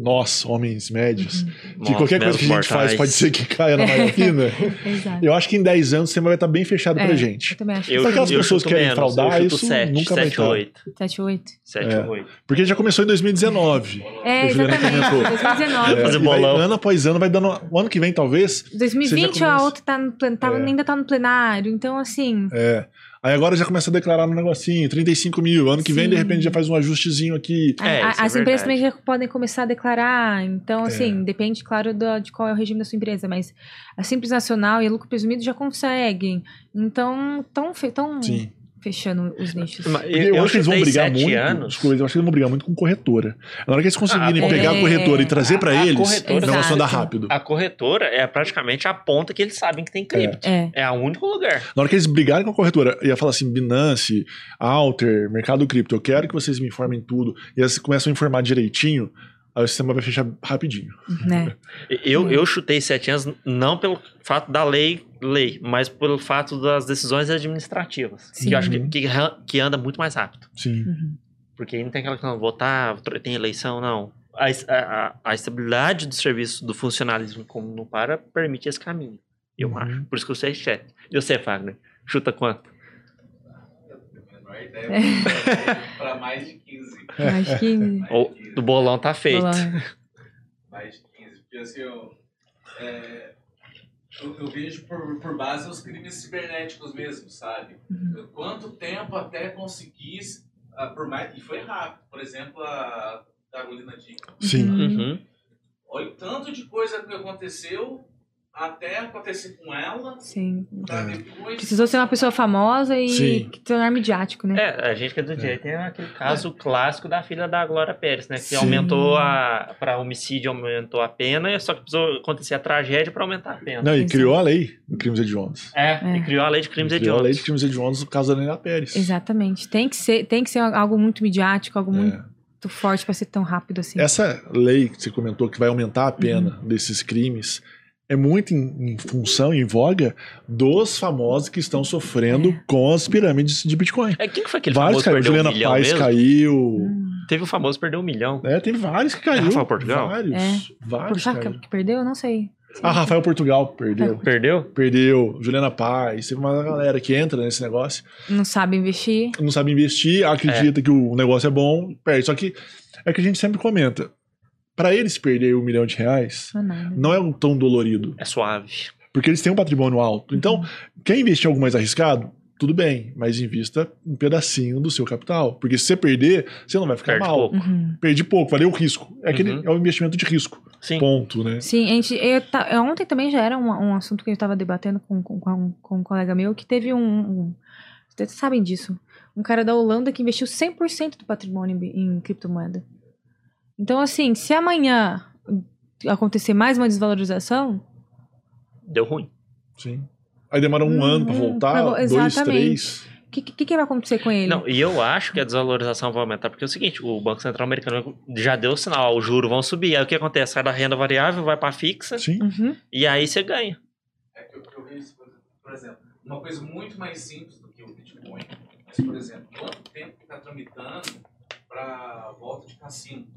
Speaker 2: nós, homens médios, que
Speaker 1: Nossa,
Speaker 2: qualquer coisa que a gente
Speaker 1: meros
Speaker 2: faz
Speaker 1: mortais.
Speaker 2: pode ser que caia na malha fina.
Speaker 3: Exato.
Speaker 2: Eu acho que em 10 anos o sistema vai estar bem fechado
Speaker 3: É,
Speaker 2: pra
Speaker 3: Eu
Speaker 2: gente.
Speaker 3: também acho.
Speaker 1: Eu,
Speaker 2: aquelas
Speaker 1: eu
Speaker 2: pessoas
Speaker 1: chuto
Speaker 2: querem
Speaker 1: menos,
Speaker 2: fraudar,
Speaker 1: eu
Speaker 2: isso
Speaker 1: 7,
Speaker 2: nunca vai
Speaker 1: 7,
Speaker 2: estar.
Speaker 1: 8.
Speaker 3: 7, 8.
Speaker 1: 7,
Speaker 2: É.
Speaker 1: 8.
Speaker 2: Porque já começou em 2019.
Speaker 3: É, exatamente.
Speaker 2: comentou.
Speaker 3: 2019.
Speaker 2: É,
Speaker 1: Fazer
Speaker 2: e vai-
Speaker 1: bolão.
Speaker 2: ano após ano vai dando. O ano que vem, talvez.
Speaker 3: 2020
Speaker 2: Você já
Speaker 3: a outra tá no plen... tava-
Speaker 2: É.
Speaker 3: ainda tá no plenário. Então, assim.
Speaker 2: É. Aí agora já começa a declarar no negocinho, 35 mil. Ano que vem, de
Speaker 3: Sim.
Speaker 2: repente, já faz um ajustezinho aqui.
Speaker 1: É,
Speaker 3: a-
Speaker 1: é
Speaker 3: as empresas
Speaker 1: verdade.
Speaker 3: também já podem começar a declarar. Então, assim,
Speaker 2: É.
Speaker 3: depende, claro, do- de qual é o regime da sua empresa. Mas a Simples Nacional e a Lucro Presumido já conseguem. Então, estão tão
Speaker 2: Sim.
Speaker 3: Fechando os nichos.
Speaker 1: Mas
Speaker 2: Porque eu, acho que eles vão brigar muito.
Speaker 1: anos.
Speaker 2: Desculpa, eu acho que eles vão brigar muito com corretora. Na hora que eles conseguirem
Speaker 1: Ah,
Speaker 2: pegar a
Speaker 3: é.
Speaker 2: corretora e trazer pra
Speaker 1: A- a
Speaker 2: eles,
Speaker 1: corretora-
Speaker 2: o negócio anda
Speaker 3: Exato.
Speaker 2: rápido.
Speaker 1: A corretora é praticamente a ponta que eles sabem que tem cripto.
Speaker 3: É.
Speaker 1: É, o único lugar.
Speaker 2: Na hora que eles brigarem com a corretora, ia falar assim, Binance, Alter, Mercado Cripto, eu quero que vocês me informem tudo. E eles começam a informar direitinho, aí o sistema vai fechar rapidinho.
Speaker 3: Né?
Speaker 1: Eu,
Speaker 3: Hum.
Speaker 1: eu chutei 7 anos não pelo fato da lei, lei, mas pelo fato das decisões administrativas.
Speaker 3: Sim.
Speaker 1: Que eu acho que, que, que anda muito mais rápido.
Speaker 2: Sim.
Speaker 3: Uhum.
Speaker 1: Porque aí não tem aquela questão, votar, tem eleição, não. A, a, a- estabilidade do serviço, do funcionalismo como não para, permite esse caminho. Eu
Speaker 2: Uhum.
Speaker 1: acho. Por isso que eu sei chat. E você, Fagner? Chuta quanto?
Speaker 4: A ideia, para mais de 15.
Speaker 3: Acho que.
Speaker 4: Mais
Speaker 1: O,
Speaker 4: de 15.
Speaker 1: do bolão tá feito.
Speaker 3: Bolão.
Speaker 4: mais de 15. Porque assim, eu, é, eu, eu vejo por, por base os crimes cibernéticos mesmo, sabe?
Speaker 3: Uhum.
Speaker 4: Quanto tempo até conseguir, ah, por mais, e foi rápido, por exemplo, a Carolina Dickman.
Speaker 2: Sim.
Speaker 3: Uhum.
Speaker 1: Uhum.
Speaker 4: Olha o tanto de coisa que aconteceu até acontecer com ela,
Speaker 3: Sim.
Speaker 4: pra
Speaker 2: É.
Speaker 4: depois...
Speaker 3: Precisou ser uma pessoa famosa e
Speaker 2: Sim.
Speaker 3: que tornar midiático, né?
Speaker 1: É, a gente que é do direito tem aquele caso clássico da filha da Glória Pérez, né? Que
Speaker 2: Sim.
Speaker 1: aumentou a. Para homicídio aumentou a pena, só que precisou acontecer a tragédia para aumentar a pena.
Speaker 2: Não, e
Speaker 3: Exato.
Speaker 2: criou a lei de crimes hediondos.
Speaker 1: É,
Speaker 3: É.
Speaker 1: e criou a lei de crimes
Speaker 2: criou a lei de
Speaker 1: hediondos.
Speaker 2: crimes hediondos no caso da Nena Pérez.
Speaker 3: Exatamente. Tem que ser, tem que ser algo muito midiático, algo
Speaker 2: É.
Speaker 3: muito forte pra ser tão rápido assim.
Speaker 2: Essa lei que você comentou que vai aumentar a pena
Speaker 3: Uhum.
Speaker 2: desses crimes, é muito em, em função, em voga, dos famosos que estão sofrendo com as pirâmides de Bitcoin.
Speaker 1: É, quem que foi aquele
Speaker 2: Vários
Speaker 1: famoso que
Speaker 2: caiu.
Speaker 1: perdeu um
Speaker 2: Juliana
Speaker 1: milhão
Speaker 2: Paz
Speaker 1: mesmo?
Speaker 2: caiu.
Speaker 3: Hum.
Speaker 1: Teve um famoso que perdeu um milhão.
Speaker 2: É, tem vários que caiu.
Speaker 1: Rafael Portugal?
Speaker 2: Vários.
Speaker 3: É.
Speaker 2: Vários caiu.
Speaker 3: que, que perdeu? Eu não sei.
Speaker 2: Ah, Rafael Portugal perdeu.
Speaker 1: Perdeu?
Speaker 2: Perdeu. Juliana Paz. Teve uma galera que entra nesse negócio,
Speaker 3: Não sabe investir.
Speaker 2: não sabe investir, acredita que o negócio é bom, perde. Só que é que a gente sempre comenta. Pra eles perder um milhão de reais,
Speaker 3: Não é
Speaker 2: não é um tão dolorido.
Speaker 1: É suave.
Speaker 2: Porque eles têm um patrimônio alto. Então, quer investir em algo mais arriscado? Tudo bem, mas invista um pedacinho do seu capital. Porque se você perder, você não vai ficar
Speaker 1: Perde
Speaker 2: mal.
Speaker 1: pouco.
Speaker 3: Uhum.
Speaker 2: Perdi pouco, valeu o risco. É, aquele,
Speaker 1: Uhum.
Speaker 2: é o investimento de risco.
Speaker 1: Sim.
Speaker 2: Ponto, né?
Speaker 3: Sim, a gente, eu ta- eu- ontem também já era um, um assunto que eu estava debatendo com, com, com, um, com um colega meu que teve um, um. Vocês sabem disso. Um cara da Holanda que investiu 100% do patrimônio em, em criptomoeda. Então, assim, se amanhã acontecer mais uma desvalorização,
Speaker 1: Deu ruim.
Speaker 2: Sim. Aí demora um
Speaker 3: Hum,
Speaker 2: ano pra
Speaker 3: hum,
Speaker 2: voltar,
Speaker 3: pra vo-
Speaker 2: dois, três.
Speaker 3: o que, que, que vai acontecer com ele?
Speaker 1: Não, e eu acho que a desvalorização vai aumentar, porque é o seguinte, o Banco Central americano já deu o sinal, ó, os juros vão subir. Aí o que acontece? Sai da renda variável, vai pra fixa,
Speaker 2: Sim.
Speaker 3: Uhum.
Speaker 1: e aí você ganha.
Speaker 4: É que eu, eu vejo isso, por exemplo, uma coisa muito mais simples do que o Bitcoin. Mas, por exemplo, quanto tempo que está tramitando para volta de cassino?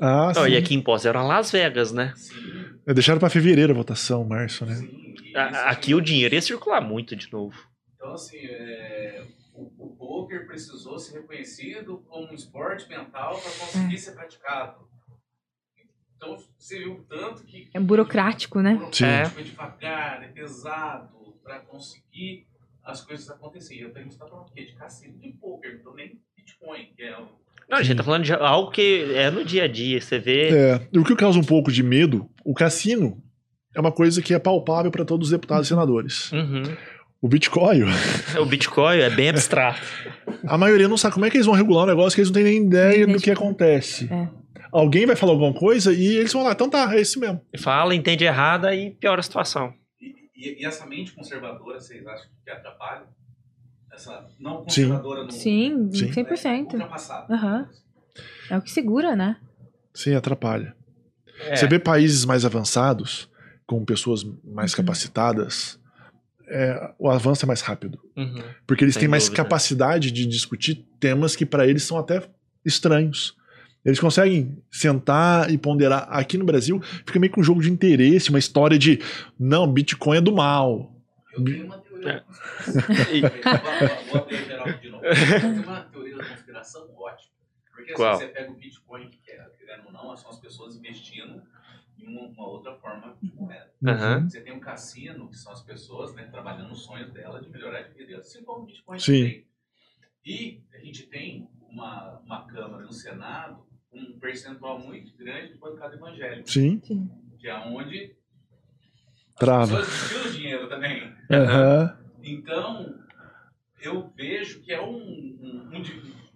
Speaker 2: Ah, sim.
Speaker 1: e aqui em Pós era Las Vegas, né?
Speaker 4: Sim,
Speaker 2: Deixaram pra fevereiro a votação, março, né?
Speaker 4: sim.
Speaker 1: A- Aqui o dinheiro ia circular muito de novo.
Speaker 4: Então, assim, é, o, o poker precisou ser reconhecido como um esporte mental para conseguir ser praticado. Então, você viu tanto que.
Speaker 3: É burocrático, né?
Speaker 2: Sim.
Speaker 4: Burocrático, é devagar, é pesado para conseguir as coisas acontecerem. Eu tenho que estar falando o quê? De cassino de poker, então nem Bitcoin, que é o.
Speaker 1: Não, a gente tá falando de algo que é no dia a dia, você vê.
Speaker 2: É, e o que causa um pouco de medo, o cassino é uma coisa que é palpável para todos os deputados e senadores.
Speaker 1: Uhum.
Speaker 2: O Bitcoin,
Speaker 1: O Bitcoin é bem abstrato.
Speaker 2: a maioria não sabe como é que eles vão regular um negócio que eles não têm nem ideia do que acontece.
Speaker 3: É.
Speaker 2: Alguém vai falar alguma coisa e eles vão lá, então tá, é esse mesmo.
Speaker 1: Fala, entende errada e piora a situação.
Speaker 4: E, e- e essa mente conservadora, vocês acham que atrapalha? Essa não
Speaker 2: Sim.
Speaker 4: conservadora no.
Speaker 3: Sim,
Speaker 2: Sim.
Speaker 3: 100%.
Speaker 4: Ultrapassada.
Speaker 3: Aham. É o que segura, né?
Speaker 2: Sim, atrapalha.
Speaker 1: É.
Speaker 2: Você vê países mais avançados, com pessoas mais
Speaker 3: Uhum.
Speaker 2: capacitadas, é, o avanço é mais rápido.
Speaker 1: Uhum.
Speaker 2: Porque eles
Speaker 1: Sem
Speaker 2: têm mais
Speaker 1: dúvida.
Speaker 2: capacidade de discutir temas que para eles são até estranhos. Eles conseguem sentar e ponderar. Aqui no Brasil, fica meio que um jogo de interesse, uma história de não, Bitcoin é do mal.
Speaker 4: Eu tenho uma
Speaker 1: É.
Speaker 4: conspiração. Vou- abrir geral de novo. Uma teoria da conspiração ótima. Porque assim,
Speaker 1: Qual?
Speaker 4: você pega o Bitcoin, que é, querendo ou não, são as pessoas investindo em uma, uma outra forma de moeda.
Speaker 1: Aham.
Speaker 4: Você tem um cassino, que são as pessoas né, trabalhando nos sonhos dela de melhorar de vida, assim como o Bitcoin
Speaker 2: Sim.
Speaker 4: também. E a gente tem uma, uma Câmara no Senado com um percentual muito grande de bancada evangélica,
Speaker 2: Sim.
Speaker 4: que é onde as
Speaker 2: Trava.
Speaker 4: pessoas destilam o dinheiro também.
Speaker 2: Aham.
Speaker 4: Então, eu vejo que é um, um, um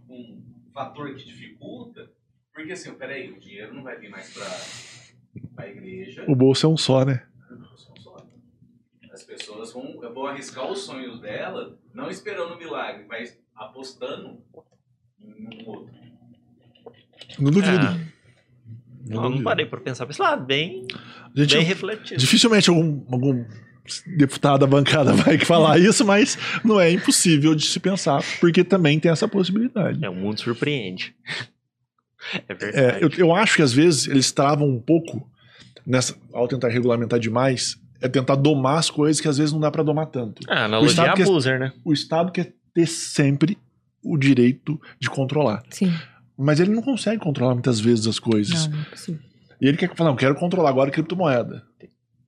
Speaker 4: um fator que dificulta, porque assim, peraí, o dinheiro não vai vir mais para a igreja,
Speaker 2: O bolso é um só, né?
Speaker 4: as pessoas vão, eu vou arriscar os sonhos dela, não esperando um milagre, mas apostando em um outro.
Speaker 2: Não duvido.
Speaker 1: É.
Speaker 2: Não
Speaker 1: Não, não parei pra pensar, mas lá, bem,
Speaker 2: Gente,
Speaker 1: bem refletido.
Speaker 2: dificilmente algum, algum deputado da bancada vai falar isso, mas não é impossível de se pensar, porque também tem essa possibilidade.
Speaker 1: É, o mundo surpreende. É
Speaker 2: É,
Speaker 1: verdade.
Speaker 2: eu, eu acho que às vezes eles travam um pouco nessa, ao tentar regulamentar demais, é tentar domar as coisas que às vezes não dá pra domar tanto.
Speaker 1: Ah, analogia
Speaker 2: Estado que-
Speaker 1: abuser, né?
Speaker 2: O Estado quer ter sempre o direito de controlar,
Speaker 3: Sim.
Speaker 2: Mas ele não consegue controlar muitas vezes as coisas.
Speaker 3: Não, não é.
Speaker 2: E ele quer falar, não, quero controlar agora a criptomoeda.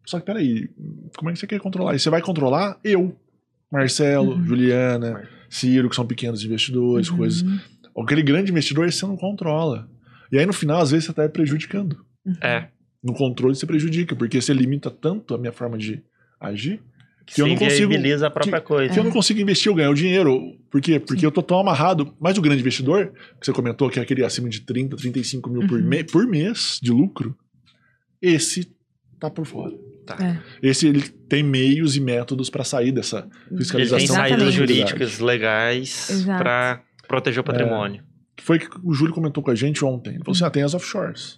Speaker 2: Só que peraí, como é que você quer controlar? E você vai controlar eu, Marcelo,
Speaker 3: Uhum.
Speaker 2: Juliana, Ciro, que são pequenos investidores, coisas.
Speaker 3: Uhum.
Speaker 2: Aquele grande investidor você não controla. E aí no final, às vezes, você está prejudicando.
Speaker 1: É.
Speaker 2: No controle você prejudica, porque você limita tanto a minha forma de agir
Speaker 1: Que
Speaker 2: Que eu não consigo-
Speaker 1: a própria coisa.
Speaker 2: que eu não consigo investir ou ganhar o dinheiro. Por quê? Porque eu tô tão amarrado. Mas o grande investidor, que você comentou que é aquele acima de 30, 35 mil por,
Speaker 3: Uhum.
Speaker 2: me- por mês de lucro, esse tá por fora.
Speaker 1: Tá.
Speaker 3: É.
Speaker 2: Esse ele tem meios e métodos para sair dessa
Speaker 1: Ele
Speaker 2: fiscalização.
Speaker 1: tem
Speaker 3: Exatamente.
Speaker 1: saídas
Speaker 2: da
Speaker 1: jurídicas legais pra proteger o patrimônio.
Speaker 2: Foi que o Júlio comentou com a gente ontem. Ele falou assim: ah, tem as offshores.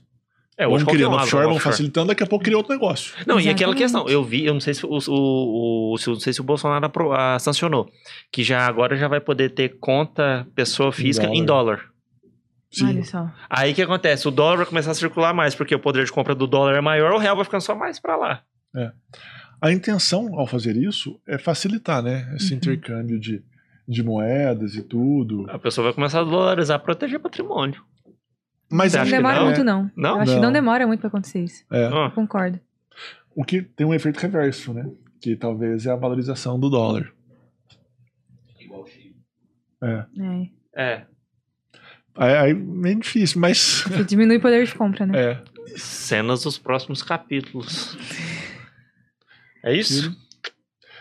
Speaker 1: É, hoje qualquer
Speaker 2: criando
Speaker 1: um
Speaker 2: offshore,
Speaker 1: offshore.
Speaker 2: facilitando, daqui a pouco cria outro negócio.
Speaker 1: Não, e aquela
Speaker 3: Exatamente.
Speaker 1: questão, eu vi, eu não sei se o, o, o- se- não sei se o Bolsonaro apro- ah, sancionou, que já agora já vai poder ter conta pessoa física em dólar.
Speaker 2: Sim.
Speaker 3: Olha só.
Speaker 1: Aí o que acontece? O dólar vai começar a circular mais, porque o poder de compra do dólar é maior, o real vai ficando só mais pra lá.
Speaker 2: A intenção ao fazer isso é facilitar, né? Esse
Speaker 3: Uhum.
Speaker 2: intercâmbio de, de moedas e tudo.
Speaker 1: A pessoa vai começar a dolarizar proteger patrimônio.
Speaker 2: Mas
Speaker 3: Não demora
Speaker 1: não?
Speaker 3: muito, não.
Speaker 1: Não?
Speaker 3: Eu acho que
Speaker 2: Não.
Speaker 3: demora muito pra acontecer isso.
Speaker 2: É.
Speaker 3: Eu concordo.
Speaker 2: O que tem um efeito reverso, né? Que talvez é a valorização do dólar.
Speaker 4: Igual.
Speaker 2: É.
Speaker 3: É.
Speaker 1: é,
Speaker 2: Aí, aí é meio difícil, mas.
Speaker 3: Porque diminui o poder de compra, né?
Speaker 2: É.
Speaker 1: cenas dos próximos capítulos. É isso?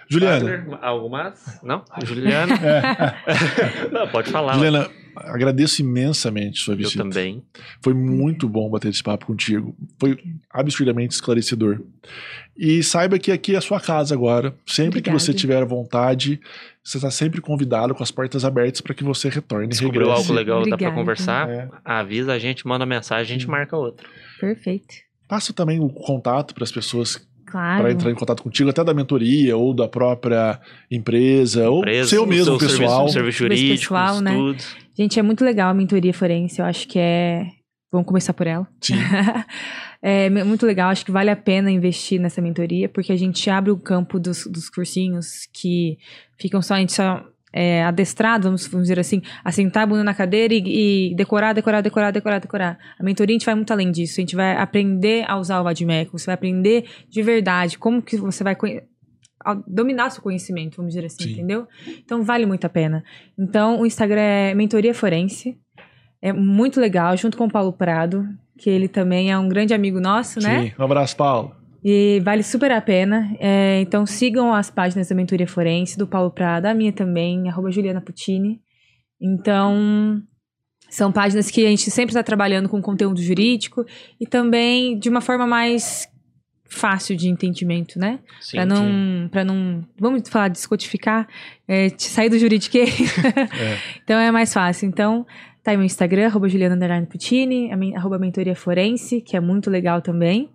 Speaker 2: Juliana.
Speaker 1: Wagner, Algo mais? Não? Juliana?
Speaker 2: É.
Speaker 1: Não, pode falar.
Speaker 2: Juliana, agradeço imensamente sua
Speaker 1: eu
Speaker 2: visita.
Speaker 1: também.
Speaker 2: Foi muito bom bater esse papo contigo. Foi absurdamente esclarecedor. E saiba que aqui é a sua casa agora. Sempre que
Speaker 3: Obrigada.
Speaker 2: você tiver vontade, você está sempre convidado com as portas abertas para que você retorne e
Speaker 1: Descobriu
Speaker 2: regresse.
Speaker 1: algo legal, dá pra
Speaker 3: Obrigada.
Speaker 1: conversar?
Speaker 2: É.
Speaker 1: Avisa a gente, manda mensagem, a gente marca outro.
Speaker 3: Perfeito.
Speaker 2: Passa também o contato para as pessoas
Speaker 3: Claro.
Speaker 2: para entrar em contato contigo, até da mentoria ou da própria empresa, ou
Speaker 1: Empresa,
Speaker 2: seu
Speaker 1: o
Speaker 2: mesmo
Speaker 1: seu
Speaker 2: pessoal.
Speaker 1: Serviço, serviço
Speaker 3: Serviço
Speaker 1: jurídico,
Speaker 3: pessoal, né?
Speaker 1: tudo.
Speaker 3: Gente, é muito legal a mentoria forense. Eu acho que é. Vamos começar por ela.
Speaker 2: Sim.
Speaker 3: é mu- muito legal, acho que vale a pena investir nessa mentoria, porque a gente abre o campo dos, dos cursinhos que ficam só, a gente só é, adestrado, vamos, vamos dizer assim, a sentar a bunda na cadeira e, e decorar, decorar, decorar, decorar, decorar. A mentoria a gente vai muito além disso, a gente vai aprender a usar o Vadmec, você vai aprender de verdade como que você vai dominar seu conhecimento, vamos dizer assim,
Speaker 2: Sim.
Speaker 3: entendeu? Então vale muito a pena. Então o Instagram é Mentoria Forense, é muito legal, junto com o Paulo Prado, que ele também é um grande amigo nosso, né?
Speaker 2: Sim. Um abraço, Paulo.
Speaker 3: E vale super a pena. É, então sigam as páginas da Mentoria Forense, do Paulo Prado, a minha também, arroba Juliana Puccini. Então, são páginas que a gente sempre está trabalhando com conteúdo jurídico e também de uma forma mais fácil de entendimento, né? Pra não, pra não, vamos falar de descodificar, é, sair do juridiquês. Então é mais fácil. Então, tá aí meu Instagram, arroba Juliana Puccini, a arroba Mentoria Forense, que é muito legal também.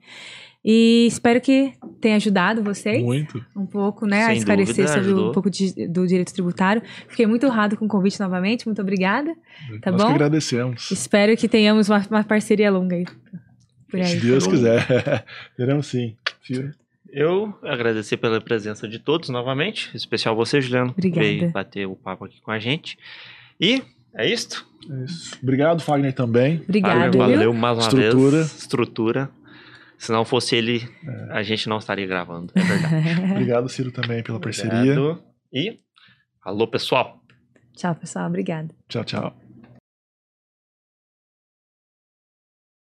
Speaker 3: E espero que tenha ajudado vocês
Speaker 2: Muito.
Speaker 3: um pouco, né, a
Speaker 1: Sem
Speaker 3: esclarecer
Speaker 1: dúvida,
Speaker 3: sobre
Speaker 1: ajudou.
Speaker 3: um pouco de- do direito tributário. Fiquei muito honrado com o convite novamente, muito obrigada. Tá
Speaker 2: Nós
Speaker 3: bom?
Speaker 2: que agradecemos.
Speaker 3: Espero que tenhamos uma, uma parceria longa aí. Por aí.
Speaker 2: Se Deus quiser. Teremos sim. Fio.
Speaker 1: Eu agradecer pela presença de todos novamente, em especial você, Juliano, que
Speaker 3: Obrigada.
Speaker 1: veio bater o papo aqui com a gente. E é isto.
Speaker 2: É isso. Obrigado, Fagner, também.
Speaker 3: Obrigada,
Speaker 1: Wagner,
Speaker 3: viu?
Speaker 1: valeu mais uma
Speaker 2: Estrutura.
Speaker 1: vez. Estrutura. Se não fosse ele, a gente não estaria gravando. É verdade.
Speaker 2: Obrigado, Ciro, também pela parceria.
Speaker 1: Obrigado. E alô, pessoal.
Speaker 3: Tchau, pessoal. Obrigada.
Speaker 2: Tchau, tchau.